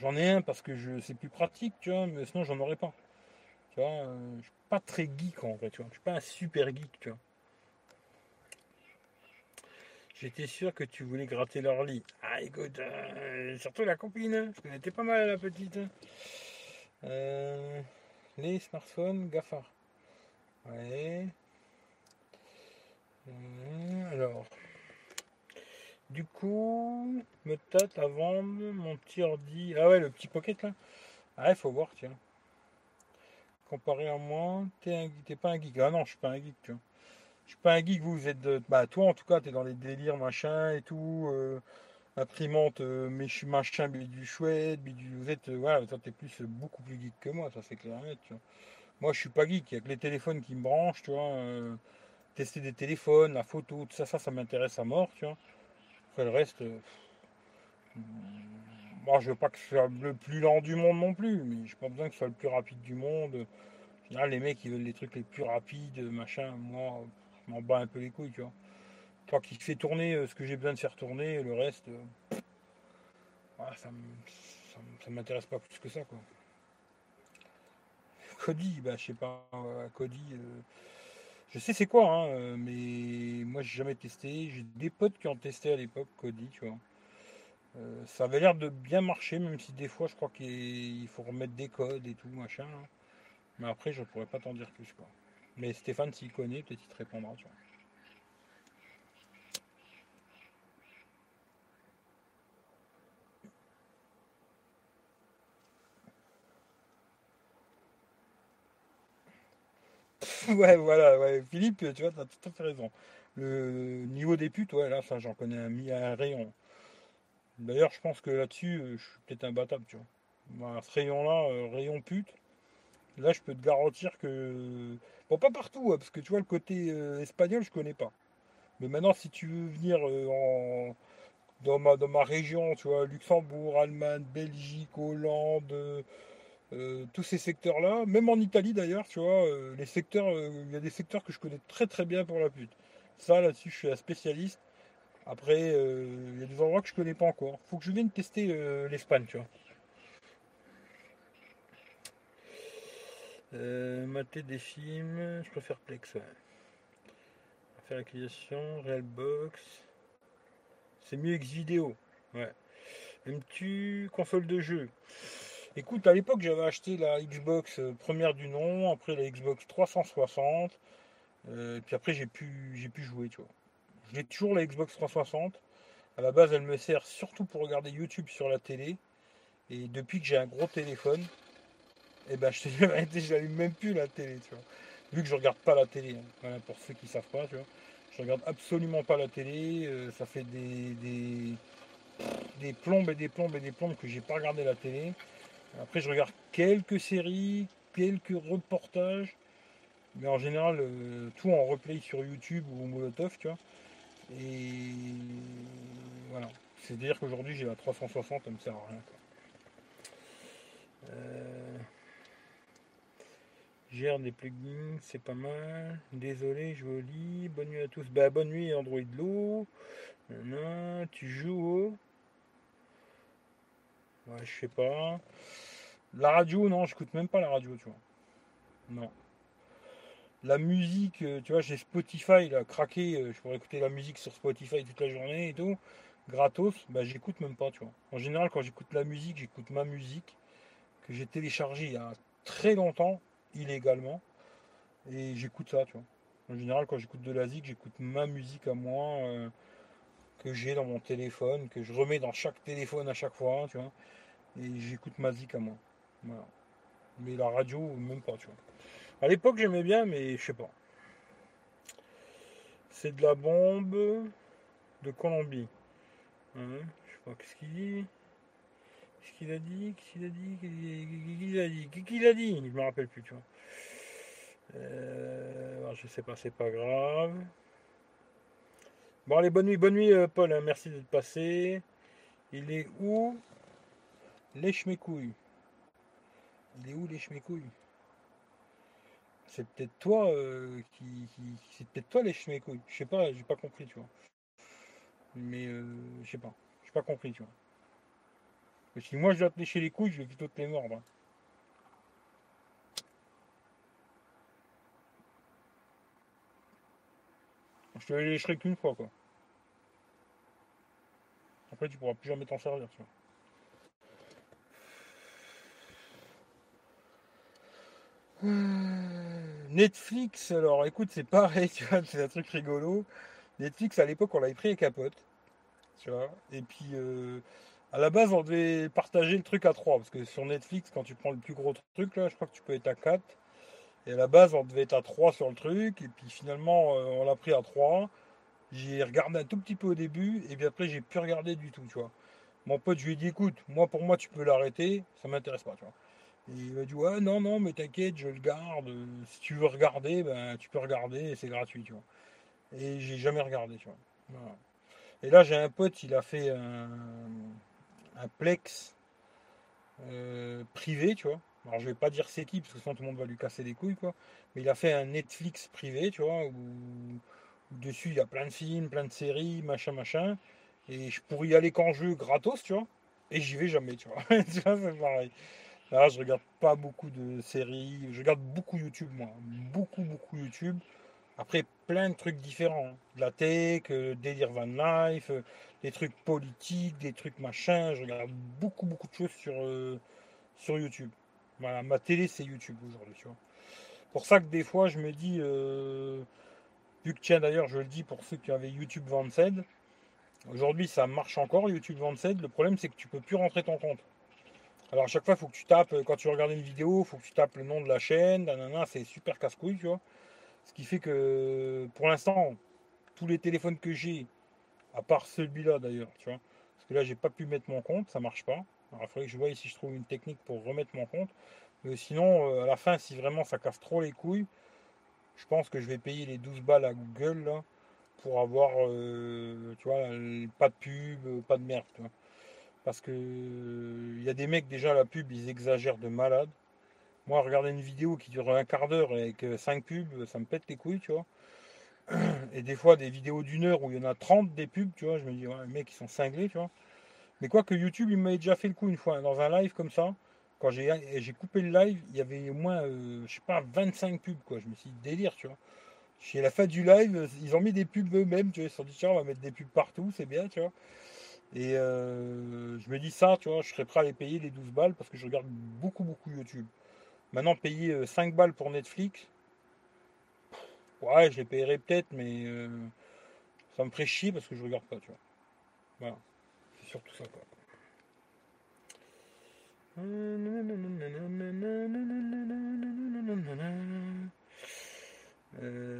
j'en ai un parce que je c'est plus pratique, tu vois, mais sinon j'en aurais pas. Tu vois, je suis pas très geek en fait, tu vois. Je suis pas un super geek, tu vois. J'étais sûr que tu voulais gratter leur lit. Ah, écoute, euh, surtout la copine. Qu'elle était pas mal, la petite. Hein. Euh, les smartphones GAFA. Ouais. Euh, alors. Du coup, me tâte à vendre mon petit ordi. Ah ouais, le petit pocket là. Ah, il faut voir, tiens. Comparé à moi, t'es pas un geek. Ah non, je suis pas un geek, tu vois je suis pas un geek, vous, êtes de. Bah, toi, en tout cas, tu es dans les délires, machin et tout. Euh, imprimante, euh, mais je suis machin, du chouette, du. Vous êtes. Euh, voilà, toi, tu es plus, beaucoup plus geek que moi, ça, c'est clair net, tu vois. Moi, je suis pas geek, il y a que les téléphones qui me branchent, tu vois. tester des téléphones, la photo, tout ça, ça, ça m'intéresse à mort, tu vois. Après, le reste. moi, je veux pas que ce soit le plus lent du monde non plus, mais j'ai pas besoin que ce soit le plus rapide du monde. les mecs, ils veulent les trucs les plus rapides, machin. Moi m'en bats un peu les couilles, tu vois. Toi qui fais tourner euh, ce que j'ai besoin de faire tourner, le reste, euh, ça, m'intéresse pas plus que ça, quoi. Cody, bah je sais pas, Cody, euh, je sais c'est quoi, hein, mais moi j'ai jamais testé. J'ai des potes qui ont testé à l'époque Cody, tu vois. ça avait l'air de bien marcher, même si des fois je crois qu'il faut remettre des codes et tout, machin. Hein. Mais après, je pourrais pas t'en dire plus, quoi. Mais Stéphane, s'il connaît, peut-être il te répondra. [laughs] Ouais, voilà, ouais. Philippe, tu vois, tu as tout à fait raison. Le niveau des putes, ouais, là, ça, j'en connais un, un rayon. D'ailleurs, je pense que là-dessus, euh, je suis peut-être imbattable, tu vois. ce rayon-là, euh, rayon pute, là, je peux te garantir que Bon, pas partout, hein, parce que tu vois, le côté euh, espagnol, je connais pas. Mais maintenant, si tu veux venir euh, dans, ma, dans ma région, tu vois, Luxembourg, Allemagne, Belgique, Hollande, euh, tous ces secteurs-là, même en Italie d'ailleurs, tu vois, les secteurs, il y a des secteurs que je connais très très bien pour la pute. Ça, là-dessus, je suis un spécialiste. Après, il y a des endroits que je connais pas encore. Faut que je vienne tester l'Espagne, tu vois. Euh, mater des films, je préfère Plex, ouais. Faire l'acquisition, Realbox. C'est mieux X vidéo. Ouais. Aimes-tu console de jeu? Écoute, à l'époque, j'avais acheté la Xbox euh, première du nom, après la Xbox 360, euh, puis après, j'ai pu, j'ai pu jouer, tu vois. J'ai toujours la Xbox 360. À la base, elle me sert surtout pour regarder YouTube sur la télé. Et depuis que j'ai un gros téléphone, Et ben je te dis la j'allume même plus la télé, tu vois. Vu que je regarde pas la télé, hein. Pour ceux qui savent pas, tu vois. Je regarde absolument pas la télé. euh, ça fait des, des, des plombes et des plombes et des plombes que j'ai pas regardé la télé. Après, je regarde quelques séries, quelques reportages. Mais en général, euh, tout en replay sur YouTube ou Molotov, tu vois. Et voilà. C'est-à-dire qu'aujourd'hui, j'ai la 360, ça me sert à rien. quoi. Euh, Gère des plugins, c'est pas mal. Désolé, je au lit. Bonne nuit à tous. Bah, bonne nuit, Android. Nanana, tu joues au? Ouais, je sais pas. La radio, non, j'écoute même pas la radio, tu vois. Non. La musique, euh, tu vois, j'ai Spotify, là, craqué. euh, Je pourrais écouter la musique sur Spotify toute la journée et tout. Gratos, bah, j'écoute même pas, tu vois. En général, quand j'écoute la musique, j'écoute ma musique que j'ai téléchargée il y a très longtemps, illégalement. Et j'écoute ça, tu vois. En général, quand j'écoute de la zik, j'écoute ma musique à moi, euh, que j'ai dans mon téléphone, que je remets dans chaque téléphone à chaque fois, tu vois. Et j'écoute ma zik à moi. Voilà. Mais la radio, même pas, tu vois. À l'époque, j'aimais bien, mais je sais pas. C'est de la bombe de Colombie. Hein, je sais pas, qu'est-ce qu'il dit Qu'il a dit Qu'est-ce qu'il a dit qu'il a dit qu'il a dit Je me rappelle plus, tu vois. Euh, je sais pas, c'est pas grave. Bon, allez, bonne nuit, bonne nuit, euh, Paul. hein, merci d'être passé. Il est où? Lèche mes couilles. Il est où lèche mes couilles C'est peut-être toi euh, qui, qui- C'est peut-être toi lèche mes couilles. Je sais pas, j'ai pas compris, tu vois. Mais euh, je sais pas. J'ai pas compris, tu vois. Que si moi je dois te lécher les couilles, je vais plutôt te les mordre. Je te les lécherai qu'une fois, quoi. Après, tu pourras plus jamais t'en servir, tu vois. [sighs] Netflix, alors écoute, c'est pareil, [laughs] tu vois, c'est un truc rigolo. Netflix, à l'époque, on l'avait pris à capote, tu vois. Et puis, euh, à la base, on devait partager le truc à 3, parce que sur Netflix, quand tu prends le plus gros truc, là, je crois que tu peux être à 4. Et à la base, on devait être à 3 sur le truc, et puis finalement, euh, on l'a pris à 3. J'ai regardé un tout petit peu au début, et puis après, j'ai plus regardé du tout, tu vois. Mon pote, je lui ai dit, écoute, moi, pour moi, tu peux l'arrêter, ça m'intéresse pas, tu vois. Et il m'a dit, ouais, non, non, mais t'inquiète, je le garde. Si tu veux regarder, ben, tu peux regarder, c'est gratuit, tu vois. Et j'ai jamais regardé, tu vois. Et là, j'ai un pote, il a fait un, un plex euh, privé, tu vois. Alors, je vais pas dire c'est qui, parce que sinon tout le monde va lui casser les couilles, quoi. Mais il a fait un Netflix privé, tu vois, où, où dessus il y a plein de films, plein de séries, machin, machin. Et je pourrais y aller quand je veux, gratos, tu vois. Et j'y vais jamais, tu vois. [laughs] tu vois, c'est pareil. Là, je regarde pas beaucoup de séries. Je regarde beaucoup YouTube, moi. Beaucoup, beaucoup YouTube. Après, plein de trucs différents. hein. De la tech, euh, délire van life, euh, des trucs politiques, des trucs machin. Je regarde beaucoup, beaucoup de choses sur, euh, sur YouTube. Voilà, ma télé, c'est YouTube aujourd'hui, tu vois. Pour ça que des fois, je me dis, euh, vu que tiens, d'ailleurs, je le dis pour ceux qui avaient YouTube Vanced, aujourd'hui, ça marche encore, YouTube Vanced. Le problème, c'est que tu peux plus rentrer ton compte. Alors, à chaque fois, il faut que tu tapes, quand tu regardes une vidéo, il faut que tu tapes le nom de la chaîne, nanana, c'est super casse-couille, tu vois. Ce qui fait que, pour l'instant, tous les téléphones que j'ai, à part celui-là d'ailleurs, tu vois, parce que là, j'ai pas pu mettre mon compte, ça marche pas. Alors, il faudrait que je voie si je trouve une technique pour remettre mon compte. Mais sinon, euh, à la fin, si vraiment ça casse trop les couilles, je pense que je vais payer les 12 balles à Google là, pour avoir, euh, tu vois, euh, pas de pub, euh, pas de merde, tu vois. Parce que il y a des mecs déjà la pub, ils exagèrent de malade. Moi, regarder une vidéo qui dure un quart d'heure avec 5 pubs, ça me pète les couilles, tu vois. Et des fois, des vidéos d'une heure où il y en a 30 des pubs, tu vois, je me dis, ouais, les ils sont cinglés, tu vois. Mais quoi que YouTube, il m'avait déjà fait le coup une fois, hein, dans un live comme ça. Quand j'ai coupé le live, il y avait au moins, euh, je sais pas, 25 pubs, quoi. Je me suis dit, délire, tu vois. Chez la fin du live, ils ont mis des pubs eux-mêmes, tu vois. Ils se sont dit, tiens, on va mettre des pubs partout, c'est bien, tu vois. Et euh, je me dis ça, tu vois, je serais prêt à les payer les 12 balles parce que je regarde beaucoup, beaucoup YouTube. Maintenant, payer euh, 5 balles pour Netflix, Ouais, je les paierai peut-être, mais euh, ça me ferait chier parce que je regarde pas, tu vois. Voilà. C'est surtout ça, quoi. Euh,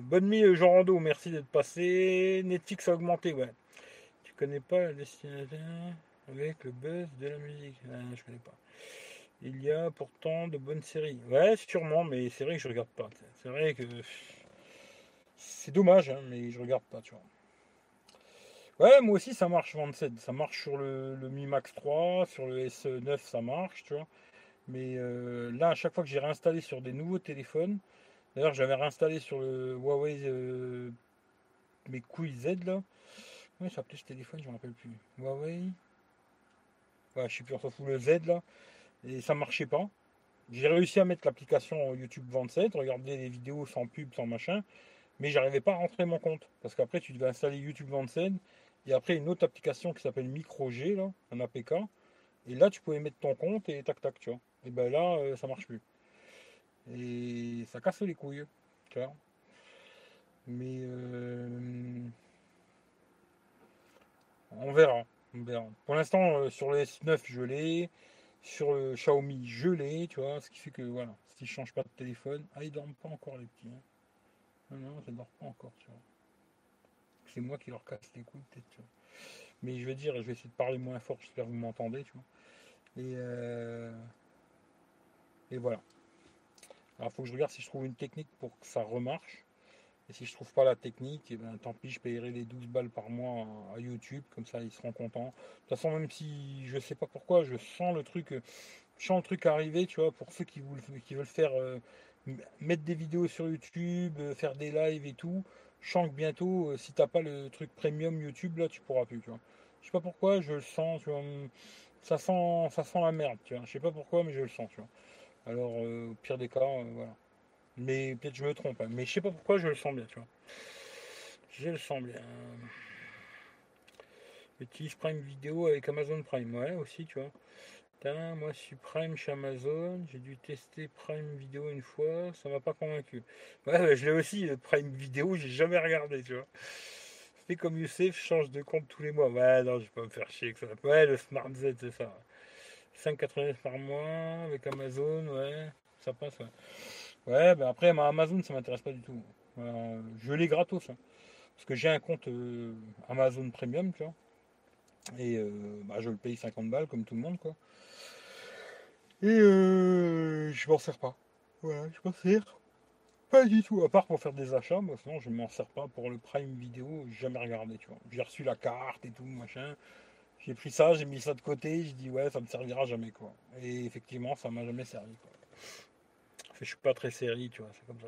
bonne nuit, Jean Rando, merci d'être passé. Netflix augmenté, ouais. Tu connais pas la destination avec le buzz de la musique? Euh, je connais pas. Il y a pourtant de bonnes séries. Ouais, sûrement, mais c'est vrai que je regarde pas. C'est vrai que c'est dommage, hein, mais je regarde pas, tu vois. Ouais, moi aussi ça marche 27. Ça marche sur le, Mi Max 3, sur le S9 ça marche, tu vois. Mais euh, là, à chaque fois que j'ai réinstallé sur des nouveaux téléphones, d'ailleurs j'avais réinstallé sur le Huawei euh, mes couilles Z là. Comment ça s'appelait ce téléphone, je me rappelle plus. Huawei? Ouais, je sais plus, on s'en fout le Z là. Et ça marchait pas. J'ai réussi à mettre l'application YouTube 27, regarder les vidéos sans pub, sans machin, mais j'arrivais pas à rentrer mon compte. Parce qu'après, tu devais installer YouTube 27 et après, une autre application qui s'appelle MicroG, là, un APK. Et là, tu pouvais mettre ton compte et tac tac, tu vois. Et ben là, euh, ça marche plus. Et ça casse les couilles, tu vois. Mais euh, on verra. Pour l'instant, euh, sur le S9, je l'ai. Sur le Xiaomi, je l'ai, tu vois. Ce qui fait que voilà, si je change pas de téléphone, ah, ils dorment pas encore les petits. Hein. Non, non, ça dort pas encore, tu vois c'est moi qui leur casse les couilles, peut-être. Mais je veux dire, je vais essayer de parler moins fort, j'espère que vous m'entendez, tu vois. Et, euh, et voilà. Alors, faut que je regarde si je trouve une technique pour que ça remarche. Et si je trouve pas la technique, eh ben, tant pis, je paierai les 12 balles par mois à YouTube, comme ça ils seront contents. De toute façon, même si je sais pas pourquoi, je sens le truc, je sens le truc arriver, tu vois, pour ceux qui, veulent, faire euh, mettre des vidéos sur YouTube, euh, faire des lives et tout. Je sens que bientôt, euh, si t'as pas le truc premium YouTube, là, tu pourras plus, tu vois. Je sais pas pourquoi, je le sens, tu vois. Ça sent, ça sent la merde, tu vois. Je sais pas pourquoi, mais je le sens, tu vois. Alors, au pire des cas, voilà. Mais peut-être je me trompe, hein. mais je sais pas pourquoi, je le sens bien, tu vois. Je le sens bien. Utilise Prime Vidéo avec Amazon Prime, ouais, aussi, tu vois moi je suis Prime chez Amazon, j'ai dû tester Prime Vidéo une fois, ça m'a pas convaincu. Ouais, je l'ai aussi, le Prime Vidéo, j'ai jamais regardé, tu vois. Fais comme Youssef, change de compte tous les mois. Ouais, non, je vais pas me faire chier que ça. Ouais, le Smart Z, c'est ça. 5,89 par mois avec Amazon, ouais, ça passe, ouais. Ouais, ben après, Amazon, ça m'intéresse pas du tout. je l'ai gratos, hein. parce que j'ai un compte euh, Amazon Premium, tu vois. Et euh, bah, je le paye 50 balles comme tout le monde, quoi. Et euh, je m'en sers pas. Voilà, je m'en sers pas du tout. À part pour faire des achats, moi sinon je m'en sers pas pour le Prime vidéo, jamais regardé, tu vois. J'ai reçu la carte et tout, machin. J'ai pris ça, j'ai mis ça de côté, je dis ouais, ça me servira jamais, quoi. Et effectivement, ça m'a jamais servi, quoi. Je suis pas très série, tu vois, c'est comme ça.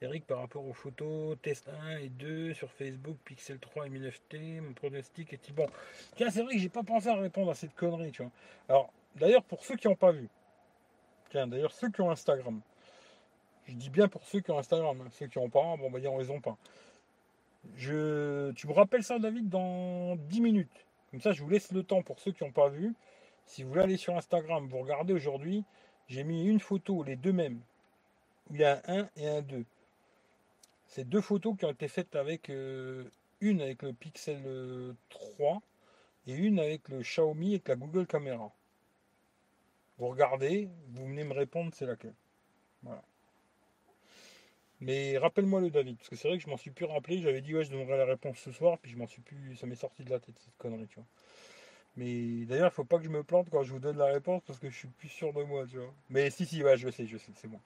Eric, par rapport aux photos, test 1 et 2 sur Facebook, Pixel 3 et 9T, mon pronostic est bon? Tiens, c'est vrai que j'ai pas pensé à répondre à cette connerie, tu vois. Alors, D'ailleurs, pour ceux qui n'ont pas vu, tiens, d'ailleurs, ceux qui ont Instagram, je dis bien pour ceux qui ont Instagram, hein. ceux qui n'ont pas, bon, bah, ils n'ont pas. Je, tu me rappelles ça, David, dans 10 minutes. Comme ça, je vous laisse le temps pour ceux qui n'ont pas vu. Si vous voulez aller sur Instagram, vous regardez aujourd'hui, j'ai mis une photo, les deux mêmes, il y a un 1 et un 2. C'est deux photos qui ont été faites avec euh, une avec le Pixel 3 et une avec le Xiaomi avec la Google Caméra. Vous regardez, vous venez me répondre c'est laquelle. Voilà. Mais rappelle-moi le David, parce que c'est vrai que je m'en suis plus rappelé. J'avais dit ouais je donnerai la réponse ce soir, puis je m'en suis plus. Ça m'est sorti de la tête cette connerie, tu vois. Mais d'ailleurs, il faut pas que je me plante quand je vous donne la réponse parce que je suis plus sûr de moi, tu vois. Mais si, si, ouais, je sais, je sais, c'est bon.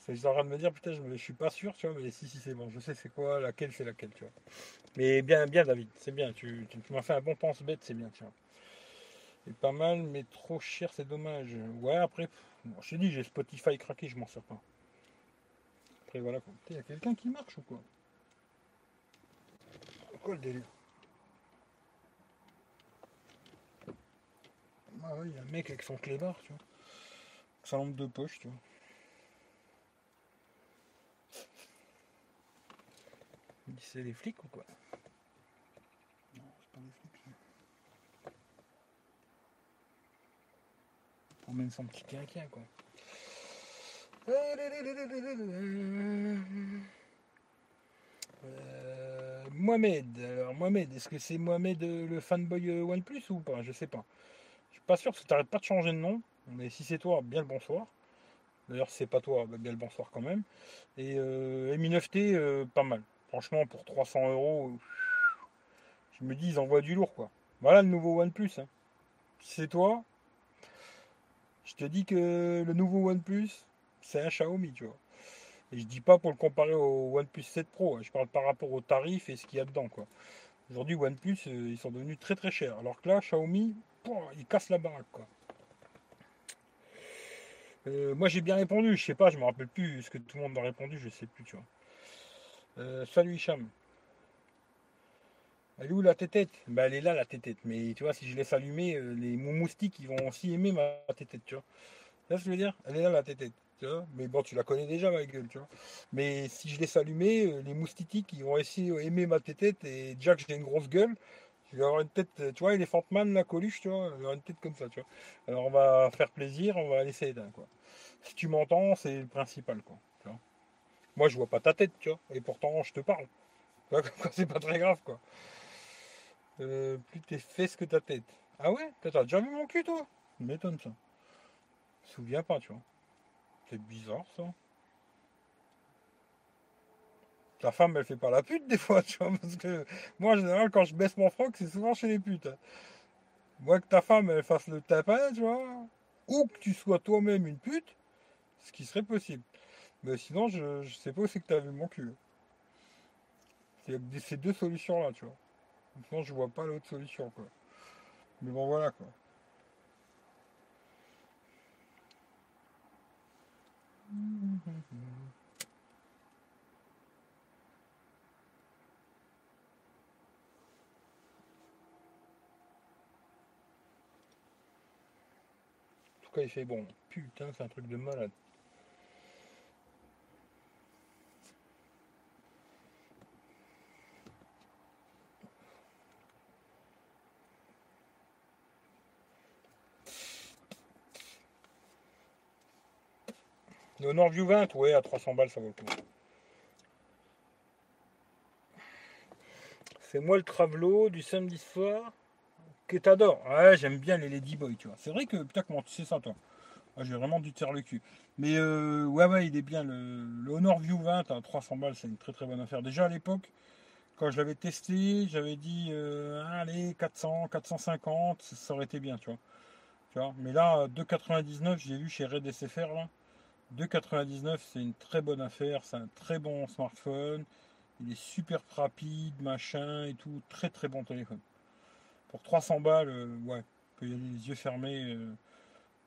C'est en train de me dire, putain, je, je suis pas sûr, tu vois, mais si, si, c'est bon, je sais c'est quoi, laquelle, c'est laquelle, tu vois. Mais bien, bien, David, c'est bien, tu, tu m'as fait un bon pense-bête, c'est bien, tu vois. C'est pas mal, mais trop cher, c'est dommage. Ouais, après, je t'ai dit, j'ai Spotify craqué, je m'en sers pas. Après, voilà. Il y a quelqu'un qui marche ou quoi? Quoi le délire Ah ouais, il y a un mec avec son clébard, tu vois. Sa lampe de poche, tu vois. C'est les flics ou quoi? On mène son petit quinquin, quoi. Euh, Mohamed, alors Mohamed, est-ce que c'est Mohamed euh, le fanboy euh, OnePlus ou pas? Je sais pas. Pas sûr parce que tu n'arrêtes pas de changer de nom. Mais si c'est toi, bien le bonsoir. D'ailleurs, si c'est pas toi, bah, bien le bonsoir quand même. Et euh, Mi 9T, euh, pas mal. Franchement, pour 300 euros, je me dis, ils envoient du lourd, quoi. Voilà le nouveau OnePlus. Hein. c'est toi, je te dis que le nouveau OnePlus, c'est un Xiaomi, tu vois. Et je dis pas pour le comparer au OnePlus 7 Pro, hein. je parle par rapport au tarif et ce qu'il y a dedans, quoi. Aujourd'hui, OnePlus, euh, ils sont devenus très très chers. Alors que là, Xiaomi, ils cassent la baraque. Euh, moi j'ai bien répondu, je sais pas, je me rappelle plus ce que tout le monde a répondu, je sais plus, tu vois. Euh, salut Hicham. Elle est où la tétette bah, Elle est là la tétette, mais tu vois, si je laisse allumer, les moustiques ils vont aussi aimer ma tétette, tu vois. Je veux dire? Elle est là la tétette, tu vois. Mais bon, tu la connais déjà ma gueule, tu vois. Mais si je laisse allumer, les moustiques ils vont essayer aimer ma tétette, et déjà que j'ai une grosse gueule, je vais avoir une tête, tu vois, Elephant Man, la Coluche, tu vois, avoir une tête comme ça, tu vois. Alors on va faire plaisir, on va laisser d'un, quoi. Si tu m'entends, c'est le principal, quoi. Moi, je vois pas ta tête, tu vois, et pourtant, je te parle. [laughs] c'est pas très grave, quoi. Euh, plus tes fesses que ta tête. Ah ouais? T'as déjà vu mon cul, toi? M'étonne, ça. Souviens pas, tu vois. C'est bizarre, ça. Ta femme, elle fait pas la pute des fois, [laughs] tu vois, parce que moi, en général, quand je baisse mon froc, c'est souvent chez les putes. Moi, que ta femme, elle fasse le tapin, tu vois, ou que tu sois toi-même une pute, ce qui serait possible. Mais sinon, je, je sais pas où c'est que tu as vu mon cul. C'est ces deux solutions-là, tu vois. Sinon, je vois pas l'autre solution, quoi. Mais bon, voilà, quoi. Il fait bon. Putain, c'est un truc de malade. Le Nordview 20, ouais, à 300 balles, ça vaut le coup. C'est moi le travelo du samedi soir que t'adores. Ouais, j'aime bien les Ladyboy, tu vois. C'est vrai que, putain, comment tu sais ça, toi? Ah, J'ai vraiment dû te faire le cul. Mais euh, ouais, ouais, il est bien. Le, le Honor View 20 à 300 balles, c'est une très très bonne affaire. Déjà à l'époque, quand je l'avais testé, j'avais dit, euh, allez, 400, 450, ça aurait été bien, tu vois. Tu vois Mais là, 2,99, j'ai vu chez Red SFR, là. 2,99, c'est une très bonne affaire. C'est un très bon smartphone. Il est super rapide, machin et tout. Très très bon téléphone. Pour 300 balles, euh, ouais, peut y aller les yeux fermés. Euh,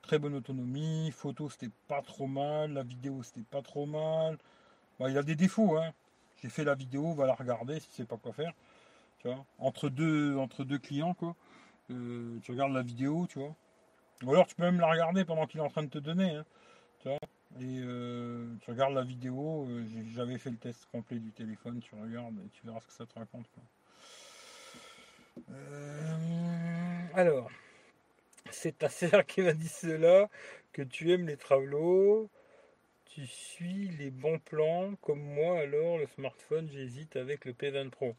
très bonne autonomie. Photo, c'était pas trop mal. La vidéo, c'était pas trop mal. il a des défauts. Hein. J'ai fait la vidéo, va la regarder si tu sais pas quoi faire. Tu vois, entre deux, entre deux clients, quoi. Euh, tu regardes la vidéo, tu vois. Ou alors tu peux même la regarder pendant qu'il est en train de te donner. Hein, tu vois. Et tu regardes la vidéo, j'avais fait le test complet du téléphone, tu regardes et tu verras ce que ça te raconte. Euh, alors, c'est ta sœur qui m'a dit cela, que tu aimes les travelots, tu suis les bons plans, comme moi, alors le smartphone, j'hésite avec le P20 Pro.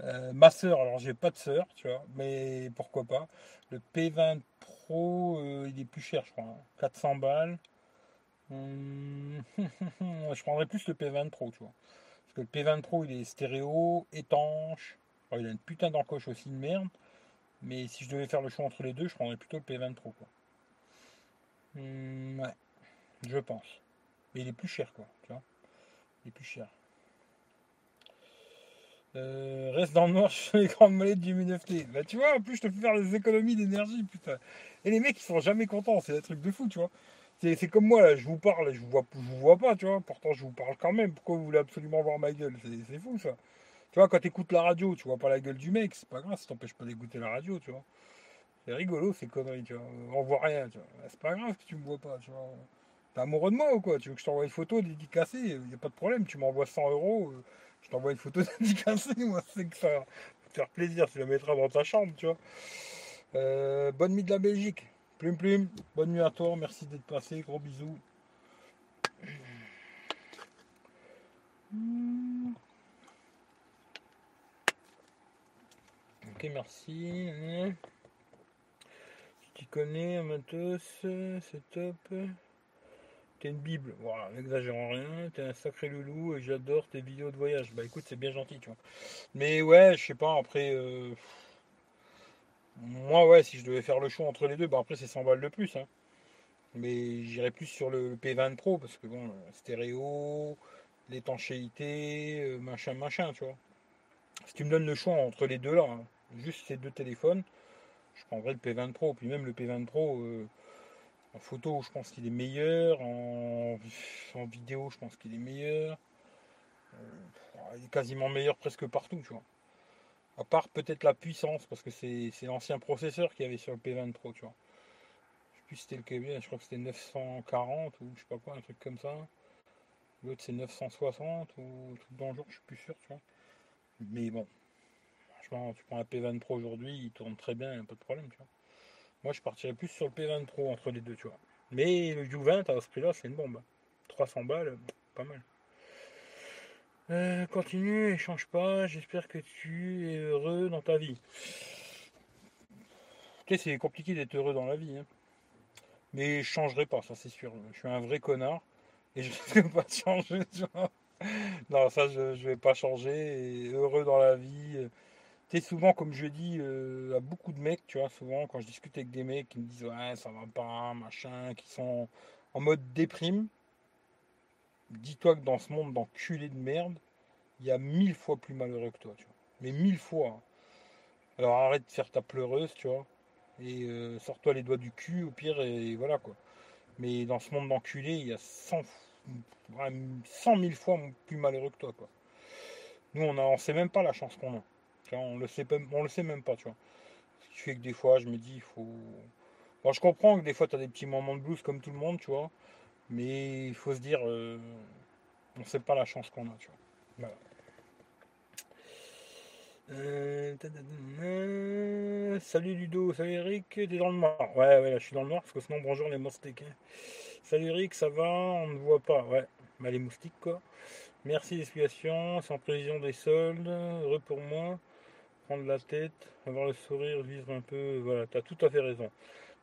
Euh, ma sœur, alors j'ai pas de sœur, tu vois, mais pourquoi pas. Le P20 Pro, euh, il est plus cher, je crois, 400 hein. balles. Hum, [laughs] je prendrais plus le P20 Pro, tu vois. Parce que le P20 Pro, il est stéréo, étanche, il a une putain d'encoche aussi de merde. Mais si je devais faire le choix entre les deux, je prendrais plutôt le P20 Pro. Quoi. Hmm, ouais, je pense. Mais il est plus cher, quoi. Tu vois il est plus cher. Euh, reste dans le noir [laughs] sur les grandes molettes du Mi9T. Bah tu vois, en plus je te fais faire des économies d'énergie, putain. Et les mecs ils sont jamais contents, c'est un truc de fou, tu vois. C'est comme moi là, je vous parle je vous vois, je vous vois pas, tu vois. Pourtant je vous parle quand même. Pourquoi vous voulez absolument voir ma gueule? C'est fou ça. Tu vois, quand tu écoutes la radio, tu vois pas la gueule du mec, c'est pas grave, ça t'empêche pas d'écouter la radio, tu vois. C'est rigolo ces conneries, tu vois. On voit rien, tu vois. C'est pas grave que tu me vois pas, tu vois. T'es amoureux de moi ou quoi? Tu veux que je t'envoie une photo dédicacée? N'y a pas de problème, tu m'envoies 100 euros, euh, je t'envoie une photo [laughs] dédicacée, moi c'est que ça va te faire plaisir, tu la mettras dans ta chambre, tu vois. Euh, bonne nuit de la Belgique. Plume plume, bonne nuit à toi, merci d'être passé, gros bisous. Ok, merci. Tu t'y connais, Amatos, c'est top. T'es une bible, voilà, n'exagérons rien, t'es un sacré loulou et j'adore tes vidéos de voyage. Bah écoute, c'est bien gentil, tu vois. Mais ouais, je sais pas, après, euh, moi ouais, si je devais faire le choix entre les deux, après c'est 100 balles de plus. Hein. Mais j'irais plus sur le P20 Pro parce que bon, stéréo, l'étanchéité, euh, machin, machin, tu vois. Si tu me donnes le choix entre les deux là, hein, juste ces deux téléphones, je prendrais le P20 Pro. Puis même le P20 Pro, euh, en photo, je pense qu'il est meilleur. En, vidéo, je pense qu'il est meilleur. Euh, il est quasiment meilleur presque partout, tu vois. À part peut-être la puissance, parce que c'est l'ancien processeur qu'il y avait sur le P20 Pro, tu vois. Je sais plus si c'était lequel, je crois que c'était 940 ou je sais pas quoi, un truc comme ça. L'autre c'est 960 ou truc dans le genre, je suis plus sûr, tu vois. Mais bon, franchement, tu prends un P20 Pro aujourd'hui, il tourne très bien, pas de problème, tu vois. Moi, je partirais plus sur le P20 Pro entre les deux, tu vois. Mais le U20 à ce prix-là, c'est une bombe. 300 balles, pas mal. Euh, continue et change pas. J'espère que tu es heureux dans ta vie. Tu sais, c'est compliqué d'être heureux dans la vie. Hein. Mais je changerai pas, ça c'est sûr. Je suis un vrai connard. Et je ne vais [laughs] pas changer. Tu non, ça je, je vais pas changer. heureux dans la vie souvent, comme je dis euh, à beaucoup de mecs, tu vois, souvent quand je discute avec des mecs qui me disent ouais, ça va pas, machin, qui sont en mode déprime, dis-toi que dans ce monde d'enculé de merde, il y a mille fois plus malheureux que toi, tu vois. Mais mille fois. Hein. Alors arrête de faire ta pleureuse, tu vois, et euh, sors-toi les doigts du cul au pire, et, voilà quoi. Mais dans ce monde d'enculé, il y a 100, 100 000 fois plus malheureux que toi, quoi. Nous, on ne sait même pas la chance qu'on a on le sait, on le sait même pas, tu vois. Ce qui fait que des fois, je me dis, il faut. Bon, je comprends que des fois, tu as des petits moments de blues comme tout le monde, tu vois. Mais il faut se dire, euh, on sait pas la chance qu'on a, tu vois. Euh, salut Ludo, salut Eric, t'es dans le noir. Ouais, ouais, je suis dans le noir parce que sinon, bonjour les moustiques. Hein. Salut Eric, ça va? On ne voit pas. Ouais, bah, les moustiques quoi. Merci l'explication, sans prévision des soldes, heureux pour moi prendre la tête, avoir le sourire, vivre un peu. Voilà, tu as tout à fait raison.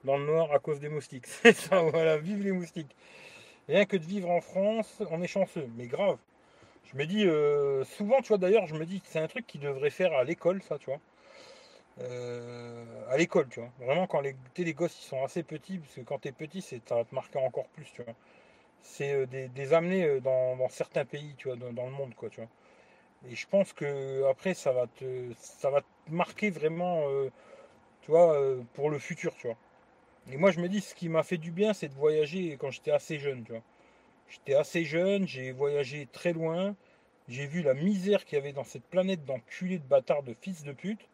Dans le noir à cause des moustiques. [laughs] C'est ça, voilà, vive les moustiques. Rien que de vivre en France, on est chanceux, mais grave. Je me dis, euh, souvent, tu vois, d'ailleurs, je me dis que c'est un truc qui devrait faire à l'école, ça, tu vois. Euh, à l'école, tu vois. Vraiment, quand les, les gosses, ils sont assez petits, parce que quand tu es petit, ça va te marquer encore plus, tu vois. C'est euh, des, amener dans, certains pays, tu vois, dans, le monde, quoi, tu vois. Et je pense que après ça va te ça va te marquer vraiment tu vois pour le futur, tu vois. Et moi je me dis ce qui m'a fait du bien c'est de voyager quand j'étais assez jeune, tu vois. J'étais assez jeune, j'ai voyagé très loin, j'ai vu la misère qu'il y avait dans cette planète d'enculés de bâtards de fils de pute.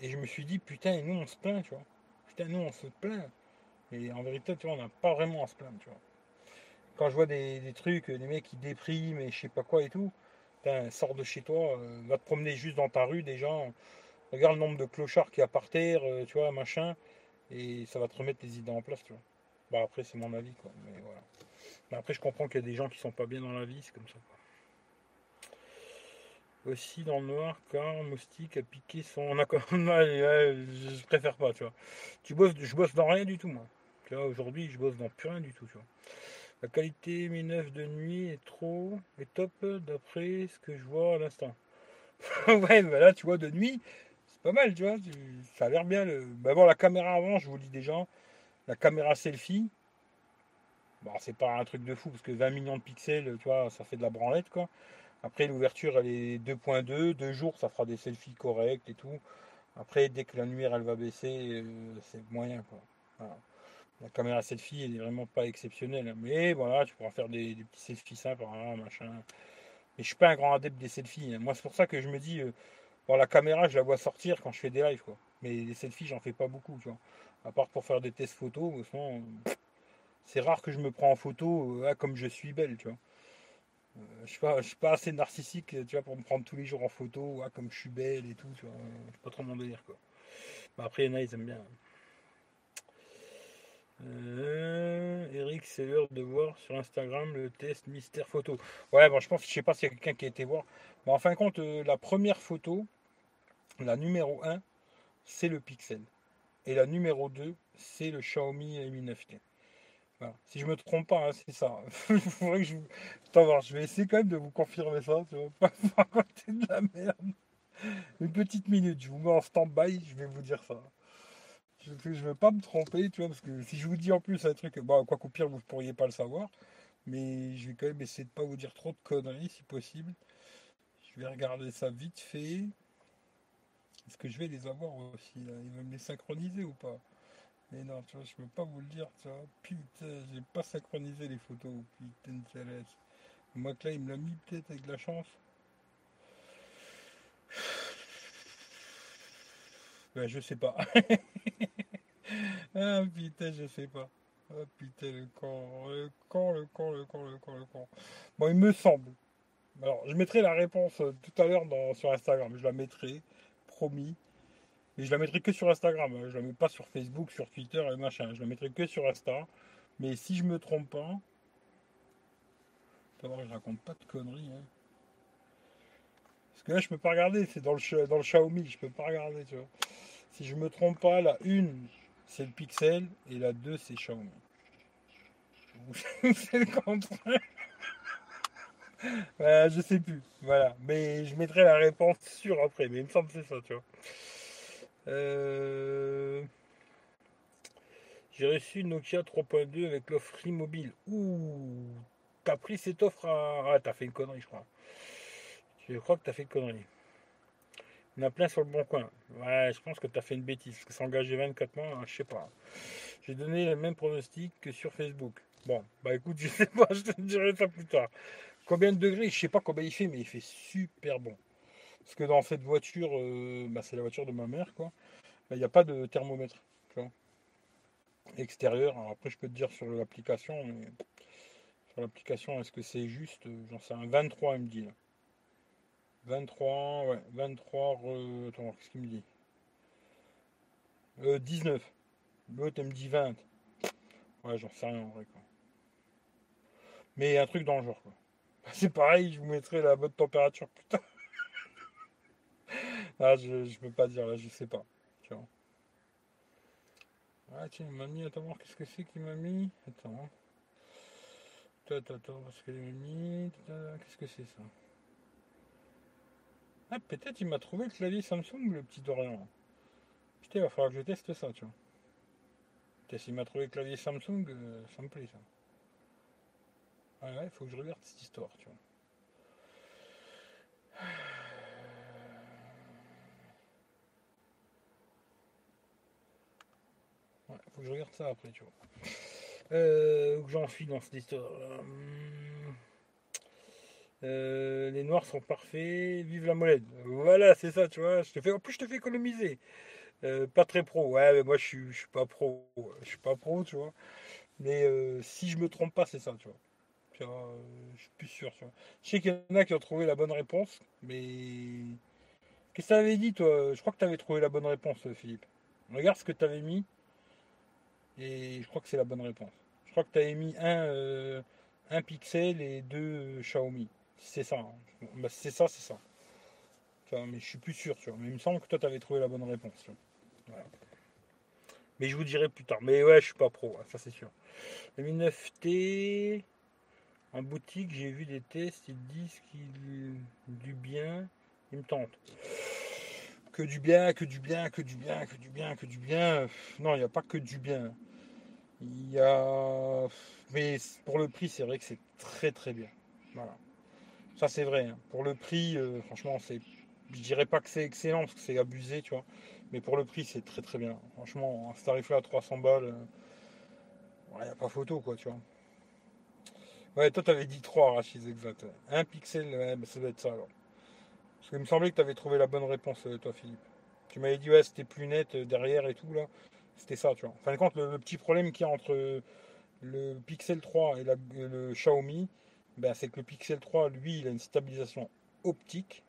Et je me suis dit putain, et nous on se plaint, tu vois. Putain, nous on se plaint. Et en vérité, tu vois, on n'a pas vraiment à se plaindre, tu vois. Quand je vois des, des trucs, des mecs qui dépriment et je sais pas quoi et tout, sors de chez toi, euh, va te promener juste dans ta rue déjà. Regarde le nombre de clochards qu'il y a par terre, euh, tu vois, machin. Et ça va te remettre les idées en place, tu vois. Bah après c'est mon avis quoi. Mais voilà. Mais après je comprends qu'il y a des gens qui sont pas bien dans la vie, c'est comme ça. Aussi dans le noir car moustique a piqué son [laughs] je préfère pas, tu vois. Tu bosses, je bosse dans rien du tout moi. Aujourd'hui je bosse dans plus rien du tout, tu. La qualité Mi 9 de nuit est trop est top d'après ce que je vois à l'instant. [laughs] ouais, bah là tu vois de nuit, pas mal, tu vois. Ça a l'air bien. Le... Bah bon, la caméra avant, je vous dis déjà, la caméra selfie. Bon, c'est pas un truc de fou parce que 20 millions de pixels, tu vois, ça fait de la branlette quoi. Après l'ouverture elle est 2.2, deux jours ça fera des selfies corrects et tout. Après dès que la lumière elle va baisser, euh, c'est moyen quoi. La caméra selfie, elle est vraiment pas exceptionnelle. Hein. Mais voilà, tu pourras faire des, petits selfies simples, machin. Mais je suis pas un grand adepte des selfies. Hein. Moi, c'est pour ça que je me dis, euh, la caméra, je la vois sortir quand je fais des lives, quoi. Mais les selfies, j'en fais pas beaucoup, tu vois. À part pour faire des tests photos, c'est rare que je me prends en photo euh, comme je suis belle, tu vois. Euh, je suis pas, suis pas assez narcissique, tu vois, pour me prendre tous les jours en photo, comme je suis belle et tout, tu vois. C'est pas trop mon délire, quoi. après, il y en a, ils aiment bien. Euh, Eric, c'est l'heure de voir sur Instagram le test mystère photo. Ouais, bon, je pense, je sais pas s'il y a quelqu'un qui a été voir. En fin de compte, euh, la première photo, la numéro 1, c'est le Pixel. Et la numéro 2, c'est le Xiaomi Mi 9T. Si je me trompe pas, hein, c'est ça. [laughs] Je Attends, vais essayer quand même de vous confirmer ça. [laughs] Une petite minute, je vous mets en stand-by, je vais vous dire ça. Je ne veux pas me tromper, tu vois, parce que si je vous dis en plus un truc, bah, quoi qu'au pire, vous ne pourriez pas le savoir. Mais je vais quand même essayer de pas vous dire trop de conneries si possible. Je vais regarder ça vite fait. Est-ce que je vais les avoir aussi là? Il va me les synchroniser ou pas? Mais non, tu vois, je peux pas vous le dire, tu. Putain, j'ai pas synchronisé les photos. Putain de Moi là, il me l'a mis peut-être avec de la chance. Ben, je sais pas. [laughs] ah putain, je sais pas. Oh putain, le con, le con, le con, le con, le con, le con. Bon, il me semble. Alors, je mettrai la réponse euh, tout à l'heure sur Instagram. Je la mettrai, promis. Mais je la mettrai que sur Instagram. Hein. Je la mets pas sur Facebook, sur Twitter et machin. Je la mettrai que sur Insta. Mais si je me trompe pas, je raconte pas de conneries. Hein. Parce que là, je peux pas regarder. C'est dans le, dans le Xiaomi. Je peux pas regarder, tu vois. Si je me trompe pas, la une, c'est le Pixel et la 2, c'est Xiaomi. [laughs] c'est le contraire. Je sais plus. Voilà. Mais je mettrai la réponse sûre après. Mais il me semble que c'est ça, tu vois. Euh, j'ai reçu Nokia 3.2 avec l'offre Free Mobile. Ouh, t'as pris cette offre à. Ah, t'as fait une connerie, je crois. Je crois que t'as fait une connerie. Il y en a plein sur le bon coin. Ouais, je pense que tu as fait une bêtise. Que s'engager 24 mois, je sais pas. J'ai donné le même pronostic que sur Facebook. Bon, bah écoute, [laughs] je sais pas, je te dirai ça plus tard. Combien de degrés Je sais pas combien il fait, mais il fait super bon. Parce que dans cette voiture, euh, bah, c'est la voiture de ma mère, quoi. Bah, il n'y a pas de thermomètre, tu vois. Extérieur. après, je peux te dire sur l'application, mais sur l'application, est-ce que c'est juste J'en sais un 23, il me dit. Là. 23, ouais, 23, attends, qu'est-ce qu'il me dit? Euh, 19. L'autre, elle me dit 20. Ouais, j'en sais rien en vrai, quoi. Mais un truc dans le genre, quoi. [laughs] C'est pareil, je vous mettrai la bonne température, putain. [laughs] ah, je, je peux pas dire, là, je sais pas. Ah, tiens, il m'a mis, attends, voir, qu'est-ce que c'est qu'il m'a mis? Attends. Attends, attends, parce qu'il m'a mis. Qu'est-ce que c'est ça? Ah, peut-être il m'a trouvé le clavier Samsung, le petit Dorian. Putain, il va falloir que je teste ça, tu vois. Peut-être s'il m'a trouvé le clavier Samsung, euh, ça me plaît, ça. Ouais, faut que je regarde cette histoire, tu vois. Ouais, faut que je regarde ça après, tu vois. Euh, où j'en suis dans cette histoire. Euh, les noirs sont parfaits, vive la molette. Voilà, c'est ça, tu vois. Je te fais, en plus, je te fais économiser. Euh, pas très pro. Ouais, mais moi, je suis, suis pas pro. Je suis pas pro, tu vois. Mais euh, si je me trompe pas, c'est ça, tu vois. Je suis plus sûr, tu vois. Je sais qu'il y en a qui ont trouvé la bonne réponse, mais. Qu'est-ce que tu avais dit, toi? Je crois que tu avais trouvé la bonne réponse, Philippe. Regarde ce que tu avais mis. Et je crois que c'est la bonne réponse. Je crois que tu avais mis un, un pixel et deux Xiaomi. C'est ça. Hein. Bah, c'est ça, c'est ça. mais je suis plus sûr, tu vois. Mais il me semble que toi, tu avais trouvé la bonne réponse. Mais je vous dirai plus tard. Mais ouais, je suis pas pro, hein, ça c'est sûr. Le 9T, en boutique, j'ai vu des tests, ils disent qu'il du bien, il me tente. Que du bien, que du bien, que du bien, que du bien, que du bien. Non, il n'y a pas que du bien. Il y a. Mais pour le prix, c'est vrai que c'est très très bien. Voilà. Ça, c'est vrai. Hein. Pour le prix, euh, franchement, c'est. Je dirais pas que c'est excellent parce que c'est abusé, tu vois. Mais pour le prix, c'est très très bien. Franchement, un tarif-là à 300 balles, il euh, n'y a pas photo, quoi, tu vois. Ouais, toi, tu avais dit 3, Rachid, exact. Un pixel, ça doit être ça alors. Parce qu'il me semblait que tu avais trouvé la bonne réponse, euh, toi, Philippe. Tu m'avais dit, ouais, c'était plus net derrière et tout, là. C'était ça, tu vois. En fin de compte, le, petit problème qu'il y a entre le Pixel 3 et le Xiaomi, ben, c'est que le Pixel 3, lui, il a une stabilisation optique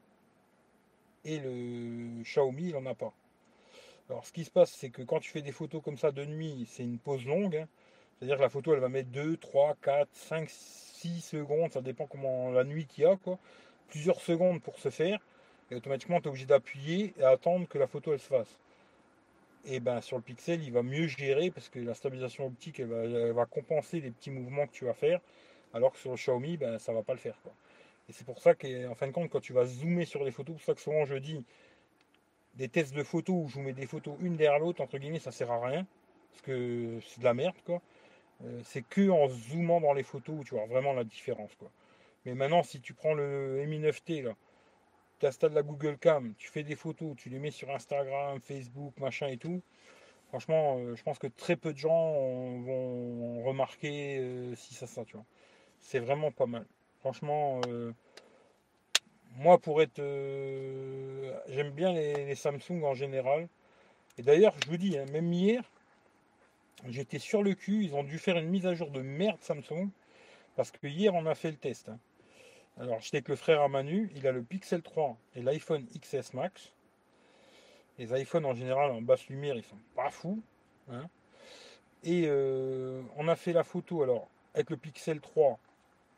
et le Xiaomi, il n'en a pas. Alors, ce qui se passe, c'est que quand tu fais des photos comme ça de nuit, c'est une pause longue. Hein. C'est-à-dire que la photo, elle va mettre 2, 3, 4, 5, 6 secondes, ça dépend comment la nuit qu'il y a, quoi. Plusieurs secondes pour se faire. Et automatiquement, tu es obligé d'appuyer et attendre que la photo, elle se fasse. et ben sur le Pixel, il va mieux gérer parce que la stabilisation optique, elle va, compenser les petits mouvements que tu vas faire, alors que sur le Xiaomi, ben, ça va pas le faire. Et c'est pour ça qu'en fin de compte, quand tu vas zoomer sur les photos, c'est pour ça que souvent je dis des tests de photos où je vous mets des photos une derrière l'autre, entre guillemets, ça sert à rien, parce que c'est de la merde, quoi. Euh, c'est que en zoomant dans les photos tu vois vraiment la différence, quoi. Mais maintenant, si tu prends le Mi 9T, là, tu installes la Google Cam, tu fais des photos, tu les mets sur Instagram, Facebook, machin et tout, franchement, euh, je pense que très peu de gens vont remarquer euh, si ça, ça, tu. C'est vraiment pas mal. Franchement, moi, pour être. J'aime bien les, Samsung en général. Et d'ailleurs, je vous dis, hein, même hier, j'étais sur le cul. Ils ont dû faire une mise à jour de merde Samsung. Parce que hier, on a fait le test. Hein. Alors, j'étais avec le frère à Manu. Il a le Pixel 3 et l'iPhone XS Max. Les iPhones en général en basse lumière, ils sont pas fous. Hein. Et euh, on a fait la photo alors avec le Pixel 3,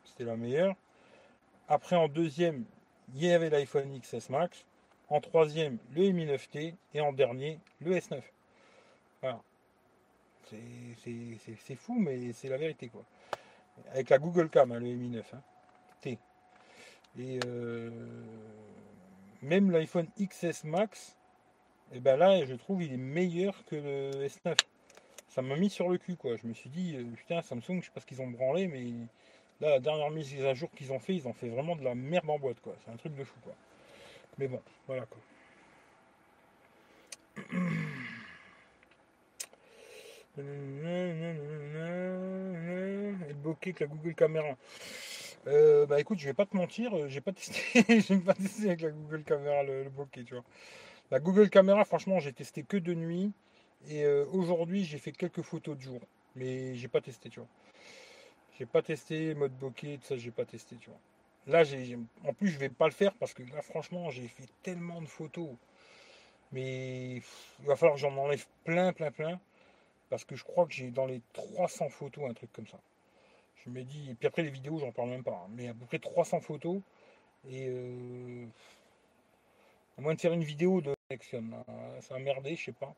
c'était la meilleure. Après en deuxième, il y avait l'iPhone XS Max, en troisième le Mi 9T et en dernier le S9. Voilà. C'est fou, mais c'est la vérité quoi. Avec la Google Cam, hein, le Mi 9 hein. T. Et euh, même l'iPhone XS Max, et eh ben là, je trouve il est meilleur que le S9. Ça m'a mis sur le cul quoi. Je me suis dit, euh, putain, Samsung, je sais pas ce qu'ils ont branlé, mais Là, la dernière mise à jour qu'ils ont fait, ils ont fait vraiment de la merde en boîte, quoi. C'est un truc de fou, quoi. Mais bon, voilà, quoi. [clears throat] Et le bokeh avec la Google Caméra. Euh, bah écoute, je vais pas te mentir, euh, j'ai pas testé, [laughs] j'ai pas testé avec la Google Caméra le, le, bokeh, tu vois. La Google Caméra, franchement, j'ai testé que de nuit. Et euh, aujourd'hui, j'ai fait quelques photos de jour. Mais j'ai pas testé, tu vois. J'ai pas testé mode bokeh, tout ça, j'ai pas testé, tu vois. Là, j'ai, en plus, je vais pas le faire parce que là, franchement, j'ai fait tellement de photos. Mais il va falloir que j'en enlève plein, plein, plein. Parce que je crois que j'ai dans les 300 photos un truc comme ça. Je me dis, et puis après les vidéos, j'en parle même pas. Hein, mais à peu près 300 photos. Et euh, à moins de faire une vidéo de connexion, ça a merdé, je sais pas.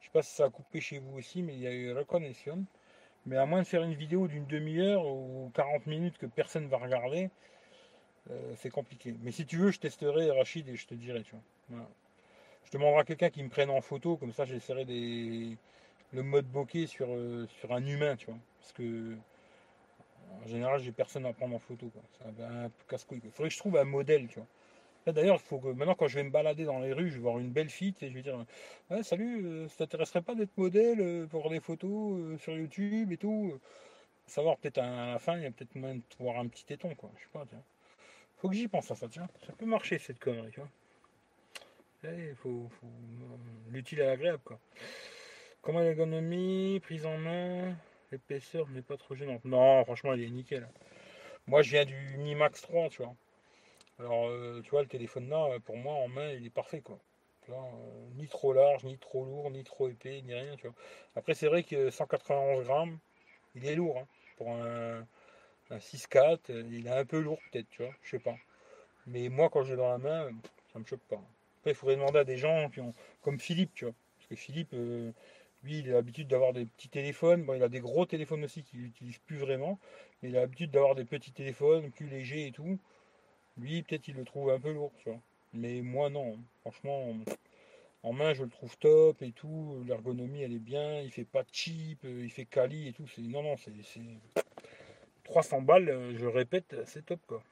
Je sais pas si ça a coupé chez vous aussi, mais il y a eu la connexion. Mais à moins de faire une vidéo d'une demi-heure ou 40 minutes que personne va regarder, euh, c'est compliqué. Mais si tu veux, je testerai Rachid et je te dirai, tu vois. Je demanderai à quelqu'un qui me prenne en photo, comme ça j'essaierai des... le mode bokeh sur, euh, sur un humain, tu vois. Parce que en général, j'ai personne à prendre en photo. C'est un, casse-couille. Il faudrait que je trouve un modèle, tu vois. D'ailleurs, faut que maintenant, quand je vais me balader dans les rues, je vais voir une belle fille et je vais dire Salut, euh, ça t'intéresserait pas d'être modèle euh, pour des photos sur YouTube et tout Savoir peut-être à la fin, il y a peut-être moyen de voir un petit téton, quoi. Je sais pas, tiens. Faut que j'y pense à ça, tiens. Ça peut marcher cette connerie, tu. Il faut, l'utile à l'agréable, quoi. Comment l'ergonomie, prise en main, l'épaisseur n'est pas trop gênante. Non, franchement, il est nickel. Moi, je viens du Mi Max 3, tu vois. Alors, euh, tu vois, le téléphone là, euh, pour moi, en main, il est parfait, quoi. Euh, ni trop large, ni trop lourd, ni trop épais, ni rien, tu vois. Après, c'est vrai que 191 grammes, il est lourd, hein. Pour un, 6-4, il est un peu lourd, peut-être, tu vois, je sais pas. Mais moi, quand j'ai dans la main, ça me choque pas. Après, il faudrait demander à des gens qui ont, comme Philippe, tu vois. Parce que Philippe, lui, il a l'habitude d'avoir des petits téléphones. Bon, il a des gros téléphones aussi qu'il n'utilise plus vraiment. Mais il a l'habitude d'avoir des petits téléphones plus légers et tout. Lui, peut-être il le trouve un peu lourd. Mais moi, non. Franchement, en main, je le trouve top et tout. L'ergonomie, elle est bien. Il fait pas cheap, euh, il fait quali et tout. Non, non, c'est 300 balles. Euh, je répète, c'est top, quoi.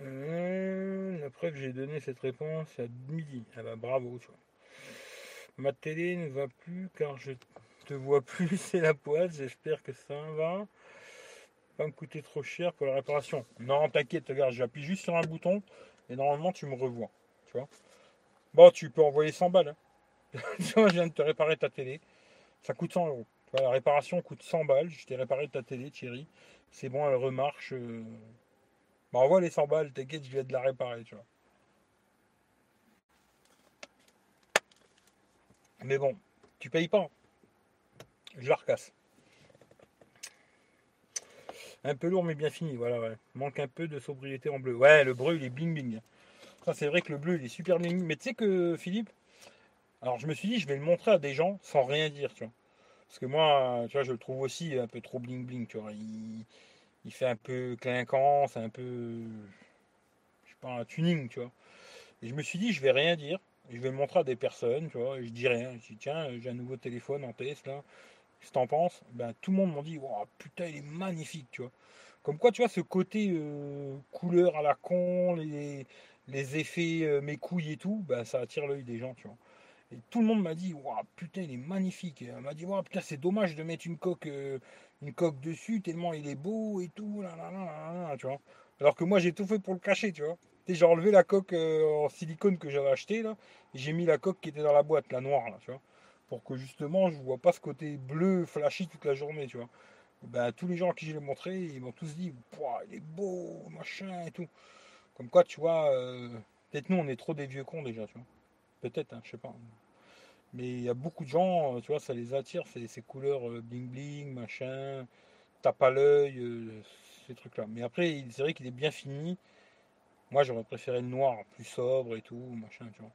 Euh, j'ai donné cette réponse à midi. Ah bah bravo, tu vois. Ma télé ne va plus car je te vois plus, [laughs] c'est la poêle. J'espère que ça va pas me coûter trop cher pour la réparation. Non, t'inquiète, regarde, j'appuie juste sur un bouton et normalement tu me revois. Tu vois Bon, tu peux envoyer 100 balles. Hein. [laughs] je viens de te réparer ta télé. Ça coûte 100 euros. la réparation coûte 100 balles. Je t'ai réparé ta télé, Thierry. C'est bon, elle remarche. Euh... Bah, envoie les 100 balles, t'inquiète, je viens de la réparer. Mais bon, tu payes pas. Je la recasse. Un peu lourd mais bien fini, voilà. Manque un peu de sobriété en bleu. Ouais, le bleu il est bing bing. C'est vrai que le bleu il est super bling. Mais tu sais que Philippe, Alors je me suis dit, je vais le montrer à des gens sans rien dire, tu vois. Parce que moi, tu vois, je le trouve aussi un peu trop bling bling, tu vois. Il, il fait un peu clinquant, c'est un peu, je sais pas, un tuning, tu vois. Et je me suis dit, je vais rien dire. Je vais le montrer à des personnes, tu vois. Et je dis rien. Je dis, tiens, j'ai un nouveau téléphone en test, là. Qu'est-ce que t'en penses? Ben, tout le monde m'a dit, oh, putain, il est magnifique, tu vois. Comme quoi, tu vois, ce côté euh, couleur à la con, les, effets euh, mes couilles et tout, ben, ça attire l'œil des gens, tu vois. Et tout le monde m'a dit, wow, putain, il est magnifique. Elle m'a dit, wow, putain, c'est dommage de mettre une coque, euh, une coque dessus, tellement il est beau et tout, là, là, là, là, tu vois. Alors que moi, j'ai tout fait pour le cacher, tu vois. J'ai enlevé la coque en silicone que j'avais acheté là, et j'ai mis la coque qui était dans la boîte, la noire là, tu vois, pour que justement je vois pas ce côté bleu flashy toute la journée, tu vois ben, tous les gens à qui je l'ai montré, ils m'ont tous dit, il est beau, machin et tout. Comme quoi, tu vois, euh, peut-être nous, on est trop des vieux cons déjà. Peut-être, hein, je sais pas. Mais il y a beaucoup de gens, tu vois, ça les attire, ces, couleurs euh, bling bling, machin, tape à l'œil, euh, ces trucs-là. Mais après, c'est vrai qu'il est bien fini. Moi, j'aurais préféré le noir, plus sobre et tout, machin, tu vois.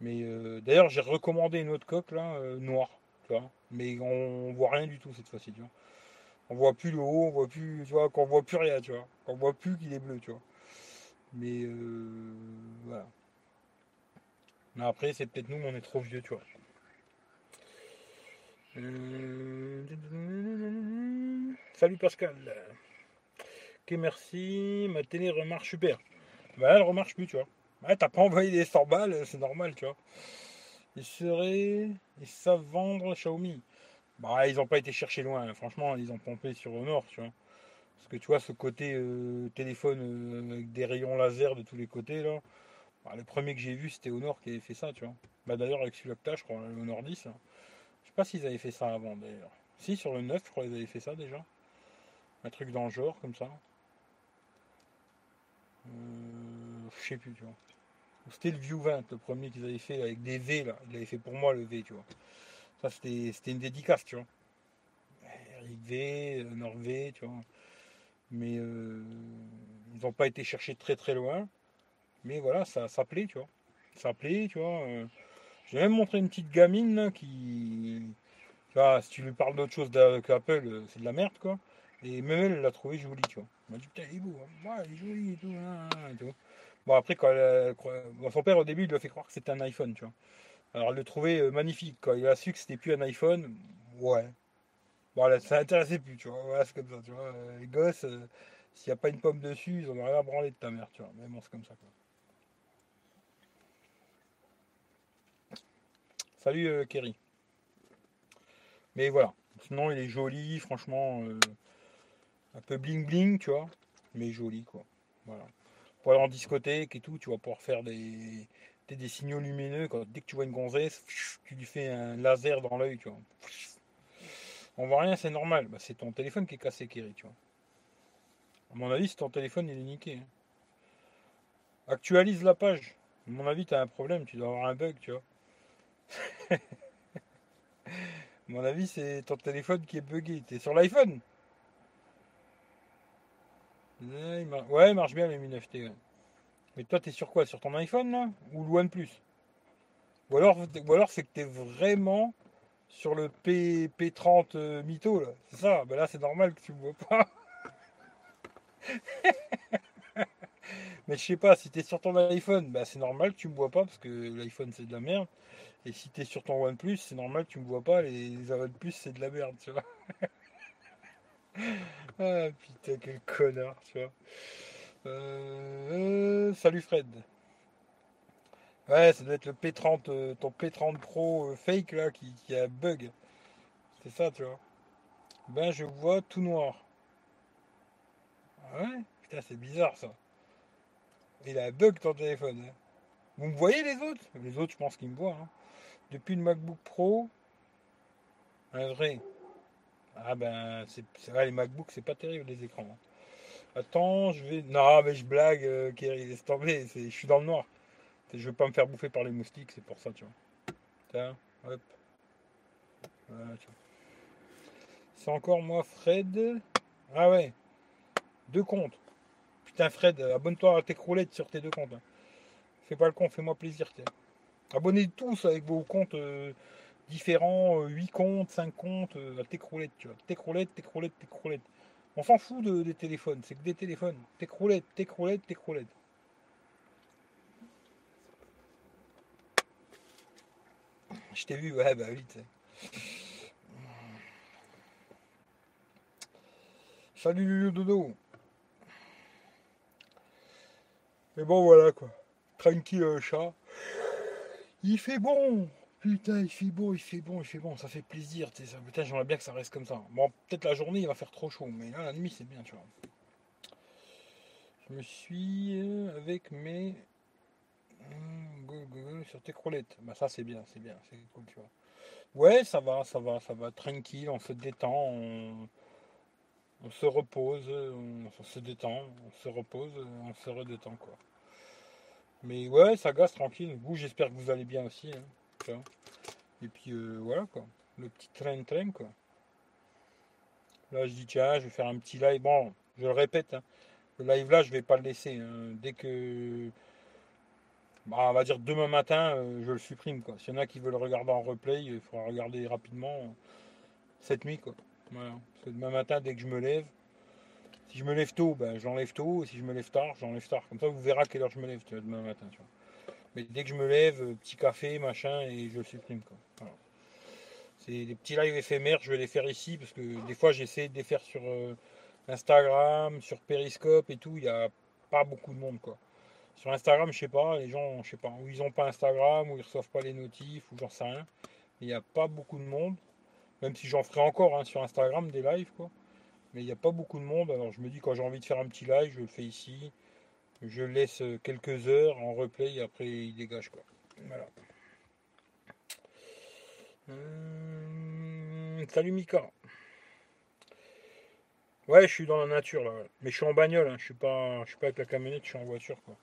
Mais d'ailleurs, j'ai recommandé une autre coque, là, noire, tu vois. Mais on voit rien du tout cette fois-ci, tu vois on voit plus le haut, on voit plus, tu vois, qu'on voit plus rien, tu vois, qu'on voit plus qu'il est bleu, tu vois. Mais euh, voilà. Mais après, c'est peut-être nous, on est trop vieux, tu vois. Euh, salut Pascal. Ok, merci. Ma télé remarche super. Bah, elle remarche plus, tu vois. Ouais, t'as pas envoyé des 100 balles, c'est normal, tu vois. Ils seraient. Ils savent vendre Xiaomi. Bah, ils n'ont pas été chercher loin. Franchement, ils ont pompé sur Honor, tu vois. Parce que tu vois, ce côté euh, téléphone euh, avec des rayons laser de tous les côtés, là. Bah, le premier que j'ai vu, c'était Honor qui avait fait ça, tu vois. Bah, d'ailleurs, avec celui-là que je crois, le Honor 10. Hein. Je sais pas s'ils avaient fait ça avant, d'ailleurs. Si, sur le 9, je crois qu'ils avaient fait ça déjà. Un truc dans le genre, comme ça. Euh, je sais plus, tu vois. C'était le View 20, le premier qu'ils avaient fait avec des V, là. Ils avaient fait pour moi le V, tu vois c'était une dédicace, tu vois. Eric V, Norvé, tu vois. Mais euh, ils n'ont pas été chercher très très loin. Mais voilà, ça, s'appelait, tu vois. Ça plaît, tu vois. Euh. J'ai même montré une petite gamine qui. Tu vois, si tu lui parles d'autre chose qu'Apple, c'est de la merde, quoi. Et même elle l'a trouvé joli, tu vois. Elle m'a dit, putain, il est beau, il est joli et tout, hein, et tout. Bon, après, quand son père, au début, il lui a fait croire que c'était un iPhone, tu vois. Alors, le trouver euh, magnifique. Quand il a su que c'était plus un iPhone, ouais. Bon, ça n'intéressait plus, tu vois. C'est comme ça, tu vois. Euh, les gosses, euh, s'il n'y a pas une pomme dessus, ils ont rien à branler de ta mère, tu vois. Mais bon, c'est comme ça, quoi. Salut, Kerry. Mais voilà. Sinon, il est joli, franchement. Un peu bling bling, tu vois. Mais joli, quoi. Voilà. Pour aller en discothèque et tout, tu vas pouvoir faire des, des signaux lumineux. Quand, dès que tu vois une gonzesse, tu lui fais un laser dans l'œil, tu vois. On voit rien, c'est normal. Bah, c'est ton téléphone qui est cassé, Kerry, tu vois. À mon avis, c'est ton téléphone, il est niqué. Hein. Actualise la page. À mon avis, tu as un problème, tu dois avoir un bug, tu vois. [laughs] à mon avis, c'est ton téléphone qui est bugué. es sur l'iPhone Ouais, il marche bien le Mi 9T. Mais toi, t'es sur quoi? Sur ton iPhone là? Ou le OnePlus? Ou alors, alors c'est que t'es vraiment sur le P, P30 euh, Mytho là. C'est ça Ben là, c'est normal que tu me vois pas. [laughs] Mais je sais pas, si t'es sur ton iPhone, ben c'est normal que tu me vois pas parce que l'iPhone c'est de la merde. Et si t'es sur ton OnePlus, c'est normal que tu me vois pas. Les, les OnePlus c'est de la merde, tu vois. [laughs] ah putain, quel connard, tu vois. Euh, salut Fred. Ouais, ça doit être le P30, euh, ton P30 Pro euh, fake là qui, a bug. C'est ça, tu vois. Ben, je vois tout noir. Ouais, putain, c'est bizarre ça. Il a bug ton téléphone. Hein. Vous me voyez les autres? Les autres, je pense qu'ils me voient. Hein. Depuis le MacBook Pro, un vrai. Ah ben, c'est vrai, les MacBooks, c'est pas terrible les écrans. Hein. Attends, je vais. Non, mais je blague, euh, Kerry, laisse tomber. Je suis dans le noir. Je veux pas me faire bouffer par les moustiques, c'est pour ça, tu vois. Tiens, hop. Voilà. C'est encore moi, Fred. Ah ouais. Deux comptes. Putain, Fred, abonne-toi à tes croulettes sur tes deux comptes. Hein. Fais pas le con, fais-moi plaisir. Abonnez tous avec vos comptes euh, différents, 8 comptes, 5 comptes, Técroulette, tu vois. Técroulette, Técroulette, Técroulette. On s'en fout de, des téléphones, c'est que des téléphones. Técroulette, Técroulette, Técroulette. Je t'ai vu, ouais, bah vite. Salut Dodo. Mais bon, voilà quoi. Tranquille, le chat. Il fait bon. Putain, il fait beau, il fait bon, il fait bon. Ça fait plaisir. Ça. Putain, j'aimerais bien que ça reste comme ça. Bon, peut-être la journée, il va faire trop chaud. Mais là, la nuit, c'est bien, tu vois. Je me suis euh, avec mes sur tes croulettes. Bah ça c'est bien, c'est bien, c'est cool, tu vois. Ouais, ça va, ça va, ça va, tranquille, on se détend, on, se repose, on, se détend, on se repose, on se redétend quoi. Mais ouais, ça gaze tranquille. Vous, j'espère que vous allez bien aussi. Hein, Et puis euh, voilà quoi, le petit train-train quoi. Là, je dis tiens, je vais faire un petit live. Bon, je le répète, hein, le live là, je vais pas le laisser. Hein. Dès que bah, on va dire demain matin, euh, je le supprime. Quoi. S'il y en a qui veulent regarder en replay, il faudra regarder rapidement euh, cette nuit. Quoi. Voilà. Parce que demain matin, dès que je me lève, si je me lève tôt, ben, j'enlève tôt. Si je me lève tard, j'enlève tard. Comme ça, vous verrez à quelle heure je me lève demain matin. Tu vois. Mais dès que je me lève, euh, petit café, machin, et je le supprime. C'est des petits lives éphémères, je vais les faire ici parce que des fois j'essaie de les faire sur Instagram, sur Periscope et tout, il n'y a pas beaucoup de monde quoi. Sur Instagram, je sais pas, les gens, je sais pas, ou ils ont pas Instagram, ou ils reçoivent pas les notifs, ou j'en sais rien. Il n'y a pas beaucoup de monde, même si j'en ferai encore hein, sur Instagram des lives, quoi. Mais il n'y a pas beaucoup de monde, alors je me dis quand j'ai envie de faire un petit live, je le fais ici je laisse euh, quelques heures en replay et après il dégage quoi. Voilà. Hum, salut Mika. Ouais, je suis dans la nature là, mais je suis en bagnole, hein. je suis pas, je suis pas avec la camionnette, je suis en voiture quoi.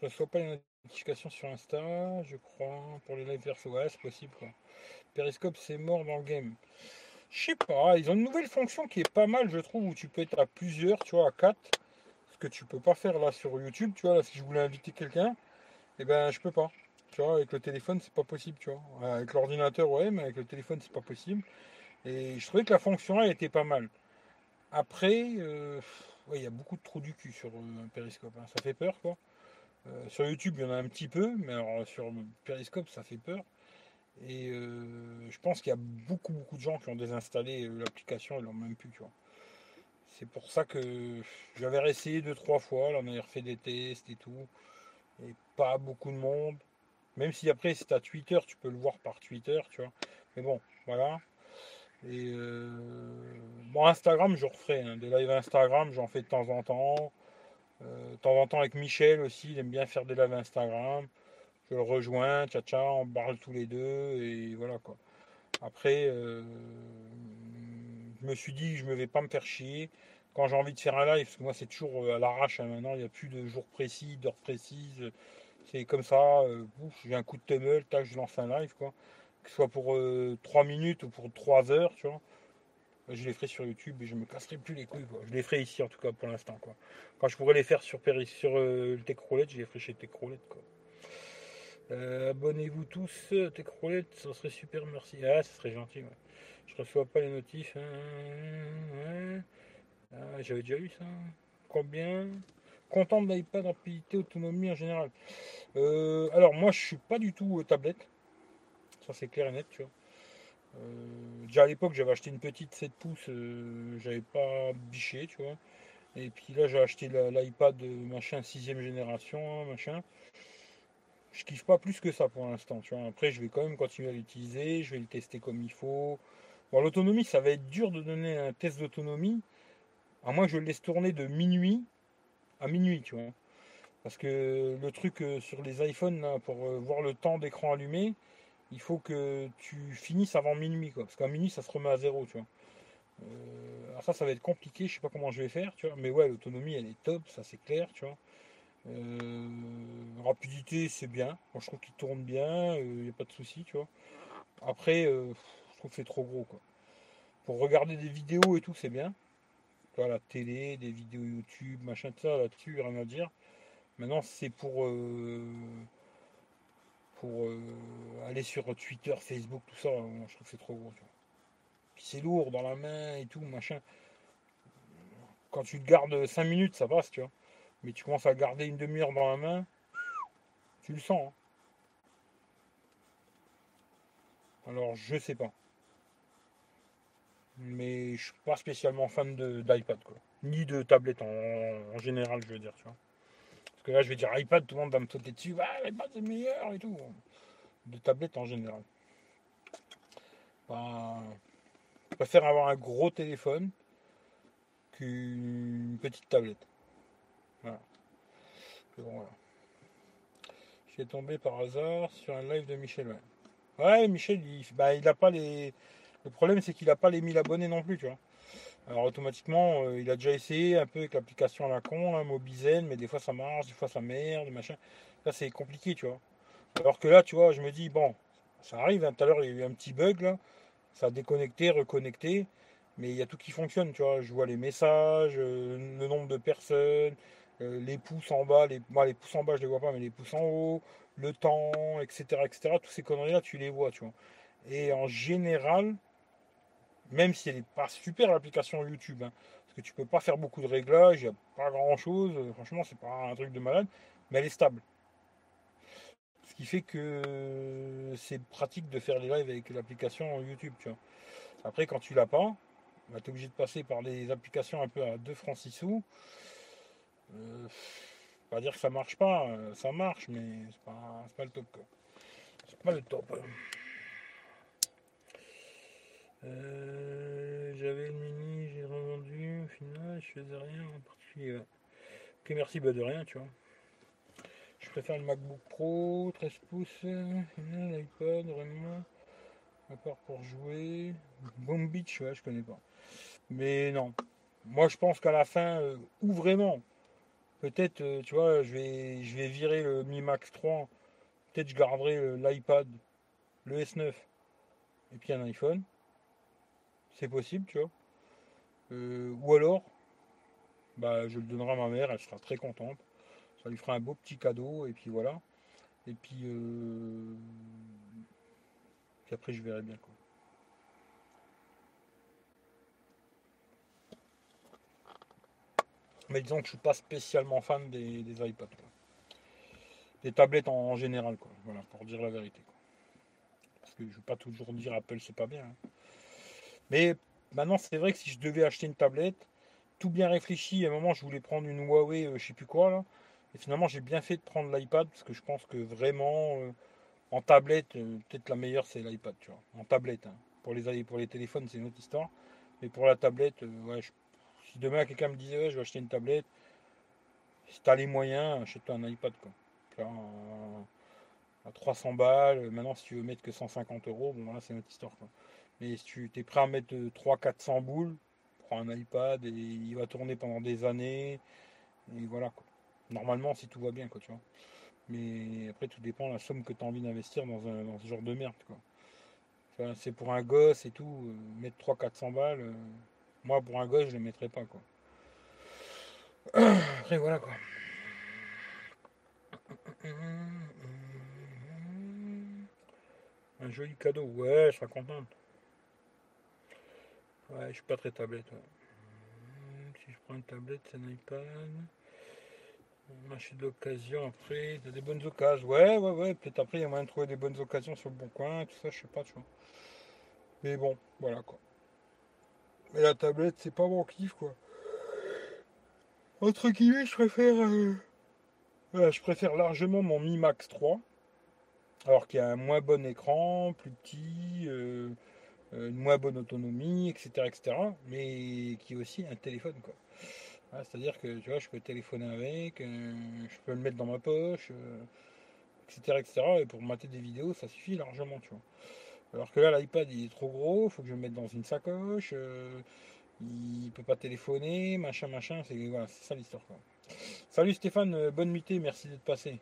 Je reçois pas les notifications sur Insta, je crois, pour les live perso, ouais, c'est possible quoi. Periscope, c'est mort dans le game. Je sais pas, ils ont une nouvelle fonction qui est pas mal, je trouve, où tu peux être à plusieurs, tu vois, à quatre que tu peux pas faire là sur YouTube, tu vois, là, si je voulais inviter quelqu'un, eh ben, je peux pas. Tu vois, avec le téléphone, c'est pas possible, tu vois. Avec l'ordinateur, ouais, mais avec le téléphone, c'est pas possible. Et je trouvais que la fonction là était pas mal. Après, euh, il y a beaucoup de trous du cul sur euh, Periscope. Hein. Ça fait peur, quoi. Euh, sur YouTube, il y en a un petit peu, mais alors sur Periscope, ça fait peur. Et euh, je pense qu'il y a beaucoup, beaucoup de gens qui ont désinstallé euh, l'application et l'ont même plus, tu vois. C'est pour ça que j'avais essayé deux, trois fois, là on avait refait des tests et tout. Et pas beaucoup de monde. Même si après c'est à Twitter, tu peux le voir par Twitter, tu vois. Mais bon, voilà. Et bon, Instagram, je referai. Hein. Des lives Instagram, j'en fais de temps en temps. Euh, de temps en temps avec Michel aussi, il aime bien faire des lives Instagram. Je le rejoins, tcha tcha, on parle tous les deux et voilà quoi. Après, euh, je me suis dit je ne vais pas me faire chier quand j'ai envie de faire un live, parce que moi c'est toujours euh, à l'arrache hein, maintenant, il n'y a plus de jours précis, d'heures précises. C'est comme ça, j'ai un coup de tunnel, tac, je lance un live quoi. Que ce soit pour 3 minutes ou pour 3 heures, tu vois je les ferai sur YouTube et je me casserai plus les couilles. Je les ferai ici en tout cas pour l'instant. Quand je pourrais les faire sur, sur euh, le Techroulette, je les ferai chez Techroulette. Quoi. Euh, abonnez-vous tous, Techroulette, ça serait super, merci. Ah, ça serait gentil. Ouais. Je reçois pas les notifs. Hein, ah, J'avais déjà eu ça. Combien? Content de l'iPad rapidité, autonomie en général. Euh, alors moi je suis pas du tout tablette. Ça c'est clair et net, tu vois. Euh, déjà à l'époque, j'avais acheté une petite 7 pouces, euh, j'avais pas biché, tu vois. Et puis là, j'ai acheté l'iPad machin 6 génération, hein, machin. Je kiffe pas plus que ça pour l'instant, tu vois. Après, je vais quand même continuer à l'utiliser, je vais le tester comme il faut. Bon, l'autonomie, ça va être dur de donner un test d'autonomie, à moins que je le laisse tourner de minuit à minuit, tu vois. Parce que le truc euh, sur les iPhones, pour voir le temps d'écran allumé, il faut que tu finisses avant minuit, quoi. Parce qu'à minuit, ça se remet à zéro, tu vois. Euh, alors ça, ça va être compliqué, je sais pas comment je vais faire, tu vois. Mais ouais, l'autonomie, elle est top, ça c'est clair, tu vois. Euh, rapidité, c'est bien. je trouve qu'il tourne bien, il euh, n'y a pas de souci, tu vois. Après, je trouve que c'est trop gros, quoi. Pour regarder des vidéos et tout, c'est bien. La télé, des vidéos YouTube, machin, tout ça, là-dessus, rien à dire. Maintenant, c'est pour euh, aller sur Twitter, Facebook, tout ça, je trouve que c'est trop gros. C'est lourd dans la main et tout, machin. Quand tu te gardes 5 minutes, ça passe, tu vois. Mais tu commences à garder une demi-heure dans la main, tu le sens. Hein. Alors je sais pas. Mais je suis pas spécialement fan d'iPad quoi. Ni de tablette en, général je veux dire tu vois. Parce que là je vais dire iPad, tout le monde va me sauter dessus, l'iPad c'est meilleur et tout. De tablette en général. Bah, je préfère avoir un gros téléphone qu'une petite tablette. Voilà. voilà. J'ai tombé par hasard sur un live de Michel. Ouais, Michel, il, bah, il a pas les. Le problème, c'est qu'il n'a pas les 1000 abonnés non plus, tu vois. Alors automatiquement, euh, il a déjà essayé un peu avec l'application à la con, Mobizen, mais des fois ça marche, des fois ça merde, machin. Là, c'est compliqué, tu vois. Alors que là, tu vois, je me dis, bon, ça arrive, hein, tout à l'heure, il y a eu un petit bug, là. Ça a déconnecté, reconnecté, mais il y a tout qui fonctionne, tu vois. Je vois les messages, euh, le nombre de personnes, les pouces en bas, les, les pouces en bas, je les vois pas, mais les pouces en haut, le temps, etc., etc. Tous ces conneries-là, tu les vois, tu vois. Et en général, même si elle n'est pas super l'application YouTube, hein, parce que tu peux pas faire beaucoup de réglages, il n'y a pas grand-chose, euh, franchement, c'est pas un truc de malade, mais elle est stable. Ce qui fait que c'est pratique de faire les lives avec l'application YouTube, tu vois. Après, quand tu l'as pas, bah, tu es obligé de passer par des applications un peu à 2 francs 6 sous. Euh, pas dire que ça marche pas, euh, ça marche, mais c'est pas, pas le top. C'est pas le top. Euh, j'avais le mini, j'ai revendu, au final, je faisais rien en particulier. Ok, merci, bah de rien, tu vois. Je préfère le MacBook Pro, 13 pouces, l'iPad, vraiment. À part pour jouer. Bomb Beach, ouais, je connais pas. Mais non. Moi, je pense qu'à la fin, ou vraiment, peut-être, euh, tu vois, je vais, virer le Mi Max 3. Peut-être je garderai l'iPad, le S9 et puis un iPhone. C'est possible, tu vois. Euh, ou alors, bah, je le donnerai à ma mère, elle sera très contente. Ça lui fera un beau petit cadeau, et puis voilà. Et puis, euh, puis après, je verrai bien quoi. Mais disons que je suis pas spécialement fan des, des iPads. Des tablettes en, général, quoi. Voilà, pour dire la vérité. Parce que je ne veux pas toujours dire Apple c'est pas bien. Hein. Mais maintenant, c'est vrai que si je devais acheter une tablette, tout bien réfléchi, à un moment, je voulais prendre une Huawei, je euh, je sais plus quoi, là. Et finalement, j'ai bien fait de prendre l'iPad parce que je pense que vraiment, euh, en tablette, euh, peut-être la meilleure, c'est l'iPad, tu vois. En tablette. Hein. Pour, les, pour les téléphones, c'est une autre histoire. Mais pour la tablette, ouais, si demain quelqu'un me disait, ouais, je vais acheter une tablette, si tu as les moyens, achète-toi un iPad, quoi. à 300 balles, maintenant, si tu veux mettre que 150 euros, bon, là, c'est une autre histoire, quoi. Mais si tu es prêt à mettre 300-400 euh, boules, prends un iPad et il va tourner pendant des années. Et voilà quoi. Normalement si tout va bien quoi tu vois. Mais après tout dépend de la somme que tu as envie d'investir dans, un, ce genre de merde quoi. c'est pour un gosse et tout, euh, mettre 300-400 balles. Euh, moi pour un gosse je les mettrais pas quoi. Après voilà quoi. Un joli cadeau, ouais, je serais contente. Ouais, je suis pas très tablette. Si je prends une tablette, c'est un iPad. Marché d'occasion après, t'as des bonnes occasions. Ouais, ouais, ouais. Peut-être après, il y a moyen de trouver des bonnes occasions sur le bon coin, tout ça, je sais pas, tu vois. Mais bon, voilà quoi. Mais la tablette, c'est pas mon kiff quoi. Entre guillemets, je préfère. Euh, je préfère largement mon Mi Max 3. Alors qu'il y a un moins bon écran, plus petit. Euh, euh, une moins bonne autonomie, etc., etc., mais qui est aussi un téléphone, quoi. C'est-à-dire que, tu vois, je peux téléphoner avec, je peux le mettre dans ma poche, etc., etc., et pour mater des vidéos, ça suffit largement, tu vois. Alors que là, l'iPad, il est trop gros, faut que je le mette dans une sacoche, il peut pas téléphoner, machin, machin, c'est voilà, ça l'histoire. Salut Stéphane, bonne nuitée, merci d'être passé.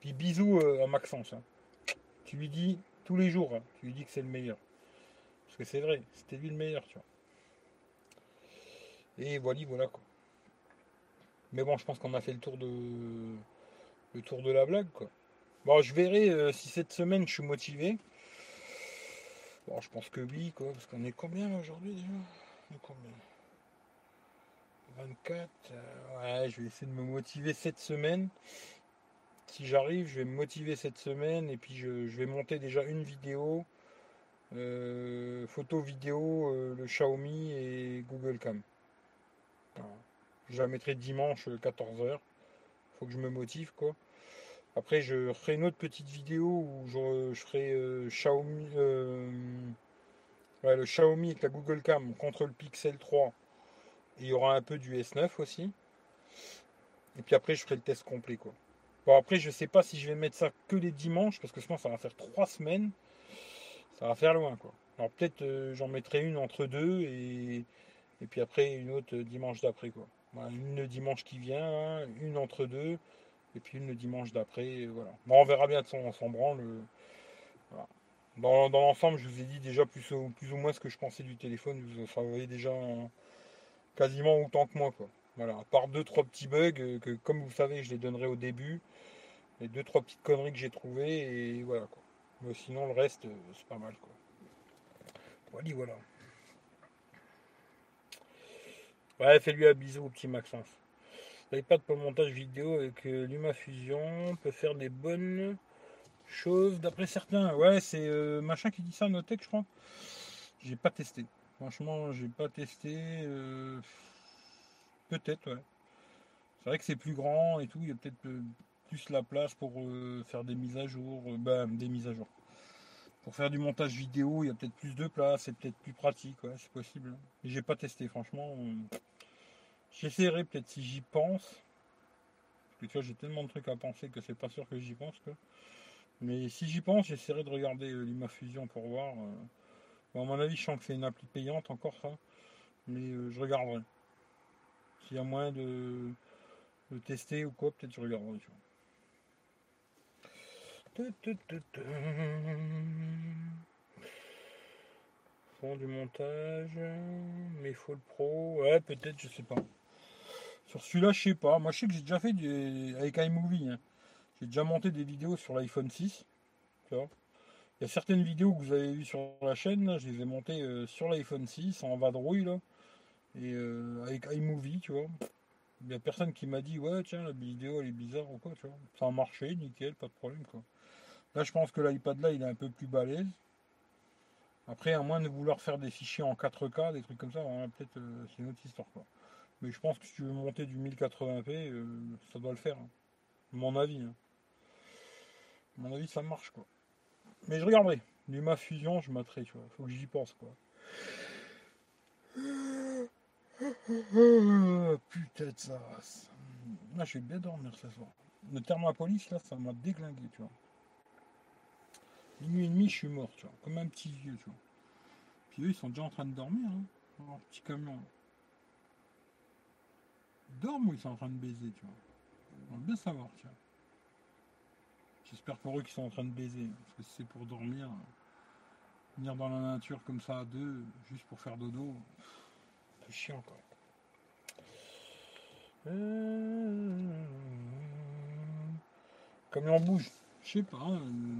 Puis bisous à Maxence. Hein. Tu lui dis tous les jours, hein. tu lui dis que c'est le meilleur. Parce que c'est vrai, c'était lui le meilleur, tu vois. Et voilà, voilà quoi. Mais bon, je pense qu'on a fait le tour de le tour de la blague. Bon, je verrai euh, si cette semaine je suis motivé. Je pense que oui, quoi, parce qu'on est combien aujourd'hui déjà? On est combien? 24. euh, ouais, je vais essayer de me motiver cette semaine. Si j'arrive, je vais me motiver cette semaine et puis je, vais monter déjà une vidéo. euh, photo vidéo, euh, le Xiaomi et Google Cam. Je la mettrai dimanche 14h. Faut que je me motive quoi. Après je ferai une autre petite vidéo où je, je ferai euh, Xiaomi euh, le Xiaomi avec la Google Cam contre le Pixel 3. Et il y aura un peu du S9 aussi. Et puis après je ferai le test complet quoi. Bon après je sais pas si je vais mettre ça que les dimanches parce que sinon ça va faire trois semaines. Ça va faire loin quoi. Alors peut-être euh, j'en mettrai une entre deux et, puis après une autre dimanche d'après quoi. Une le dimanche qui vient, hein, une entre deux, et puis une le dimanche d'après. Voilà. Bon, on verra bien de son, on s'en branle. euh, voilà. Dans, dans l'ensemble, je vous ai dit déjà plus ou, plus ou moins ce que je pensais du téléphone. Vous savez déjà euh, quasiment autant que moi. Quoi. Voilà. À part deux, trois petits bugs euh, que, comme vous savez, je les donnerai au début. Les deux, trois petites conneries que j'ai trouvées. Et voilà. Quoi. Mais sinon, le reste, euh, c'est pas mal. Quoi. Voilà, voilà. Ouais, fais-lui un bisou petit Maxence. L'iPad pour le montage vidéo avec euh, LumaFusion peut faire des bonnes choses d'après certains. Ouais, c'est euh, machin qui dit ça, Notech, je crois. J'ai pas testé. Franchement, j'ai pas testé. euh, Peut-être, ouais. C'est vrai que c'est plus grand et tout. Il y a peut-être plus la place pour faire des mises à jour. bah, des mises à jour. Pour faire du montage vidéo, il y a peut-être plus de place. C'est peut-être plus pratique, ouais, c'est possible. Mais j'ai pas testé, franchement. J'essaierai peut-être si j'y pense. Parce que tu vois, j'ai tellement de trucs à penser que c'est pas sûr que j'y pense. Quoi. Mais si j'y pense, j'essaierai de regarder euh, LimaFusion pour voir. euh. Bon, à mon avis, je sens que c'est une appli payante encore. Mais euh, je regarderai. S'il y a moyen de, tester ou quoi, peut-être je regarderai. Fond du montage, mais faut le pro. Ouais, peut-être, je sais pas. Sur celui-là, je sais pas. Moi, je sais que j'ai déjà fait du... avec iMovie. hein. J'ai déjà monté des vidéos sur l'iPhone 6. Tu vois. Il y a certaines vidéos que vous avez vues sur la chaîne, je les ai montées euh, sur l'iPhone 6 en vadrouille là. Et euh, avec iMovie, tu vois. Il n'y a personne qui m'a dit ouais tiens la vidéo elle est bizarre ou quoi, tu vois. Ça a marché, nickel, pas de problème. Là je pense que l'iPad là il est un peu plus balèze. Après, à moins de vouloir faire des fichiers en 4K, des trucs comme ça, hein, peut-être euh, c'est une autre histoire. Mais je pense que si tu veux monter du 1080p, euh, ça doit le faire. hein. Mon avis. hein. Mon avis, ça marche quoi. Mais je regarderai. Luma Fusion, je mettrai, tu vois. Faut que j'y pense quoi. [laughs] Putain de ça. Là, je vais bien dormir ce soir. Le thermopolis, là, ça m'a déglingué, tu vois. Minuit et demi, je suis mort, tu vois. Comme un petit vieux, tu vois. Puis eux, ils sont déjà en train de dormir, hein. Petit camion. Dorment ou ils sont en train de baiser, tu vois. On va bien savoir, tu vois. J'espère pour eux qu'ils sont en train de baiser. Parce que si c'est pour dormir, venir dans la nature comme ça à deux, juste pour faire dodo, c'est chiant, quoi. Euh, Camion bouge. Je sais pas,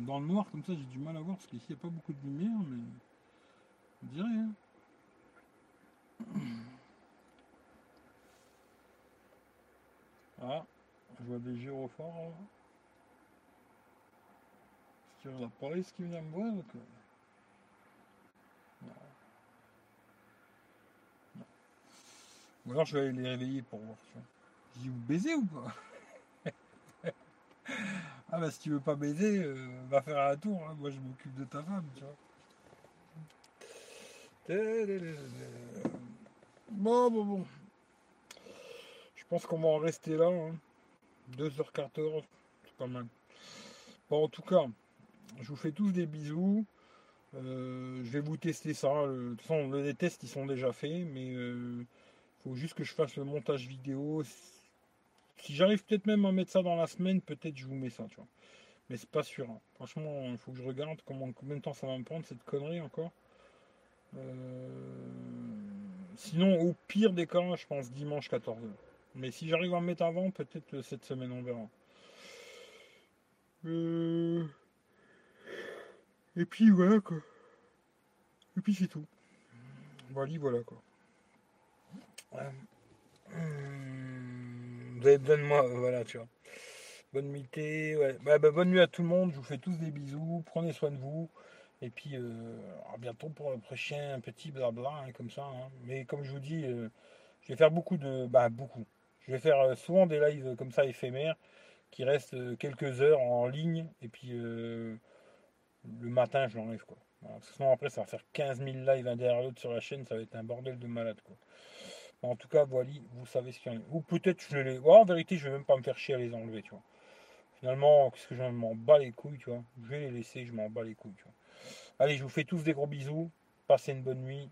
dans le noir comme ça j'ai du mal à voir parce qu'ici il n'y a pas beaucoup de lumière, mais on dirait. Hein. Ah, je vois des gyrophares. là. Est-ce qu'il y a la police qui vient me voir ou quoi Non. Non. Ou alors je vais aller les réveiller pour voir. Je dis vous baisez ou pas? [laughs] Ah bah si tu veux pas baiser, euh, va faire un tour, hein. moi je m'occupe de ta femme, tu vois. Bon, bon, bon. Je pense qu'on va en rester là. Hein. 2h14, c'est pas mal. Bon, en tout cas, je vous fais tous des bisous. Euh, je vais vous tester ça. Le- De toute façon, les tests ils sont déjà faits, mais il faut juste que je fasse le montage vidéo. Si j'arrive peut-être même à mettre ça dans la semaine, peut-être je vous mets ça, tu vois. Mais c'est pas sûr. hein. Franchement, il faut que je regarde combien de temps ça va me prendre cette connerie encore. Euh, Sinon, au pire des cas, je pense dimanche 14h. Mais si j'arrive à me mettre avant, peut-être euh, cette semaine, on verra. Euh, et puis voilà quoi. Et puis c'est tout. Voilà, voilà quoi. Vous avez besoin de moi, voilà, tu vois. Bonne nuit. Bah, bah, bonne nuit à tout le monde. Je vous fais tous des bisous. Prenez soin de vous. Et puis, euh, à bientôt pour le prochain petit blabla, hein, comme ça. Hein. Mais comme je vous dis, euh, je vais faire beaucoup de. Bah, beaucoup. Je vais faire euh, souvent des lives comme ça éphémères qui restent quelques heures en ligne. Et puis, le matin, je l'enlève, quoi. sinon, après, ça va faire 15 000 lives un derrière l'autre sur la chaîne. Ça va être un bordel de malade, quoi. En tout cas, voilà, vous savez ce qu'il y en a. Ou peut-être je les. en vérité, je vais même pas me faire chier à les enlever, tu vois. Finalement, qu'est-ce que je m'en bats les couilles, tu vois. Je vais les laisser, je m'en bats les couilles. Allez, je vous fais tous des gros bisous. Passez une bonne nuit.